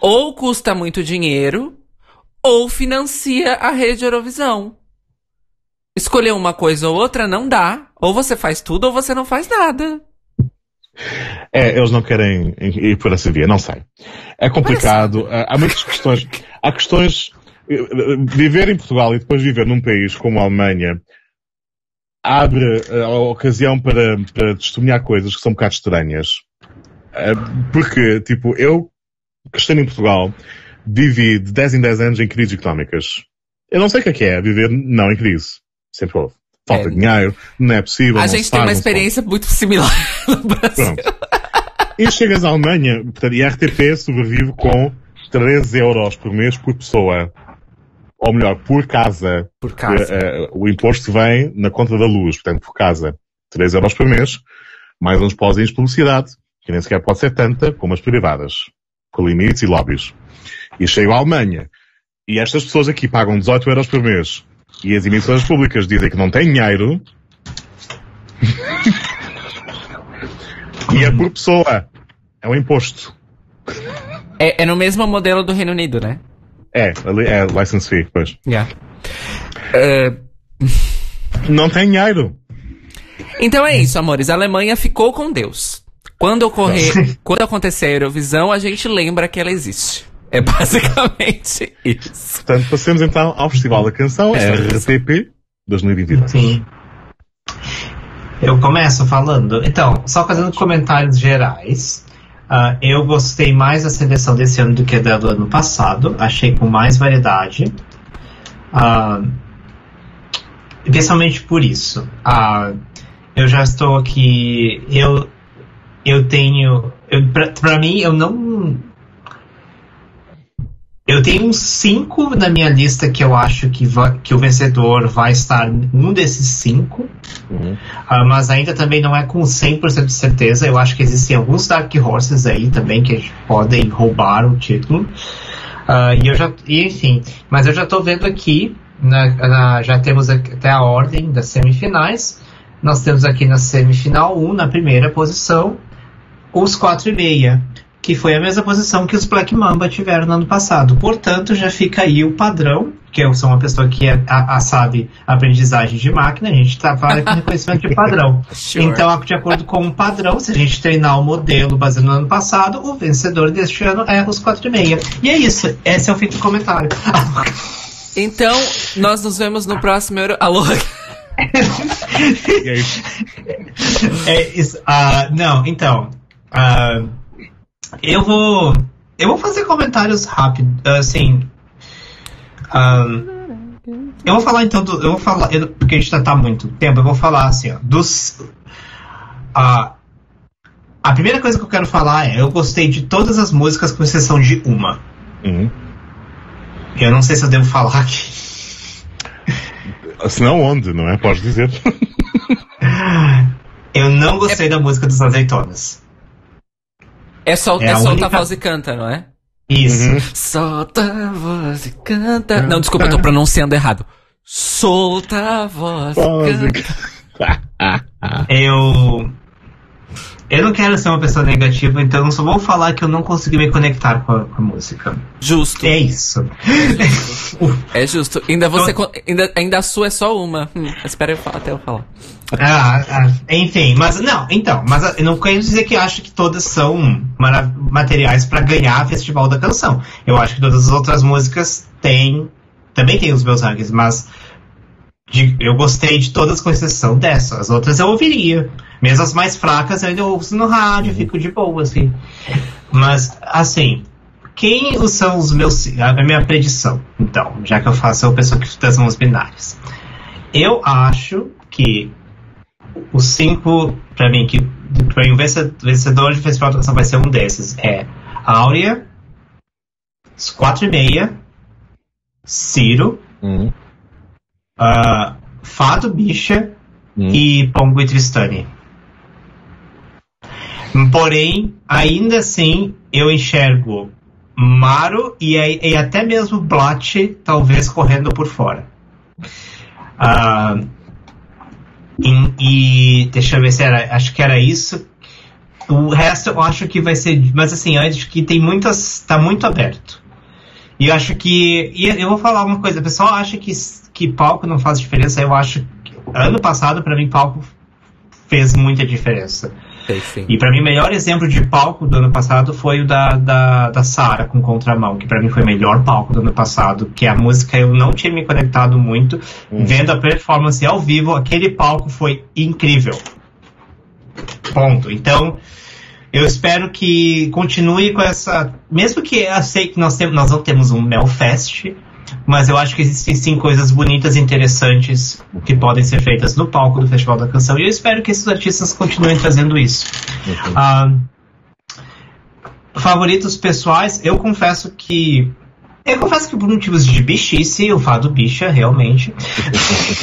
Ou custa muito dinheiro, ou financia a rede Eurovisão. Escolher uma coisa ou outra não dá. Ou você faz tudo ou você não faz nada. É, eles não querem ir por essa via, não sei. É complicado. Há muitas questões. Há questões. Viver em Portugal e depois viver num país como a Alemanha, abre eh, a ocasião para, para testemunhar coisas que são um bocado estranhas. Eh, porque, tipo, eu, que em Portugal, vivi de 10 em 10 anos em crises económicas. Eu não sei o que é, que é viver não em crise. Sempre houve. Falta é. dinheiro, não é possível. A gente tem uma experiência muito similar no Brasil. Pronto. E chegas à Alemanha, portanto, e a RTP sobrevive com 13 euros por mês por pessoa ou melhor, por casa. Por casa. Uh, o imposto vem na conta da luz, portanto, por casa, 3 euros por mês, mais uns pauzinhos de publicidade, que nem sequer pode ser tanta como as privadas, com limites e lobbies. E chego à Alemanha, e estas pessoas aqui pagam 18 euros por mês, e as emissoras públicas dizem que não têm dinheiro, e é por pessoa. É um imposto. É, é no mesmo modelo do Reino Unido, né? É, é license fee, pois. Yeah. Uh... Não tem dinheiro. Então é isso, amores. A Alemanha ficou com Deus. Quando ocorrer, quando acontecer a Eurovisão, a gente lembra que ela existe. É basicamente isso. Portanto, passemos então ao Festival da Canção, RTP 2022. Sim. Eu começo falando. Então, só fazendo comentários gerais. Uh, eu gostei mais da seleção desse ano do que da do ano passado. Achei com mais variedade. Uh, principalmente por isso. Uh, eu já estou aqui. Eu, eu tenho. Para mim, eu não eu tenho uns cinco na minha lista que eu acho que, vai, que o vencedor vai estar num desses cinco. Uhum. Uh, mas ainda também não é com 100% de certeza. Eu acho que existem alguns Dark Horses aí também que podem roubar o título. Uh, e eu já, e, enfim, mas eu já estou vendo aqui, na, na, já temos até a ordem das semifinais. Nós temos aqui na semifinal 1, na primeira posição, os 4 e meia que foi a mesma posição que os Black Mamba tiveram no ano passado. Portanto, já fica aí o padrão, que eu sou uma pessoa que é, a, a sabe aprendizagem de máquina, a gente trabalha com reconhecimento de padrão. Sure. Então, de acordo com o padrão, se a gente treinar o modelo baseado no ano passado, o vencedor deste ano é os 4,5. E é isso, esse é o fim do comentário. então, nós nos vemos no próximo Euro... Alô? é isso, uh, não, então. Uh, eu vou. Eu vou fazer comentários rápidos, assim. Um, eu vou falar então do. Eu vou falar. Eu, porque a gente já tá muito tempo, eu vou falar assim, ó. Dos. Uh, a primeira coisa que eu quero falar é: eu gostei de todas as músicas, com exceção de uma. Uhum. Eu não sei se eu devo falar aqui. Se não, onde, não é? Pode dizer. eu não gostei é... da música dos azeitonas. É, sol, é, é solta única... a voz e canta, não é? Isso. Uhum. Solta a voz e canta. Não, desculpa, eu tô pronunciando errado. Solta a voz e canta. eu. Eu não quero ser uma pessoa negativa, então eu só vou falar que eu não consegui me conectar com a, com a música. Justo. É isso. é justo. Ainda você. Ainda, ainda a sua é só uma. Hum, espera eu falar, até eu falar. Ah, ah, enfim, mas não, então, mas eu não quero dizer que acho que todas são materiais para ganhar Festival da Canção. Eu acho que todas as outras músicas têm. Também têm os meus rankings, mas de, eu gostei de todas com exceção dessa. As outras eu ouviria. Mesmo as mais fracas eu ainda ouço no rádio, uhum. fico de boa, assim. Mas, assim, quem são os meus. A minha predição, então, já que eu faço a pessoa que das mãos binárias. Eu acho que os cinco, para mim, que para mim, o vencedor de Festival da Canção vai ser um desses. É Áurea, quatro e meia, Ciro, uhum. uh, Fado Bicha uhum. e Pongo e Tristani. Porém, ainda assim, eu enxergo Maro e, e até mesmo Blat talvez correndo por fora. Uh, e, e, deixa eu ver se era. Acho que era isso. O resto eu acho que vai ser. Mas assim, eu acho que tem muitas. tá muito aberto. E eu acho que. E eu vou falar uma coisa, o pessoal acha que, que palco não faz diferença. Eu acho que ano passado, para mim, palco fez muita diferença. Sim. E para mim, o melhor exemplo de palco do ano passado foi o da, da, da Sara com Contramão, que para mim foi o melhor palco do ano passado, que a música eu não tinha me conectado muito. Hum. Vendo a performance ao vivo, aquele palco foi incrível. Ponto. Então, eu espero que continue com essa. Mesmo que eu sei que nós, temos, nós não temos um Melfest, mas eu acho que existem sim coisas bonitas e interessantes que podem ser feitas no palco do Festival da Canção. E eu espero que esses artistas continuem fazendo isso. Uh, favoritos pessoais, eu confesso que eu confesso que por motivos de bichice, o fado bicha, realmente.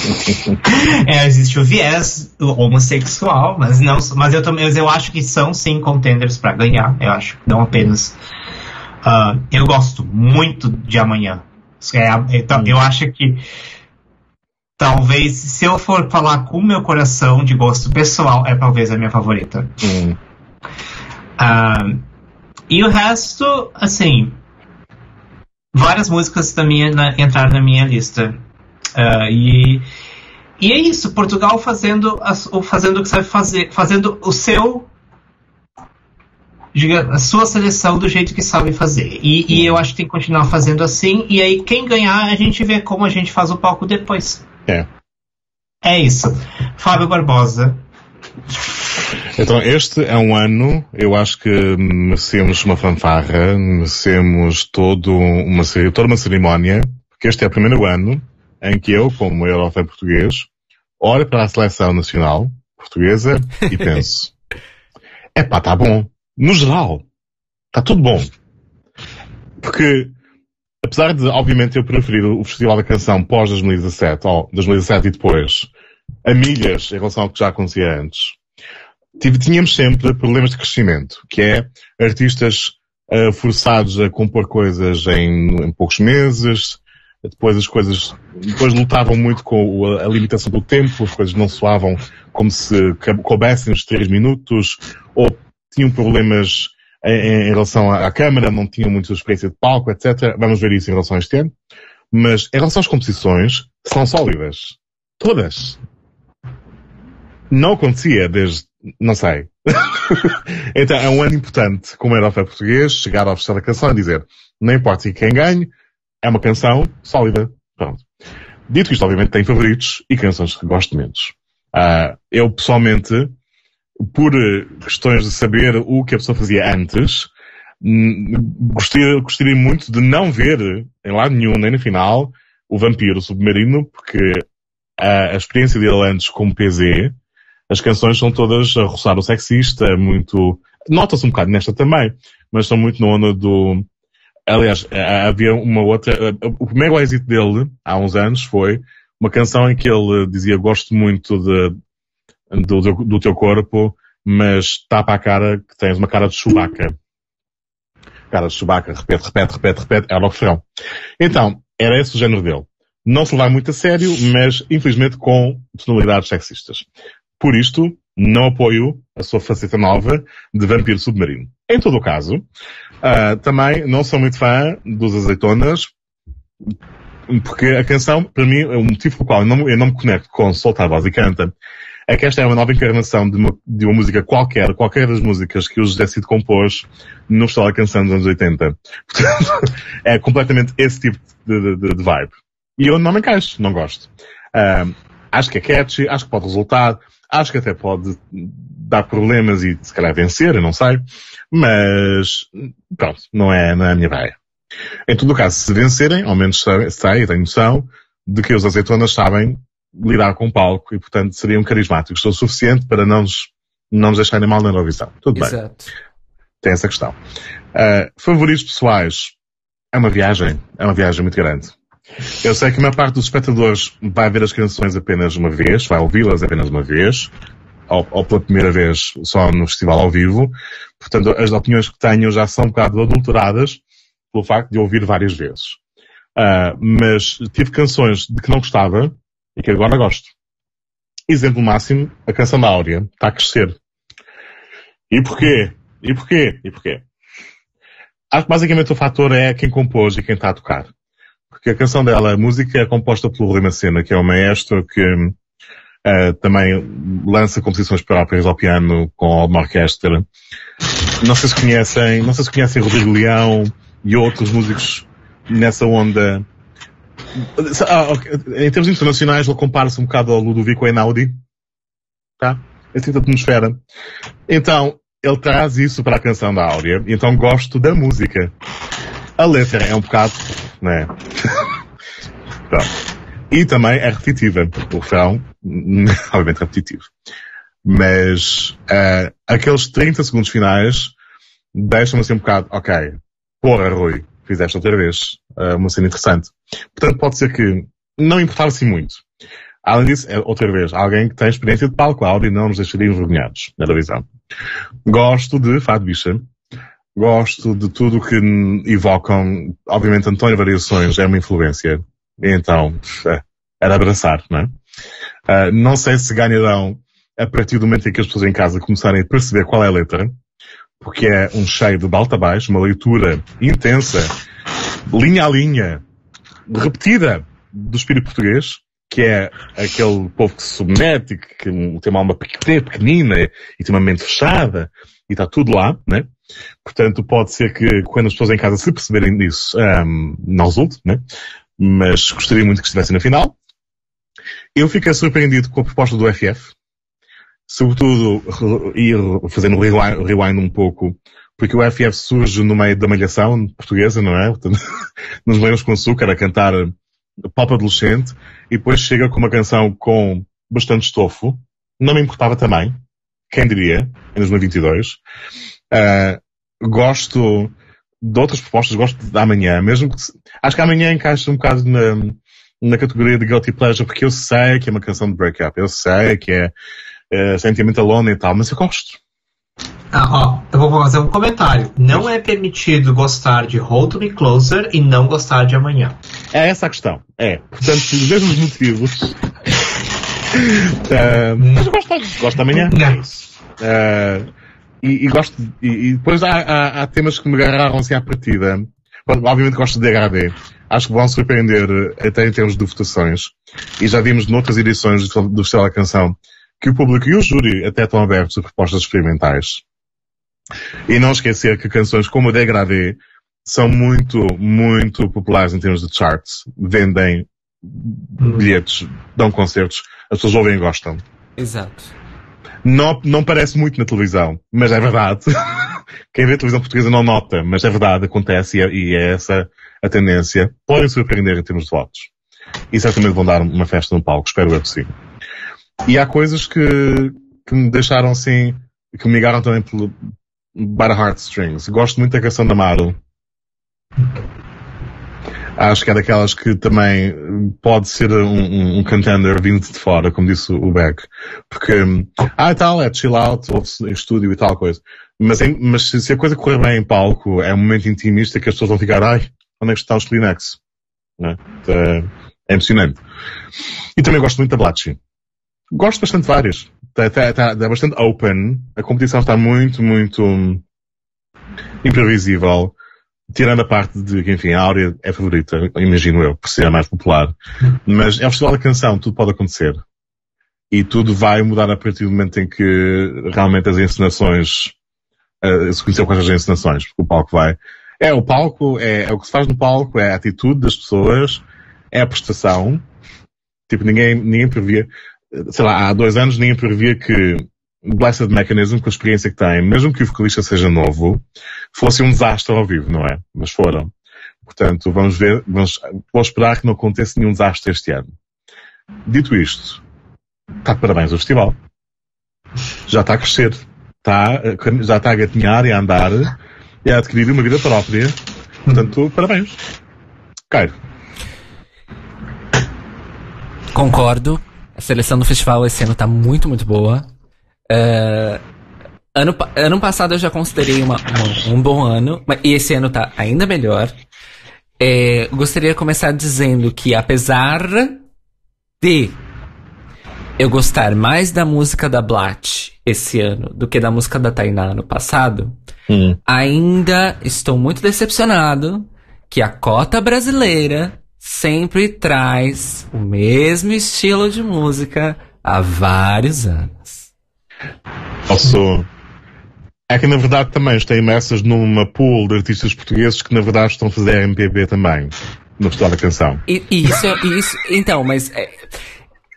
é, existe o viés homossexual, mas não, mas eu, mas eu acho que são sim contenders para ganhar. Eu acho, não apenas. Uh, eu gosto muito de amanhã. É, então, eu acho que talvez, se eu for falar com o meu coração de gosto pessoal, é talvez a minha favorita. Hum. Uh, e o resto, assim, várias músicas também na, entraram na minha lista. Uh, e, e é isso, Portugal fazendo, a, fazendo o que sabe fazer, fazendo o seu diga, a sua seleção do jeito que sabe fazer. E, e, eu acho que tem que continuar fazendo assim. E aí, quem ganhar, a gente vê como a gente faz o palco depois. É. É isso. Fábio Barbosa. Então, este é um ano, eu acho que merecemos uma fanfarra, merecemos todo uma, toda uma cerimónia, porque este é o primeiro ano em que eu, como eurofan português, olho para a seleção nacional portuguesa e penso, é pá, tá bom no geral, está tudo bom. Porque, apesar de, obviamente, eu preferir o Festival da Canção pós 2017, ou 2017 e depois, a milhas em relação ao que já acontecia antes, tínhamos sempre problemas de crescimento, que é artistas uh, forçados a compor coisas em, em, poucos meses, depois as coisas, depois lutavam muito com a, a, limitação do tempo, as coisas não soavam como se coubessem os três minutos, ou tinham problemas em, em relação à, à Câmara, não tinham muita experiência de palco, etc. Vamos ver isso em relação a este ano. Mas em relação às competições, são sólidas. Todas. Não acontecia desde, não sei. então é um ano importante, como era o português, chegar ao festival da canção e dizer, não importa quem ganhe, é uma canção sólida. Pronto. Dito isto, obviamente, tem favoritos e canções que gosto menos. Uh, eu, pessoalmente, por eh, questões de saber o que a pessoa fazia antes, gostaria, gostaria muito de não ver em lado nenhum, nem na final, o vampiro submarino, porque a, a experiência dele antes como PZ, as canções são todas a roçar o sexista, muito, nota-se um bocado nesta também, mas são muito na onda do, aliás, havia uma outra, o primeiro êxito dele, há uns anos, foi uma canção em que ele dizia gosto muito de, do, do teu corpo, mas tapa a cara que tens uma cara de Chewbacca. Cara de Chewbacca, repete, repete, repete, repete, era o refrão. Então, era esse o género dele. Não se levar muito a sério, mas infelizmente com tonalidades sexistas. Por isto, não apoio a sua faceta nova de vampiro submarino. Em todo o caso, uh, também não sou muito fã dos azeitonas, porque a canção, para mim, é o motivo pelo qual eu não, eu não me conecto com Soltar a Voz e Canta, é que esta é uma nova encarnação de uma, de uma música qualquer, qualquer das músicas que o José Cid compôs no Festival da Canção dos anos 80. Portanto, é completamente esse tipo de, de, de, vibe. E eu não me encaixo, não gosto. acho que é catchy, acho que pode resultar, acho que até pode dar problemas e se calhar vencer, eu não sei. Mas, pronto, não é, não é a minha praia. Em todo o caso, se vencerem, ao menos sei, tenho noção, de que os azeitonas sabem lidar com o palco e, portanto, seriam carismáticos o suficiente para não nos, não nos deixarem mal na Eurovisão. Tudo Exato. bem. Tem essa questão. Uh, favoritos pessoais. É uma viagem. É uma viagem muito grande. Eu sei que a maior parte dos espectadores vai ver as canções apenas uma vez, vai ouvi-las apenas uma vez, ou, ou, pela primeira vez só no festival ao vivo. Portanto, as opiniões que tenho já são um bocado adulteradas pelo facto de ouvir várias vezes. Uh, mas tive canções de que não gostava e que agora gosto. Exemplo máximo, a canção da Áurea está a crescer. E porquê? E porquê? E porquê? Acho que basicamente o fator é quem compôs e quem está a tocar. Porque a canção dela, a música é composta pelo Rui Macena, que é um maestro que uh, também lança composições próprias ao piano com uma orquestra. Não sei se conhecem, não sei se conhecem Rodrigo Leão e outros músicos nessa onda. Ah, em termos internacionais, ele compara-se um bocado ao Ludovico Einaudi. Tá? Tipo de atmosfera. Então, ele traz isso para a canção da Áurea, então gosto da música. A letra é um bocado, né? e também é repetitiva. O refrão, obviamente repetitivo. Mas uh, aqueles 30 segundos finais deixam-me assim um bocado, ok, porra Rui, fizeste outra vez uh, uma cena interessante. Portanto, pode ser que não importar assim muito. Além disso, é, outra vez, alguém que tem experiência de palco áudio e não nos deixaria envergonhados na televisão. Gosto de Fado Bicha. Gosto de tudo que evocam, obviamente António Variações é uma influência. Então, é, era abraçar, não é? Uh, não sei se ganharão a partir do momento em que as pessoas em casa começarem a perceber qual é a letra, porque é um cheio de balta baixo, uma leitura intensa, linha a linha, repetida do espírito português, que é aquele povo que se submete, que tem uma alma pequenina e tem uma mente fechada e está tudo lá, né? Portanto, pode ser que quando as pessoas em casa se perceberem disso, um, não resulte, né? Mas gostaria muito que estivesse na final. Eu fiquei surpreendido com a proposta do FF. Sobretudo, ir fazendo rewind, rewind um pouco, porque o FF surge no meio da malhação portuguesa, não é? Nos meios com açúcar, a cantar pop adolescente e depois chega com uma canção com bastante estofo. Não me importava também. Quem diria? Em 2022. Uh, ah, gosto de outras propostas, gosto da amanhã, mesmo que, acho que amanhã encaixa um bocado na, na categoria de guilty pleasure, porque eu sei que é uma canção de breakup, eu sei que é, é sentimental alone e tal, mas eu gosto. Ah, ó, eu vou fazer um comentário. Não é permitido gostar de Hold Me Closer e não gostar de Amanhã. É essa a questão. É. Portanto, os mesmos motivos. uh, mas eu gosto, gosto de Amanhã. Uh, e, e, gosto, e, e depois há, há, há, temas que me agarraram assim à partida. Obviamente gosto de degradê. Acho que vão surpreender até em termos de votações. E já vimos noutras edições do Festival da Canção que o público e o júri até estão abertos a propostas experimentais. E não esquecer que canções como a Degradê são muito, muito populares em termos de charts. Vendem bilhetes, dão concertos, as pessoas ouvem e gostam. Exato. Não, não parece muito na televisão, mas é verdade. Quem vê televisão portuguesa não nota, mas é verdade, acontece e é, e é essa a tendência. Podem surpreender em termos de votos. E certamente vão dar uma festa no palco, espero eu que sim. E há coisas que, que me deixaram assim, que me ligaram também pelo, by the heartstrings. Gosto muito da canção da Maru. Acho que é daquelas que também pode ser um, um, contender vindo de fora, como disse o Beck. Porque, ah, tal, é chill out, ouve-se em estúdio e tal coisa. Mas, mas se a coisa correr bem em palco, é um momento intimista que as pessoas vão ficar, ai, onde é que estão os Kleenex? Né? É, é emocionante. E também gosto muito da Blatchy. Gosto bastante de várias. Está, está, está, está bastante open. A competição está muito, muito imprevisível. Tirando a parte de que, enfim, a Áurea é favorita, imagino eu, por ser a mais popular. Mas é o Festival da Canção, tudo pode acontecer. E tudo vai mudar a partir do momento em que realmente as encenações, uh, se conhecer quais as encenações, porque o palco vai. É, o palco, é, é o que se faz no palco, é a atitude das pessoas, é a prestação. Tipo, ninguém, ninguém previa sei lá, há dois anos ninguém previa que Blessed Mechanism, com a experiência que tem, mesmo que o vocalista seja novo, fosse um desastre ao vivo, não é? Mas foram. Portanto, vamos ver, vamos, vou esperar que não aconteça nenhum desastre este ano. Dito isto, está de parabéns ao festival. Já está a crescer. Está, já está a gatinhar e a andar e a adquirir uma vida própria. Portanto, parabéns. Cairo. Concordo. A seleção do festival esse ano está muito, muito boa. Uh, ano, ano passado eu já considerei uma, uma, um bom ano, e esse ano tá ainda melhor. É, gostaria de começar dizendo que apesar de eu gostar mais da música da Blat esse ano do que da música da Tainá no passado, hum. ainda estou muito decepcionado que a cota brasileira sempre traz o mesmo estilo de música há vários anos. Posso. É que na verdade também estão imersas numa pool de artistas portugueses que na verdade estão a fazer MPB também, no Festival da Canção. E, isso, isso, então, mas é,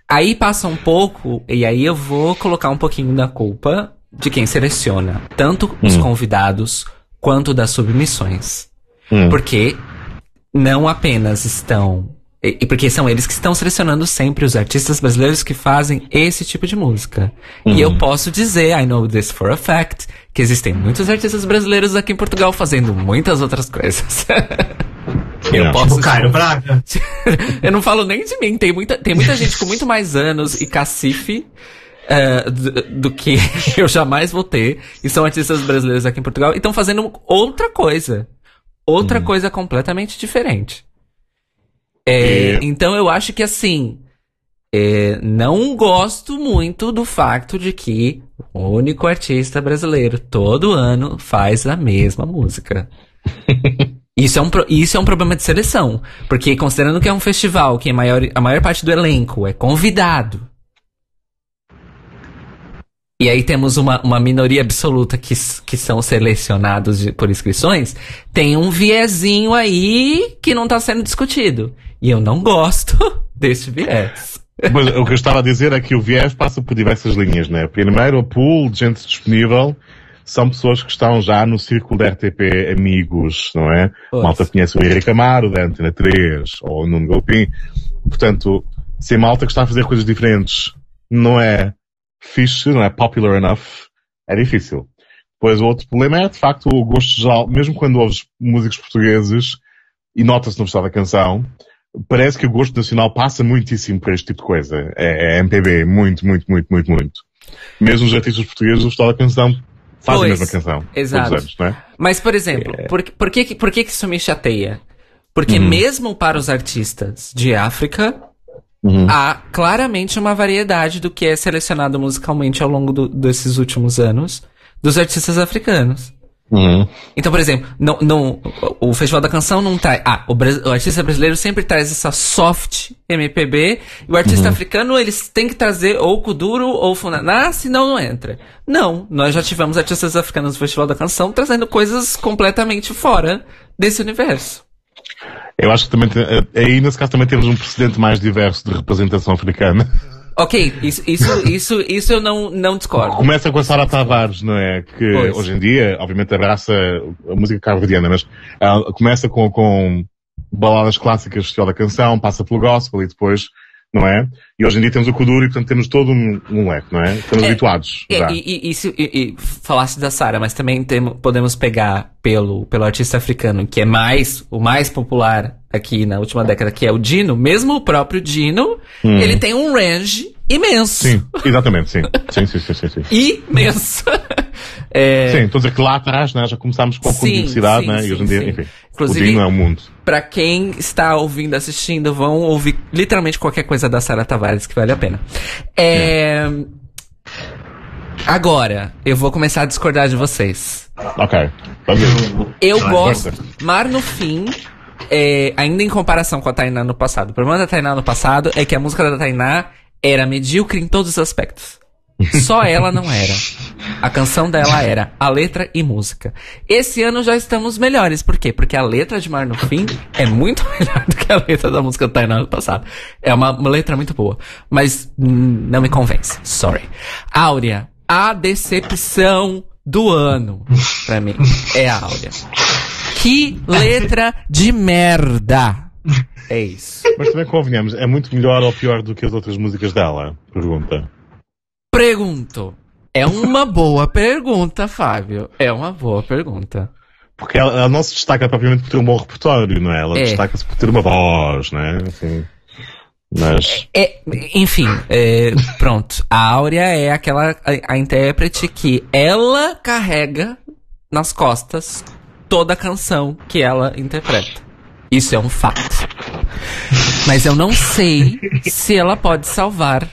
aí passa um pouco, e aí eu vou colocar um pouquinho da culpa de quem seleciona, tanto os hum. convidados quanto das submissões. Hum. Porque não apenas estão e porque são eles que estão selecionando sempre os artistas brasileiros que fazem esse tipo de música. Uhum. E eu uhum. posso dizer, I know this for a fact, que existem muitos artistas brasileiros aqui em Portugal fazendo muitas outras coisas. eu não. posso. Tipo Caio Braga. eu não falo nem de mim, tem muita, tem muita gente com muito mais anos e cacife. Uh, do, do, que eu jamais vou ter. E são artistas brasileiros aqui em Portugal e estão fazendo outra coisa. Outra uhum. coisa completamente diferente. É, é, Então eu acho que assim. É, não gosto muito do fato de que o único artista brasileiro todo ano faz a mesma música. Isso é, um, isso é um problema de seleção. Porque considerando que é um festival que a maior, a maior parte do elenco é convidado. E aí temos uma, uma minoria absoluta que, que são selecionados de, por inscrições. Tem um viezinho aí que não está sendo discutido. E eu não gosto desse viés. Mas o que eu estava a dizer é que o viés passa por diversas linhas, né? Primeiro, o pool de gente disponível são pessoas que estão já no círculo da RTP amigos, não é? Pois. Malta conhece o Henrique Amaro, da Antena 3, ou o Nuno Galpim. Portanto, se a malta que está a fazer coisas diferentes não é fixe, não é popular enough, é difícil. Depois o outro problema é, de facto, o gosto geral, mesmo quando ouves músicos portugueses, e nota-se no Festival da Canção, parece que o gosto nacional passa muitíssimo por este tipo de coisa. É, é MPB, muito, muito, muito, muito, muito. Mesmo os artistas portugueses do Estado da Canção fazem pois, a mesma canção. Exato. Anos, é? Mas, por exemplo, é... por, por, que, por que isso me chateia? Porque uhum. mesmo para os artistas de África, uhum. há claramente uma variedade do que é selecionado musicalmente ao longo do, desses últimos anos dos artistas africanos. Uhum. Então, por exemplo, não, não, o Festival da Canção não traz. Ah, o, o, artista brasileiro sempre traz essa soft MPB. E o artista uhum. africano, eles têm que trazer ou Kuduro ou Funaná, senão não entra. Não, nós já tivemos artistas africanos no Festival da Canção trazendo coisas completamente fora desse universo. Eu acho que também, eh, aí nesse caso também temos um precedente mais diverso de representação africana. Ok, isso, isso, isso, isso eu não, não discordo. Começa com a Sara Tavares, não é? Que pois. hoje em dia, obviamente, abraça a música cabo-verdiana, mas começa com, com baladas clássicas de da canção, passa pelo gospel e depois não é? E hoje em dia temos o Kuduro e portanto temos todo um, um leque, não é? Estamos é, habituados. É, e, e, isso, e, e falasse da Sara, mas também podemos pegar pelo, pelo artista africano, que é mais, o mais popular aqui na última década, que é o Dino, mesmo o próprio Dino, hum. ele tem um range imenso. Sim, exatamente, sim. sim, sim, sim, sim, sim. Imenso. é... Sim, estou a dizer que lá atrás né, já começámos com a diversidade, né? Sim, e hoje em dia, enfim. Inclusive, o é o mundo. Pra quem está ouvindo, assistindo, vão ouvir literalmente qualquer coisa da Sara Tavares que vale a pena. É... é. Agora, eu vou começar a discordar de vocês. Ok. Eu gosto. Mar no fim é, ainda em comparação com a Tainá no passado. O problema da Tainá no passado é que a música da Tainá era medíocre em todos os aspectos. Só ela não era. A canção dela era a letra e música. Esse ano já estamos melhores. Por quê? Porque a letra de Mar no Fim é muito melhor do que a letra da música Tainá no passado. É uma, uma letra muito boa. Mas não me convence. Sorry. Áurea, a decepção do ano, pra mim, é a Áurea. Que letra de merda! É isso. Mas também convenhamos, é muito melhor ou pior do que as outras músicas dela? Pergunta. Pergunto. É uma boa pergunta, Fábio. É uma boa pergunta. Porque ela, ela não se destaca propriamente por ter um bom repertório, não é? Ela é. destaca-se por ter uma voz, não é? Assim. Mas... É, é, enfim, é, pronto. A Áurea é aquela a, a, intérprete que ela carrega nas costas toda a canção que ela interpreta. Isso é um fato. Mas eu não sei se ela pode salvar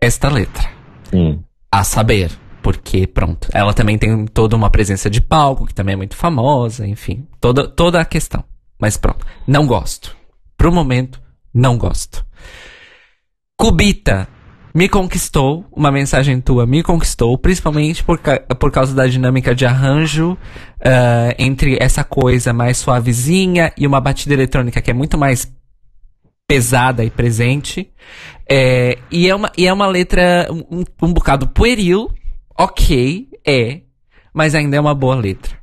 esta letra. Hum. A saber. Porque, pronto, ela também tem toda uma presença de palco, que também é muito famosa, enfim. Toda, toda a questão. Mas pronto, não gosto. Pro momento, não gosto. Cubita, me conquistou, uma mensagem tua me conquistou, principalmente por, por causa da dinâmica de arranjo uh, entre essa coisa mais suavezinha e uma batida eletrônica que é muito mais pesada e presente. É, e, é uma, e é uma letra um, um bocado pueril, ok, é, mas ainda é uma boa letra.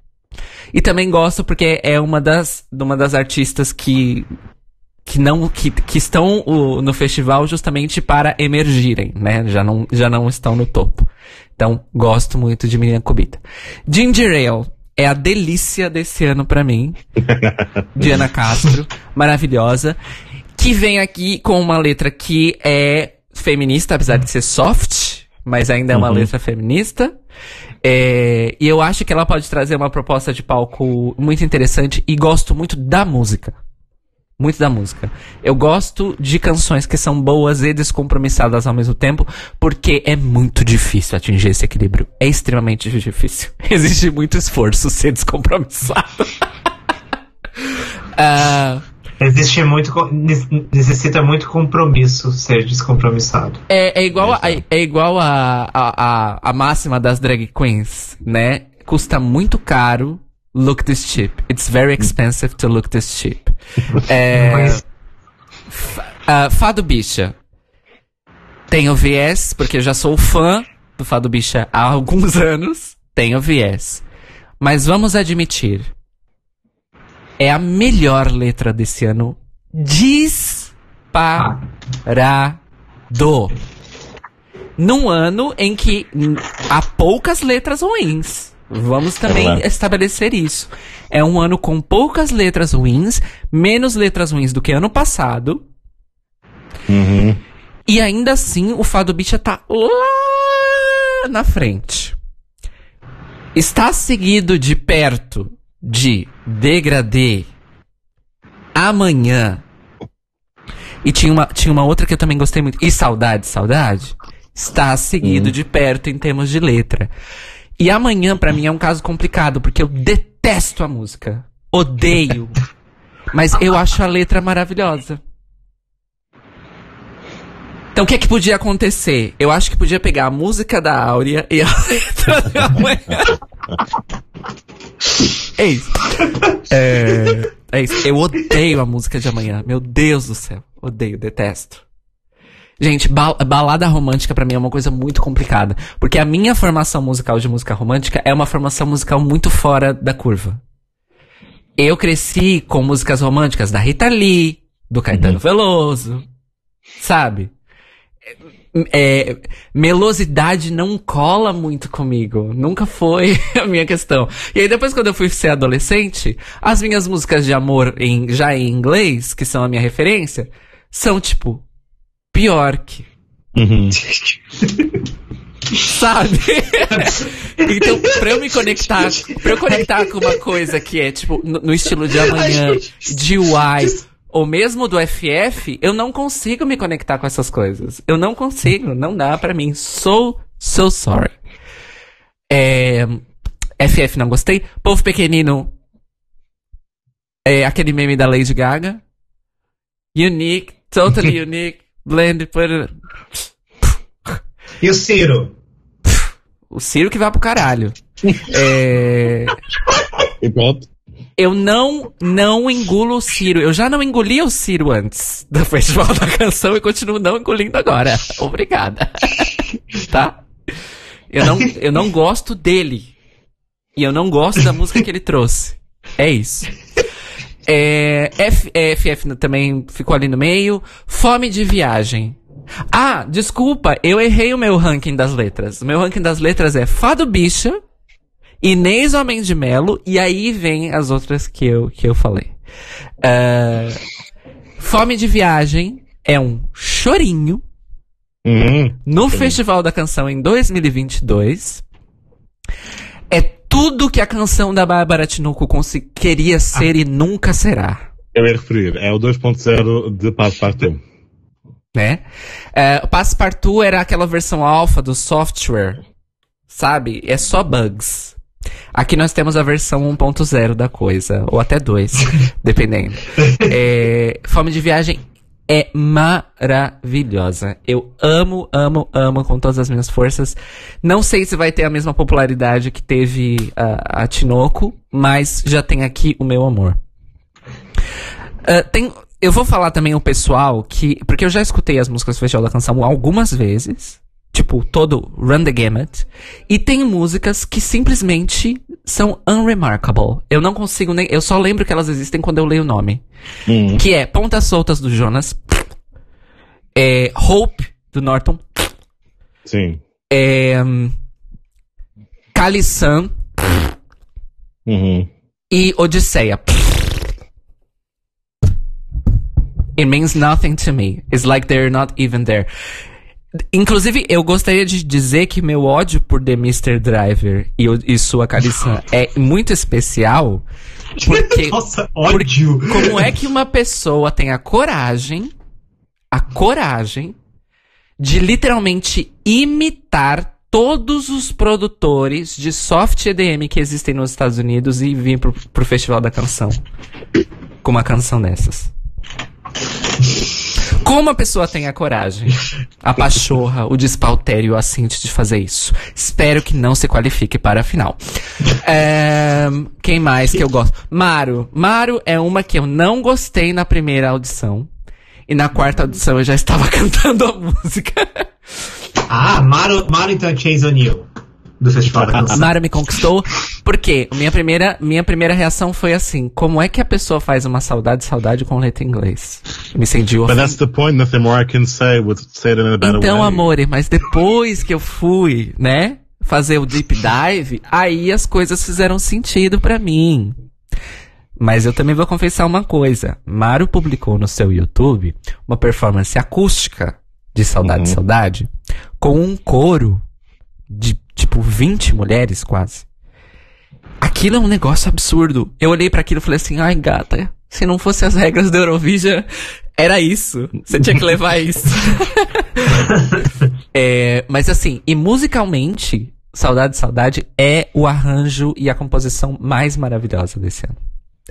E também gosto porque é uma das, uma das artistas que que não que, que estão o, no festival justamente para emergirem, né? Já não, já não estão no topo. Então, gosto muito de Menina Cubita. Ginger Ale é a delícia desse ano para mim. Diana Castro, maravilhosa, que vem aqui com uma letra que é feminista, apesar de ser soft, mas ainda é uma uhum. letra feminista. É, e eu acho que ela pode trazer uma proposta de palco muito interessante e gosto muito da música muito da música. Eu gosto de canções que são boas e descompromissadas ao mesmo tempo, porque é muito difícil atingir esse equilíbrio. É extremamente difícil. Exige muito esforço ser descompromissado. uh, Existe muito. Necessita muito compromisso ser descompromissado. É, é igual, a, é igual a, a, a, a máxima das drag queens, né? Custa muito caro look this cheap. It's very expensive to look this cheap. É, uh, Fado Bicha. Tenho viés, porque eu já sou fã do Fado Bicha há alguns anos. Tenho viés. Mas vamos admitir. É a melhor letra desse ano. Disparado. Num ano em que há poucas letras ruins. Vamos também estabelecer isso. É um ano com poucas letras ruins, menos letras ruins do que ano passado. Uhum. E ainda assim, o Fado Bicha tá lá na frente. Está seguido de perto de Degradê, Amanhã. E tinha uma, tinha uma outra que eu também gostei muito. E Saudade, Saudade. Está seguido uhum. de perto em termos de letra. E amanhã, para mim, é um caso complicado, porque eu detesto a música. Odeio. Mas eu acho a letra maravilhosa. Então o que é que podia acontecer? Eu acho que podia pegar a música da Áurea e a letra da amanhã. É isso. É, é isso. Eu odeio a música de amanhã. Meu Deus do céu. Odeio, detesto. Gente, bal balada romântica para mim é uma coisa muito complicada. Porque a minha formação musical de música romântica é uma formação musical muito fora da curva. Eu cresci com músicas românticas da Rita Lee, do Caetano uhum. Veloso, sabe? É, melosidade não cola muito comigo. Nunca foi a minha questão. E aí depois quando eu fui ser adolescente, as minhas músicas de amor em, já em inglês, que são a minha referência, são tipo Bjork. Uhum. Sabe? então, pra eu me conectar, pra eu conectar com uma coisa que é, tipo, no, no estilo de amanhã, de Y, ou mesmo do FF, eu não consigo me conectar com essas coisas. Eu não consigo, não dá pra mim. So, so sorry. É, FF não gostei. Povo Pequenino, é aquele meme da Lady Gaga. Unique, totally unique. Blend, put E o Ciro? O Ciro que vai pro caralho. é... E pronto. Eu não, não engulo o Ciro. Eu já não engoli o Ciro antes do Festival da Canção e continuo não engolindo agora. Obrigada. tá? Eu não, eu não gosto dele. E eu não gosto da música que ele trouxe. É isso. É, F, FF também ficou ali no meio. Fome de viagem. Ah, desculpa, eu errei o meu ranking das letras. O meu ranking das letras é Fado Bicha, Inês Homem de Melo, e aí vem as outras que eu, que eu falei. Uh, Fome de Viagem é um chorinho uhum. no Festival da Canção em 2022. Tudo que a canção da Bárbara Tinoco queria ser ah. e nunca será. Eu ia referir, é o 2.0 de Passepartout. Né? É, o Passepartout era aquela versão alfa do software, sabe? É só bugs. Aqui nós temos a versão 1.0 da coisa, ou até 2, dependendo. É, Fome de Viagem é maravilhosa. Eu amo, amo, amo com todas as minhas forças. Não sei se vai ter a mesma popularidade que teve a, a Tinoco, mas já tem aqui o meu amor. Uh, tem, eu vou falar também o pessoal que. Porque eu já escutei as músicas do Festival da Canção algumas vezes tipo, todo Run the Gamut. E tem músicas que simplesmente são unremarkable. Eu não consigo nem. Eu só lembro que elas existem quando eu leio o nome. Hum. Que é Pontas Soltas do Jonas. É, Hope do Norton. Sim. É, um, Kalisan. Uhum. E Odisseia. It means nothing to me. It's like they're not even there. Inclusive, eu gostaria de dizer que meu ódio por The Mr. Driver e, e sua Carissa é muito especial. Porque, Nossa, ódio! Porque, como é que uma pessoa tem a coragem, a coragem, de literalmente imitar todos os produtores de soft EDM que existem nos Estados Unidos e vir pro, pro Festival da Canção com uma canção dessas? Como a pessoa tem a coragem, a pachorra, o despautério, a Cinti de fazer isso? Espero que não se qualifique para a final. É, quem mais que eu gosto? Maru. Maru é uma que eu não gostei na primeira audição. E na quarta audição eu já estava cantando a música. Ah, Maru, Maru então é Chase O'Neill do Festival da Canção. Mara me conquistou, porque minha primeira, minha primeira reação foi assim, como é que a pessoa faz uma saudade, saudade com letra em inglês? Me incendiou. But that's the point, nothing more I can say would say it in a better então, way. amore, mas depois que eu fui, né, fazer o deep dive, aí as coisas fizeram sentido para mim. Mas eu também vou confessar uma coisa. Maru publicou no seu YouTube uma performance acústica de Saudade, uhum. Saudade, com um coro de tipo 20 mulheres quase. Aquilo é um negócio absurdo. Eu olhei para aquilo e falei assim: ai gata, se não fosse as regras da Eurovision, era isso. Você tinha que levar isso. é, mas assim, e musicalmente, Saudade, Saudade é o arranjo e a composição mais maravilhosa desse ano.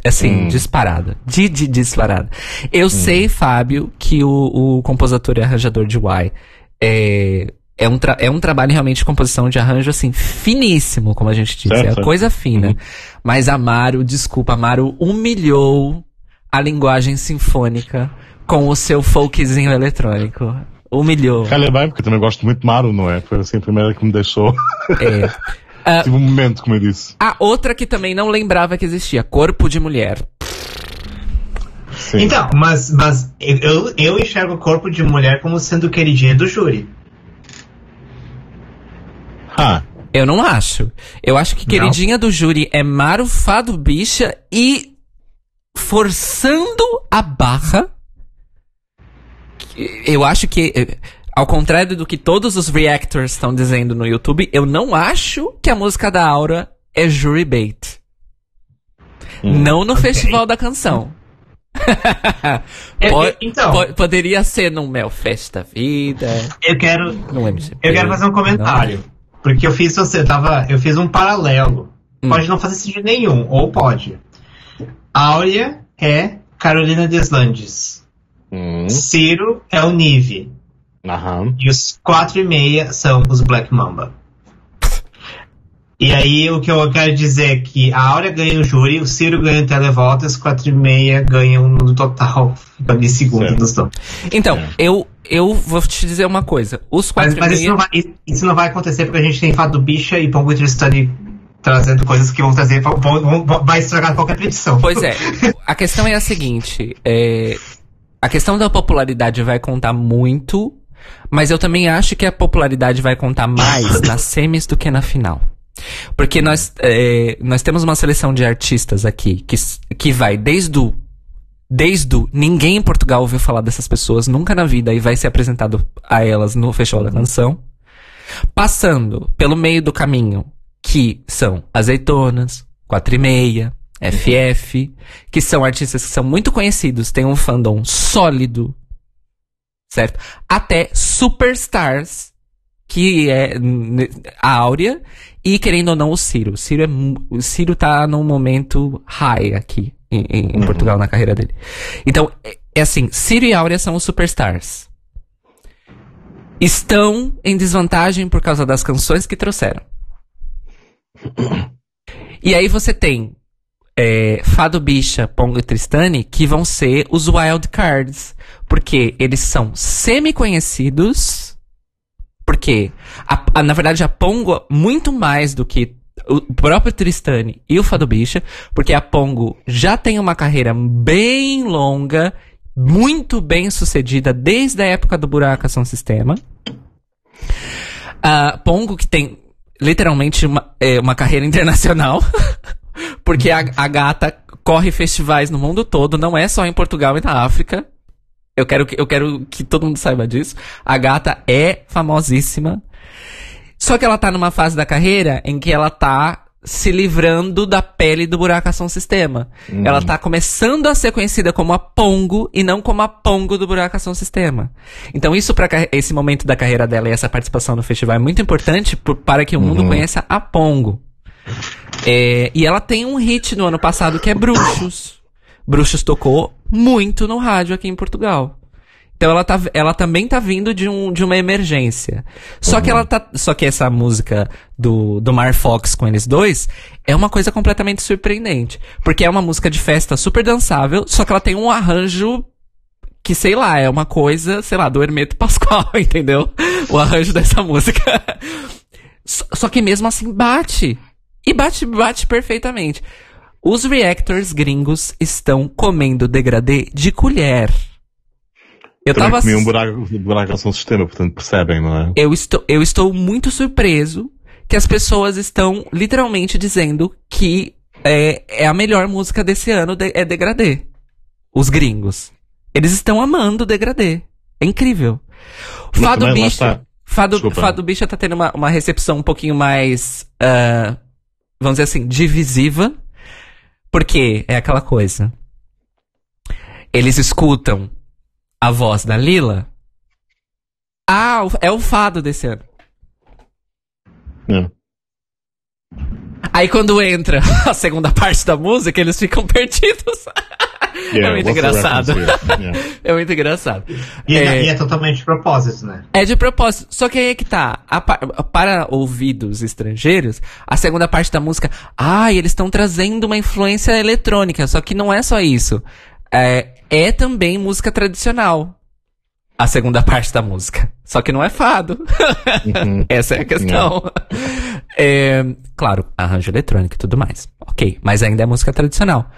Assim, hum. disparada. De, de disparada. Eu hum. sei, Fábio, que o, o compositor e arranjador de Y é, é um, é um trabalho realmente de composição de arranjo, assim, finíssimo, como a gente disse. Certo. É coisa fina. Uhum. Mas Amaro, desculpa, Amaro humilhou a linguagem sinfônica com o seu folkzinho eletrônico. Humilhou. Calha bem, porque eu também gosto muito de Maru, não é? Foi assim a primeira que me deixou. É. Uh, Tive um momento, como eu disse. A outra que também não lembrava que existia, Corpo de Mulher. Sim. Então, mas, mas eu, eu enxergo o Corpo de Mulher como sendo queridinha do júri. Ah. Eu não acho. Eu acho que queridinha não. do júri é Maru Fado Bicha e forçando a barra. Eu acho que, ao contrário do que todos os reactors estão dizendo no YouTube, eu não acho que a música da Aura é jury bait. Hum, não no okay. Festival da Canção. é, então, poderia ser no Mel Festa Vida. Eu quero. Eu quero fazer um comentário. Não. Porque eu fiz, você tava, eu fiz um paralelo. Hum. Pode não fazer sentido nenhum, ou pode. Áurea é Carolina Deslandes. Hum. Ciro é o Nive. Uhum. E os quatro e meia são os Black Mamba. E aí o que eu quero dizer é que a Áurea ganha o júri, o Ciro ganha o televoto, os quatro e meia ganham no total, em segundo no Então, é. eu, eu vou te dizer uma coisa. Os quatro mas, mas isso, não vai, isso, não vai, acontecer porque a gente tem Fado Bicha e Pongo Tristani trazendo coisas que vão trazer. Vão, vão, vai estragar qualquer predição. Pois é. A questão é a seguinte: é, a questão da popularidade vai contar muito, mas eu também acho que a popularidade vai contar mais nas semis do que na final. Porque nós, é, nós temos uma seleção de artistas aqui que, que vai desde o Desde o ninguém em Portugal ouviu falar dessas pessoas nunca na vida e vai ser apresentado a elas no Festival da Canção. Passando pelo meio do caminho, que são Azeitonas, Quatro e Meia, FF, que são artistas que são muito conhecidos, têm um fandom sólido, certo? Até Superstars, que é a Áurea, e querendo ou não o Ciro. O Ciro, é, o Ciro tá num momento high aqui em, em uhum. Portugal na carreira dele. Então, é, é assim, Ciro e Áurea são os superstars. Estão em desvantagem por causa das canções que trouxeram. E aí você tem é, Fado Bicha, Pongo e Tristani, que vão ser os wild cards. Porque eles são semi-conhecidos. Porque, a, a, na verdade, a Pongo, muito mais do que o próprio Tristani e o Fado Bicha, porque a Pongo já tem uma carreira bem longa, muito bem sucedida desde a época do Buracação Sistema. A Pongo que tem literalmente uma, é, uma carreira internacional, porque a, a gata corre festivais no mundo todo, não é só em Portugal e na África. Eu quero, que, eu quero que todo mundo saiba disso. A gata é famosíssima. Só que ela tá numa fase da carreira em que ela tá se livrando da pele do buracação sistema. Hum. Ela tá começando a ser conhecida como a Pongo e não como a Pongo do buracação sistema. Então isso para esse momento da carreira dela e essa participação no festival é muito importante por, para que o mundo uhum. conheça a Pongo. É, e ela tem um hit no ano passado que é Bruxos. Bruxos tocou muito no rádio aqui em Portugal. Então ela, tá, ela também tá vindo de, um, de uma emergência. Só uhum. que ela tá. Só que essa música do, do Mar Fox com eles dois é uma coisa completamente surpreendente. Porque é uma música de festa super dançável, só que ela tem um arranjo que, sei lá, é uma coisa, sei lá, do Hermeto Pascoal, entendeu? O arranjo dessa música. Só que mesmo assim bate. E bate, bate perfeitamente. Os reactors gringos estão comendo degradê de colher. Eu Também tava. Comi um buraco, buraco sistema, portanto percebem, não é? Eu estou, eu estou muito surpreso que as pessoas estão literalmente dizendo que é, é a melhor música desse ano de, é Degradê. Os gringos. Eles estão amando Degradê. É incrível. Fado Bicha. Fado, Fado Bicha tá tendo uma, uma recepção um pouquinho mais. Uh, vamos dizer assim, divisiva. Porque é aquela coisa. Eles escutam a voz da Lila. Ah, é o fado desse ano. É. Aí quando entra a segunda parte da música, eles ficam perdidos. Yeah, é muito engraçado. Yeah. É muito engraçado. E é, e é, totalmente de propósito, né? É de propósito. Só que aí é que tá. A, para ouvidos estrangeiros, a segunda parte da música. Ah, eles estão trazendo uma influência eletrônica. Só que não é só isso. É, é também música tradicional. A segunda parte da música. Só que não é fado. Uhum. Essa é a questão. É, claro, arranjo eletrônico e tudo mais. Ok, mas ainda é música tradicional.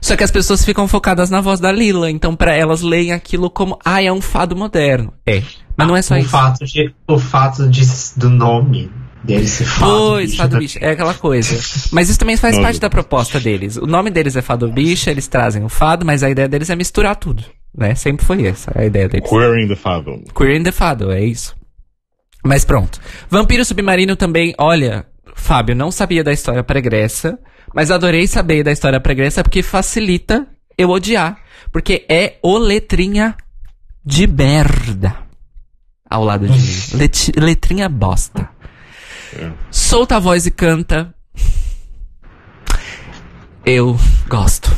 Só que as pessoas ficam focadas na voz da Lila, então para elas leem aquilo como, ah, é um fado moderno. É, mas não é só o isso. Fato de, o fato de, do nome dele ser fado Pois, bicho fado bicho, é aquela coisa. Mas isso também faz parte da proposta deles. O nome deles é fado bicha, eles trazem o fado, mas a ideia deles é misturar tudo. Né? Sempre foi essa a ideia deles. Queering the Fado. Queering the Fado, é isso. Mas pronto. Vampiro Submarino também, olha, Fábio, não sabia da história pregressa, mas adorei saber da história pregressa porque facilita eu odiar. Porque é o letrinha de merda ao lado de mim. Let, letrinha bosta. Solta a voz e canta. Eu gosto.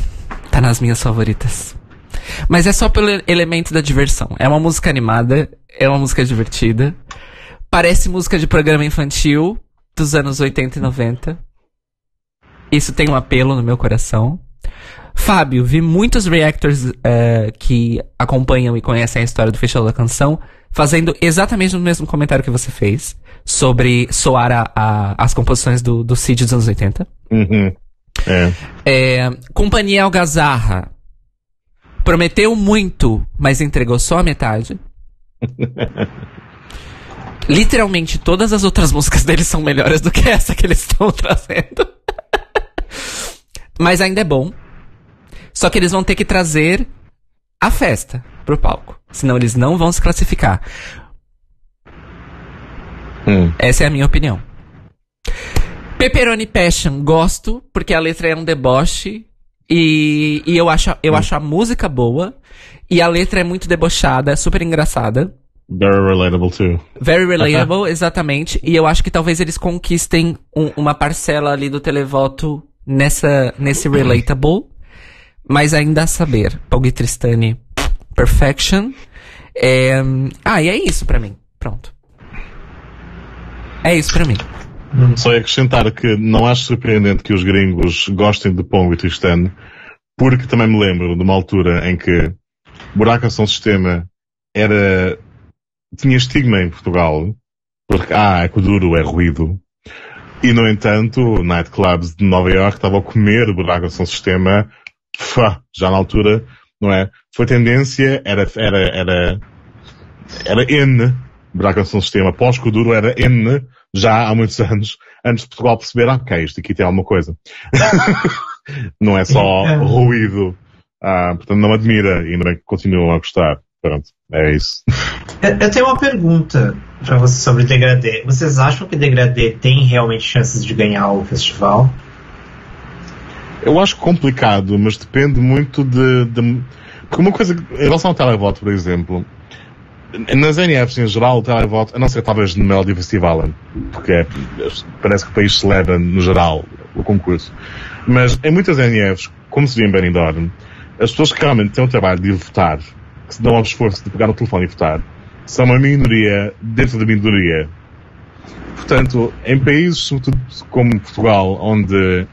Tá nas minhas favoritas. Mas é só pelo elemento da diversão. É uma música animada, é uma música divertida. Parece música de programa infantil dos anos 80 e 90. Isso tem um apelo no meu coração. Fábio, vi muitos reactors uh, que acompanham e conhecem a história do Festival da Canção fazendo exatamente o mesmo comentário que você fez sobre soar a, a, as composições do, do Cid dos anos 80. Uhum. É. É, Companhia Algazarra prometeu muito, mas entregou só a metade. Literalmente todas as outras músicas deles são melhores do que essa que eles estão trazendo. mas ainda é bom. Só que eles vão ter que trazer a festa pro palco. Senão eles não vão se classificar. Hum. Essa é a minha opinião. Pepperoni Passion, gosto, porque a letra é um deboche. E, e eu, acho, eu hum. acho a música boa. E a letra é muito debochada, super engraçada. Very relatable too. Very relatable, exatamente. E eu acho que talvez eles conquistem um, uma parcela ali do televoto nessa, nesse relatable. Mas ainda a saber. Poggi Tristani, Perfection. É... Ah, e é isso para mim. Pronto. É isso para mim. Só acrescentar que não acho surpreendente que os gringos gostem de Pong e Tristan, porque também me lembro de uma altura em que Buraco São Sistema era, tinha estigma em Portugal, porque, ah, é duro, é ruído. E, no entanto, nightclubs de Nova York estavam a comer Buraco São Sistema já na altura, não é? Foi tendência, era, era, era, era N, Braga um sistema pós-Coduro era N, já há muitos anos, antes de Portugal perceber, ah, ok, isto aqui tem alguma coisa. não é só é. ruído. Ah, portanto, não admira, ainda bem que continuam a gostar. Pronto, é isso. Eu tenho uma pergunta para vocês sobre Degradê. Vocês acham que Degradê tem realmente chances de ganhar o festival? Eu acho complicado, mas depende muito de, de... Porque uma coisa, em relação ao televoto, por exemplo, nas NFs em geral, o televoto, a não ser talvez no Melody Festival, porque é, parece que o país celebra no geral o concurso. Mas em muitas NFs, como se vê em Benidorm, as pessoas que realmente têm o trabalho de votar, que se dão ao esforço de pegar no telefone e votar, são uma minoria dentro da minoria. Portanto, em países, sobretudo como Portugal, onde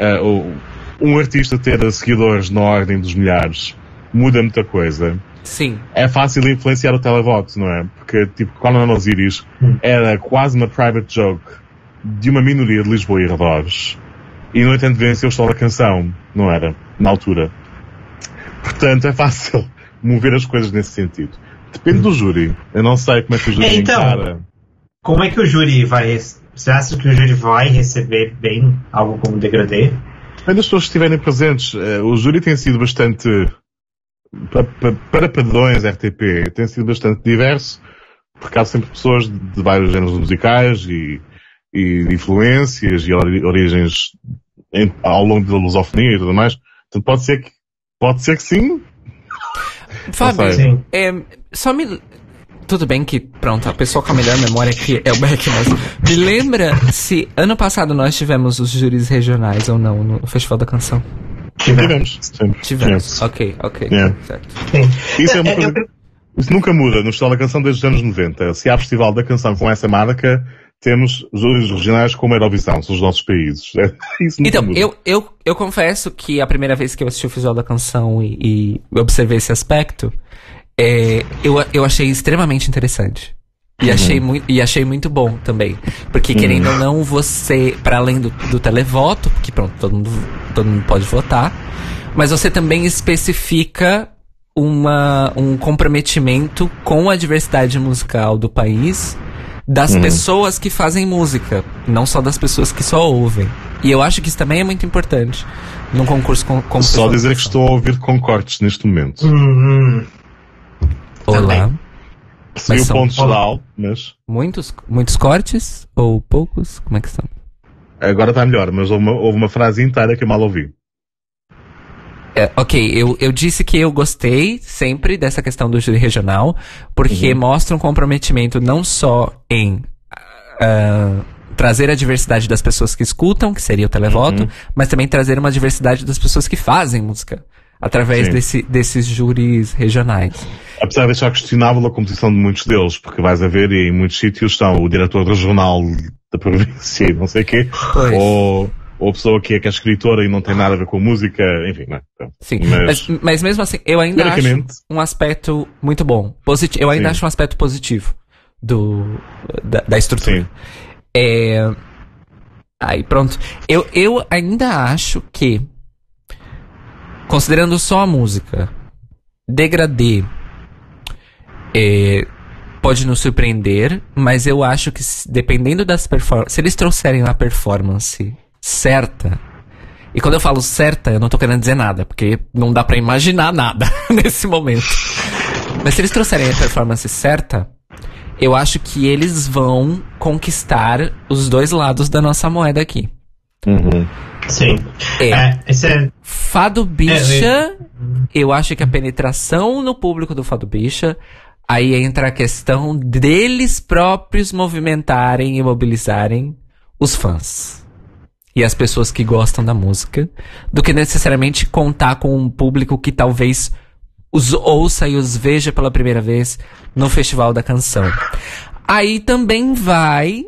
uh, um artista ter seguidores na ordem dos milhares muda muita coisa. Sim. É fácil influenciar o televoto, não é? Porque, tipo, quando a Osiris era quase uma private joke de uma minoria de Lisboa e arredores. E, no entanto, venceu só a canção, não era? Na altura. Portanto, é fácil mover as coisas nesse sentido. Depende do júri. Eu não sei como é que o júri então, encara. Como é que o júri vai você acha que o júri vai receber bem algo como degradê? Quando as pessoas estiverem presentes, eh, o júri tem sido bastante, para padrões RTP, tem sido bastante diverso, porque há sempre pessoas de vários géneros musicais e, e influências e origens em, ao longo da lusofonia e tudo mais. Portanto, pode ser que, pode ser que sim. Fábio, é, só me tudo bem que, pronto, a pessoa com a melhor memória aqui é o Beck, mas me lembra se ano passado nós tivemos os júris regionais ou não no Festival da Canção? Tivemos. Tivemos. Tivemos. Ok, ok. Yeah. Certo. Isso é uma coisa. Isso nunca muda no Festival da Canção desde os anos 90. Se há Festival da Canção com essa marca, temos júris regionais como a Eurovisão, são os nossos países. então, eu, eu, eu confesso que a primeira vez que eu assisti o Festival da Canção e, e observei esse aspecto, é, eu, eu achei extremamente interessante. E, uhum. achei muito, e achei muito bom também. Porque, uhum. querendo ou não, você, para além do, do televoto, que pronto, todo mundo, todo mundo pode votar, mas você também especifica uma, um comprometimento com a diversidade musical do país, das uhum. pessoas que fazem música, não só das pessoas que só ouvem. E eu acho que isso também é muito importante num concurso com, como Só dizer que estou a ouvir com cortes neste momento. Uhum. Olá. Sim, o ponto geral, mas. Muitos, muitos cortes ou poucos? Como é que estão? Agora está melhor, mas houve uma, houve uma frase inteira que eu mal ouvi. É, ok, eu, eu disse que eu gostei sempre dessa questão do júri regional, porque uhum. mostra um comprometimento não só em uh, trazer a diversidade das pessoas que escutam, que seria o televoto, uhum. mas também trazer uma diversidade das pessoas que fazem música através desse, desses júris regionais. Apesar de deixar questionável a composição de muitos deles, porque vais a ver e em muitos sítios estão o diretor regional da província e não sei o quê, ou, ou a pessoa que é, que é escritora e não tem nada a ver com música, enfim, não. É? Sim, mas, mas, mas, mesmo assim, eu ainda acho um aspecto muito bom. Positivo, eu ainda Sim. acho um aspecto positivo do, da, da estrutura. Sim. É, aí pronto. Eu, eu ainda acho que, considerando só a música, Degradê é, pode nos surpreender, mas eu acho que dependendo das performances, se eles trouxerem a performance certa, e quando eu falo certa, eu não tô querendo dizer nada, porque não dá para imaginar nada nesse momento. Mas se eles trouxerem a performance certa, eu acho que eles vão conquistar os dois lados da nossa moeda aqui. Uhum. Sim. É. é, é... Fado Bicha, é, é... eu acho que a penetração no público do Fado Bicha, aí entra a questão deles próprios movimentarem e mobilizarem os fãs. E as pessoas que gostam da música, do que necessariamente contar com um público que talvez os ouça e os veja pela primeira vez no Festival da Canção. Aí também vai,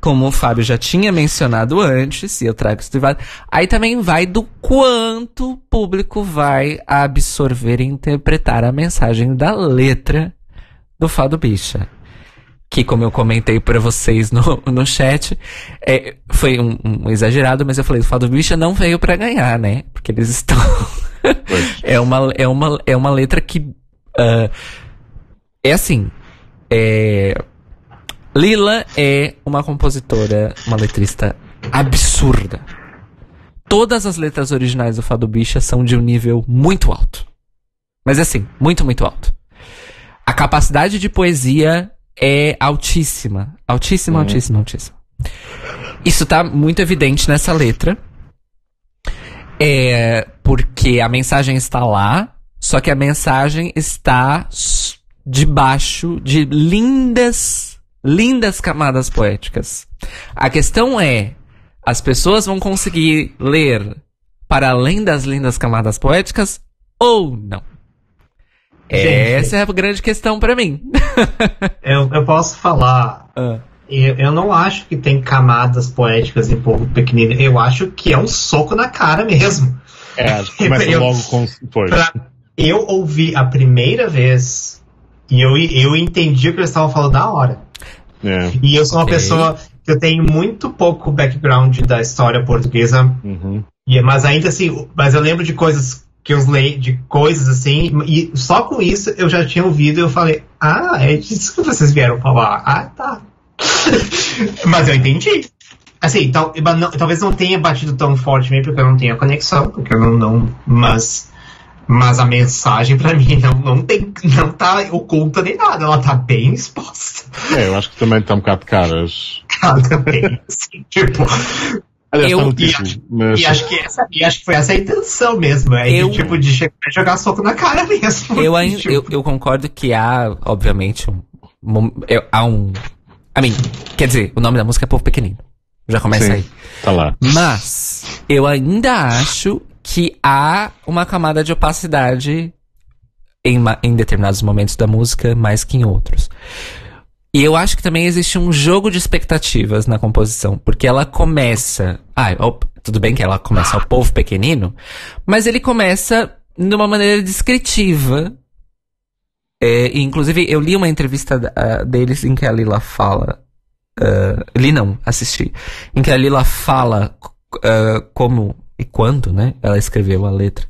como o Fábio já tinha mencionado antes, e eu trago isso privado, aí também vai do quanto o público vai absorver e interpretar a mensagem da letra do Fado Bicha. Que, como eu comentei para vocês no, no chat, é, foi um, um, exagerado, mas eu falei, o Fado Bicha não veio para ganhar, né? Porque eles estão é, uma, é, uma, é uma letra que. Uh, é assim. É, Lila é uma compositora, uma letrista absurda. Todas as letras originais do Fado Bicha são de um nível muito alto. Mas assim, muito, muito alto. A capacidade de poesia é altíssima. Altíssima, uhum. altíssima, altíssima. Isso tá muito evidente nessa letra. É porque a mensagem está lá, só que a mensagem está debaixo de lindas, lindas camadas poéticas. A questão é, as pessoas vão conseguir ler para além das lindas camadas poéticas ou não? Essa é a grande questão para mim. eu, eu posso falar. Ah. Eu, eu não acho que tem camadas poéticas em povo pequenino. Eu acho que é um soco na cara mesmo. É, começa eu, logo com. Foi. Pra, eu ouvi a primeira vez e eu, eu entendi o que eles estavam falando na hora. É. E eu sou uma okay. pessoa que eu tenho muito pouco background da história portuguesa. Uhum. E, mas ainda assim, mas eu lembro de coisas que eu leio, de coisas assim, e só com isso eu já tinha ouvido e eu falei, ah, é disso que vocês vieram falar. Ah, tá. Mas eu entendi. Assim, tal, não, talvez não tenha batido tão forte mesmo porque eu não tenho a conexão, porque eu não. não mas, mas a mensagem pra mim não, não, tem, não tá oculta nem nada, ela tá bem exposta. É, eu acho que também tá um bocado de caras. Ela também, assim, tipo. Aliás, eu, tá e, acho, mas... e, acho que essa, e acho que foi essa a intenção mesmo. É eu, de, tipo de chegar, jogar soco na cara mesmo. Eu, ainda, tipo. eu, eu concordo que há, obviamente, um, há um a mim, quer dizer, o nome da música é Povo Pequenino. Já começa Sim, aí. Tá lá. Mas, eu ainda acho que há uma camada de opacidade em, em determinados momentos da música, mais que em outros. E eu acho que também existe um jogo de expectativas na composição, porque ela começa. Ah, tudo bem que ela começa ao povo pequenino, mas ele começa de uma maneira descritiva é, inclusive, eu li uma entrevista uh, deles em que a Lila fala. Uh, li não, assisti. Em que a Lila fala uh, como e quando, né? Ela escreveu a letra.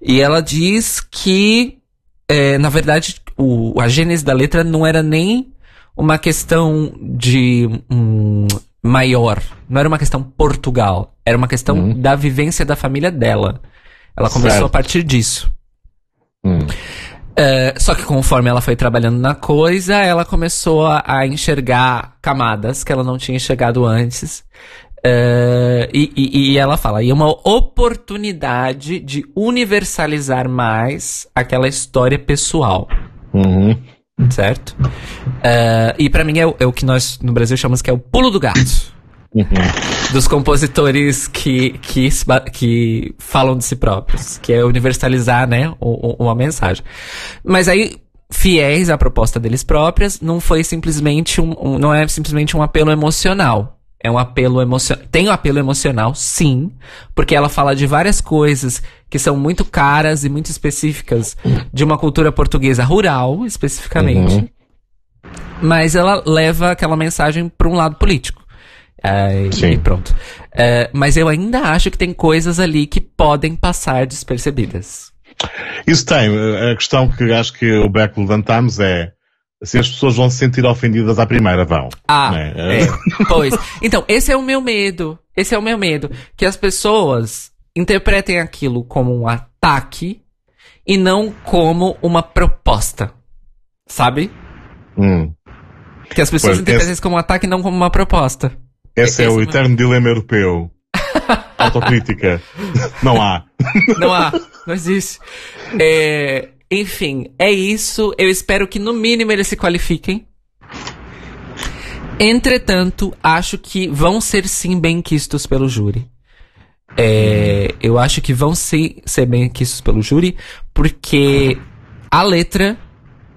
E ela diz que, é, na verdade, o, a gênese da letra não era nem uma questão de um, maior. Não era uma questão Portugal. Era uma questão uhum. da vivência da família dela. Ela começou certo. a partir disso. Hum. Uh, só que conforme ela foi trabalhando na coisa, ela começou a, a enxergar camadas que ela não tinha enxergado antes. Uh, e, e, e, ela fala, e é uma oportunidade de universalizar mais aquela história pessoal. Uhum. Certo? Uh, e para mim é o, é o, que nós no Brasil chamamos que é o pulo do gato. Uhum. Dos compositores que, que, que falam de si próprios, que é universalizar, né, uma mensagem. Mas aí, fiéis à proposta deles próprias, não foi simplesmente um, um não é simplesmente um apelo emocional. É um apelo emocional. Tem um apelo emocional, sim, porque ela fala de várias coisas que são muito caras e muito específicas de uma cultura portuguesa rural, especificamente. Uhum. Mas ela leva aquela mensagem para um lado político. É, sim. E pronto. É, mas eu ainda acho que tem coisas ali que podem passar despercebidas. Isso tem. A questão que acho que o Beck levantamos é se as pessoas vão se sentir ofendidas à primeira, vão. Ah, né? é. pois. Então, esse é o meu medo. Esse é o meu medo. Que as pessoas interpretem aquilo como um ataque e não como uma proposta. Sabe? Hum. Que as pessoas pois, interpretem esse... como um ataque e não como uma proposta. Esse, esse é o eterno dilema europeu. Autocrítica. Não há. Não há. Não existe. É, enfim, é isso. Eu espero que no mínimo eles se qualifiquem. Entretanto, acho que vão ser sim bem quistos pelo júri. É, eu acho que vão sim ser bem quistos pelo júri, porque a letra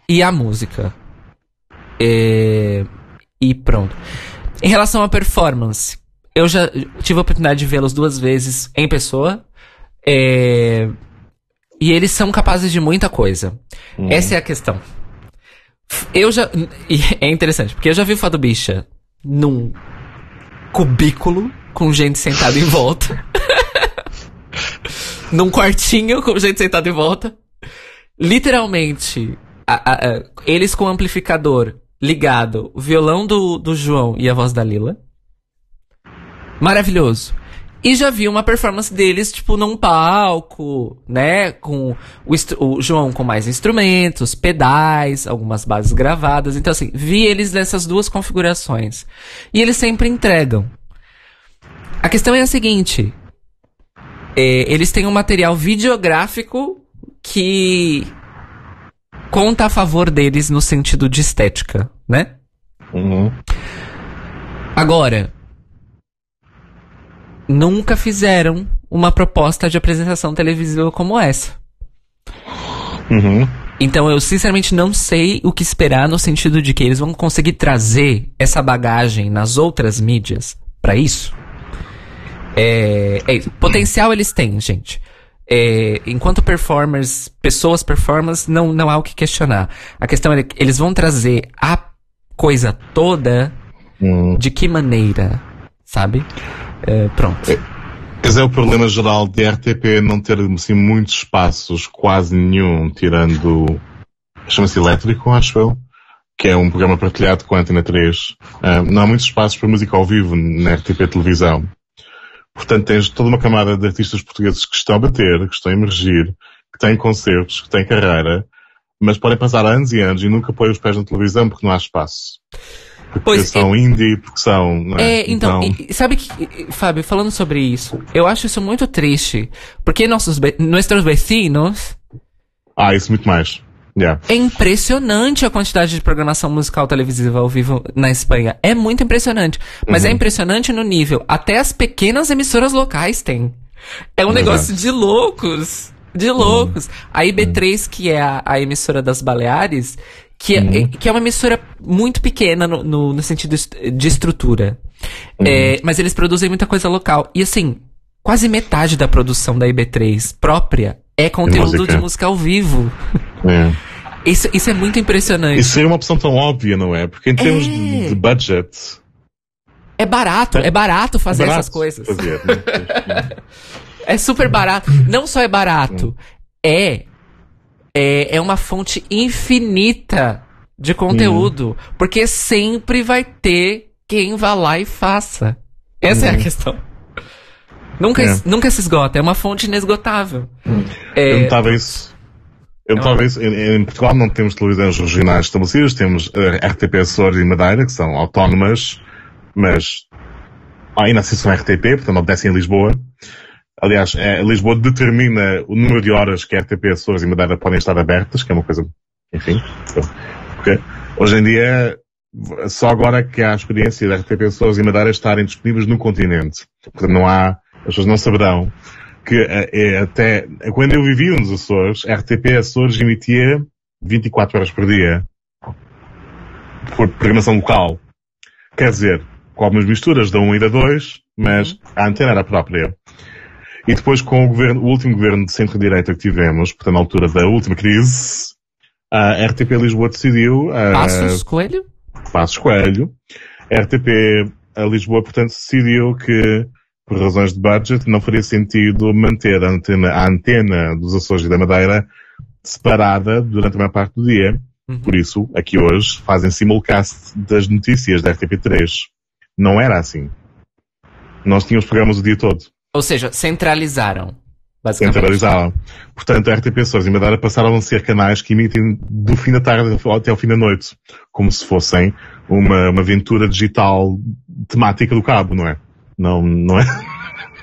e a música. É, e pronto. Em relação à performance, eu já tive a oportunidade de vê-los duas vezes em pessoa. É, e eles são capazes de muita coisa. Hum. Essa é a questão. Eu já. é interessante, porque eu já vi o Fado Bicha num cubículo com gente sentada em volta. num quartinho com gente sentada em volta. Literalmente, a, a, a, eles com o amplificador ligado, o violão do, do João e a voz da Lila. Maravilhoso. E já vi uma performance deles, tipo, num palco, né? Com o, o, João com mais instrumentos, pedais, algumas bases gravadas. Então, assim, vi eles nessas duas configurações. E eles sempre entregam. A questão é a seguinte: é, eles têm um material videográfico que conta a favor deles no sentido de estética, né? Uhum. Agora, nunca fizeram uma proposta de apresentação televisiva como essa. Uhum. Então eu sinceramente não sei o que esperar no sentido de que eles vão conseguir trazer essa bagagem nas outras mídias para isso. É, é, potencial eles têm, gente. É, enquanto performers, pessoas performers, não, não há o que questionar. A questão é que eles vão trazer a coisa toda uhum. de que maneira, sabe? Uh, pronto. Esse é o problema geral de RTP não ter assim, muitos espaços, quase nenhum, tirando. chama-se Elétrico, acho eu, que é um programa partilhado com a Antena 3. Uh, eh, não há muitos espaços para música ao vivo na RTP televisão. Portanto, tens toda uma camada de artistas portugueses que estão a bater, que estão a emergir, que têm concertos, que têm carreira, mas podem passar anos e anos e nunca põem os pés na televisão porque não há espaço. Porque pois, são é, indie, porque são. É? é, então, então... E, sabe que, Fábio, falando sobre isso, eu acho isso muito triste. Porque nossos, nossos vecinos. Ah, isso muito mais. Yeah. É impressionante a quantidade de programação musical televisiva ao vivo na Espanha. É muito impressionante. Mas é uhum. é impressionante no nível. Até as pequenas emissoras locais têm. É um Exato. negócio de loucos. De loucos. Uhum. A IB3, que é a, a emissora das Baleares, que, é, uhum. que é uma emissora muito pequena no, no, no sentido de estrutura. Uhum. É, mas eles produzem muita coisa local. E assim, quase metade da produção da IB3 própria é conteúdo música. de música ao vivo. É. Isso, isso é muito impressionante. Isso é uma opção tão óbvia, não é? Porque em termos é. de, de, budget. É barato, é, é barato fazer é barato essas coisas. Fazer, né? é super barato. Não só é barato, é é, é uma fonte infinita de conteúdo. Porque sempre vai ter quem vá lá e faça. Essa hum. é a uhum. questão. Nunca, é. nunca se esgota, é uma fonte inesgotável. Hum. É, eu isso. Eu é isso. Em, em, Portugal não temos televisões regionais estabelecidas, temos uh, eh, RTP Açores e Madeira, que são autónomas, mas ainda assim são RTP, portanto obedecem em Lisboa. Aliás, é, Lisboa determina o número de horas que a RTP, Açores e Madeira podem estar abertas, que é uma coisa, enfim. Porque hoje em dia, só agora que há a experiência da RTP, Açores e Madeira estarem disponíveis no continente. Portanto, não há, as pessoas não saberão que é, é até, quando eu vivia nos Açores, a RTP Açores emitia 24 horas por dia. Por programação local. Quer dizer, com algumas misturas da 1 e da 2, mas a antena era própria. E depois com o, governo, o último governo de centro-direita que tivemos, portanto na altura da última crise, a RTP Lisboa decidiu... Passos Coelho? Passos Coelho. A RTP a Lisboa, portanto, decidiu que, por razões de budget, não faria sentido manter a antena, a antena dos Açores e da Madeira separada durante a maior parte do dia. Uhum. Por isso, aqui hoje, fazem simulcast das notícias da RTP3. Não era assim. Nós tínhamos programas o dia todo. Ou seja, centralizaram. Centralizaram. Portanto, a RTP Açores e Madeira passaram a ser canais que emitem do fim da tarde até ao fim da noite. Como se fossem uma, uma aventura digital temática do cabo, não é? Não, não é?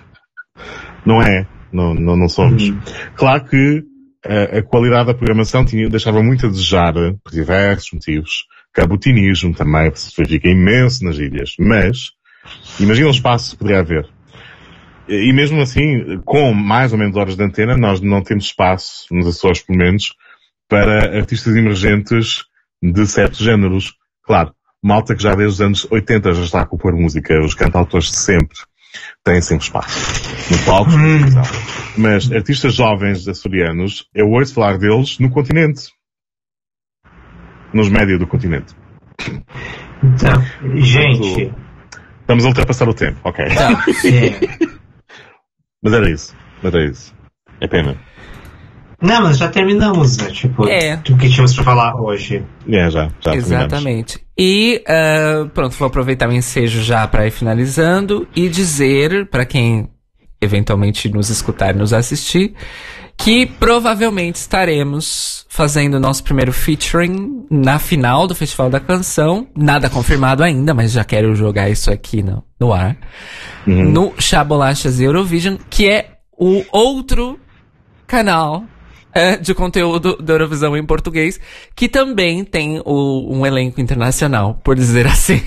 não é. Não, não, não somos. Uhum. Claro que a, a, qualidade da programação tinha, deixava muito a desejar, por diversos motivos. Cabutinismo também, se fica imenso nas ilhas. Mas, imagina o espaço que poderia haver. E mesmo assim, com mais ou menos horas de antena, nós não temos espaço, nos Açores pelo menos, para artistas emergentes de certos géneros. Claro, malta que já desde os anos 80 já está a compor música, os cantautores de sempre têm sempre espaço no palco. Hum. Mas artistas jovens açorianos, eu ouço falar deles no continente. Nos médios do continente. Então, gente. Estamos a ultrapassar o tempo, ok. Então, é. Mas era isso. Mas era isso. É pena. Não, mas já terminamos, né? Tipo, é. o que tínhamos pra falar hoje. É, já, já Exatamente. Terminamos. E, uh, pronto, vou aproveitar o ensejo já para ir finalizando e dizer para quem eventualmente nos escutar e nos assistir que provavelmente estaremos fazendo o nosso primeiro featuring na final do Festival da Canção. Nada confirmado ainda, mas já quero jogar isso aqui no, no ar. Uhum. No Chabolachas Eurovision, que é o outro canal é, de conteúdo da Eurovisão em português, que também tem o, um elenco internacional, por dizer assim,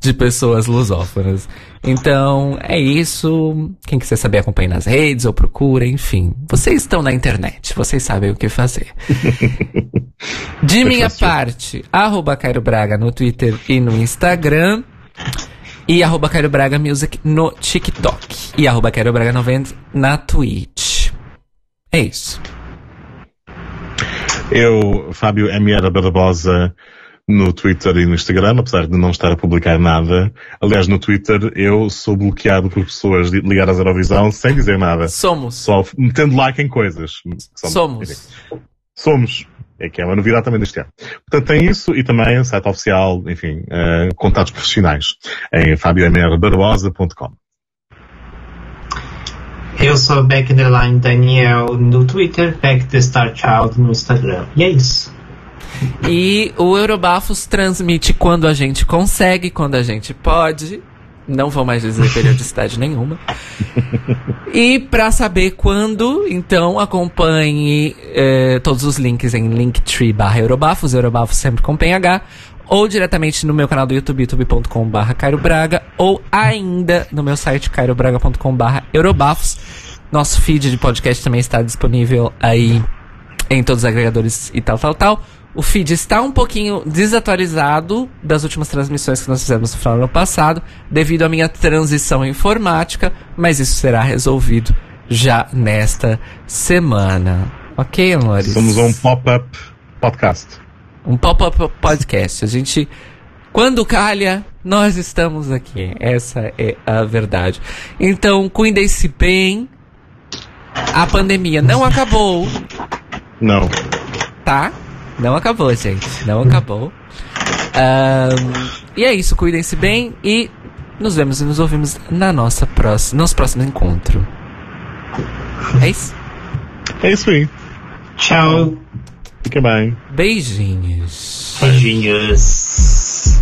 de pessoas lusófonas. Então, é isso. Quem quiser saber, acompanhe nas redes ou procura, enfim. Vocês estão na internet, vocês sabem o que fazer. De é minha parte, arroba Cairo Braga no Twitter e no Instagram. E arroba Cairo Braga Music no TikTok. E arroba Cairo Braga 90 na Twitch. É isso. Eu, Fábio M. Barbosa, no Twitter e no Instagram, apesar de não estar a publicar nada. Aliás, no Twitter eu sou bloqueado por pessoas ligadas à Eurovisão sem dizer nada. Somos. Só metendo like em coisas. Somos. Somos. Somos. É que é uma novidade também deste ano. Portanto, tem isso e também site oficial, enfim, uh, contatos profissionais em fabiomrbarbosa.com. Eu sou Beck Underline Daniel no Twitter, Beck The Star Child no Instagram. E é isso. E o Eurobafos transmite quando a gente consegue, quando a gente pode. Não vou mais dizer periodicidade nenhuma. E para saber quando, então acompanhe eh, todos os links em linktree barra Eurobafos, Eurobafos sempre com PH, ou diretamente no meu canal do YouTube, youtube.com barra Cairo Braga, ou ainda no meu site cairobraga.com barra Eurobafos. Nosso feed de podcast também está disponível aí em todos os agregadores e tal, tal, tal. O feed está um pouquinho desatualizado das últimas transmissões que nós fizemos no final do ano passado, devido à minha transição informática, mas isso será resolvido já nesta semana. Ok, amores? Somos um pop-up podcast. Um pop-up podcast. A gente, quando calha, nós estamos aqui. Essa é a verdade. Então, cuidem-se bem. A pandemia não acabou. Não. Tá? Não acabou, gente. Não acabou. Um, e é isso. Cuidem-se bem e nos vemos e nos ouvimos na nossa próxima, nosso próximo encontro. É isso? É isso aí. Tchau. Fique bem. Beijinhos. Beijinhos.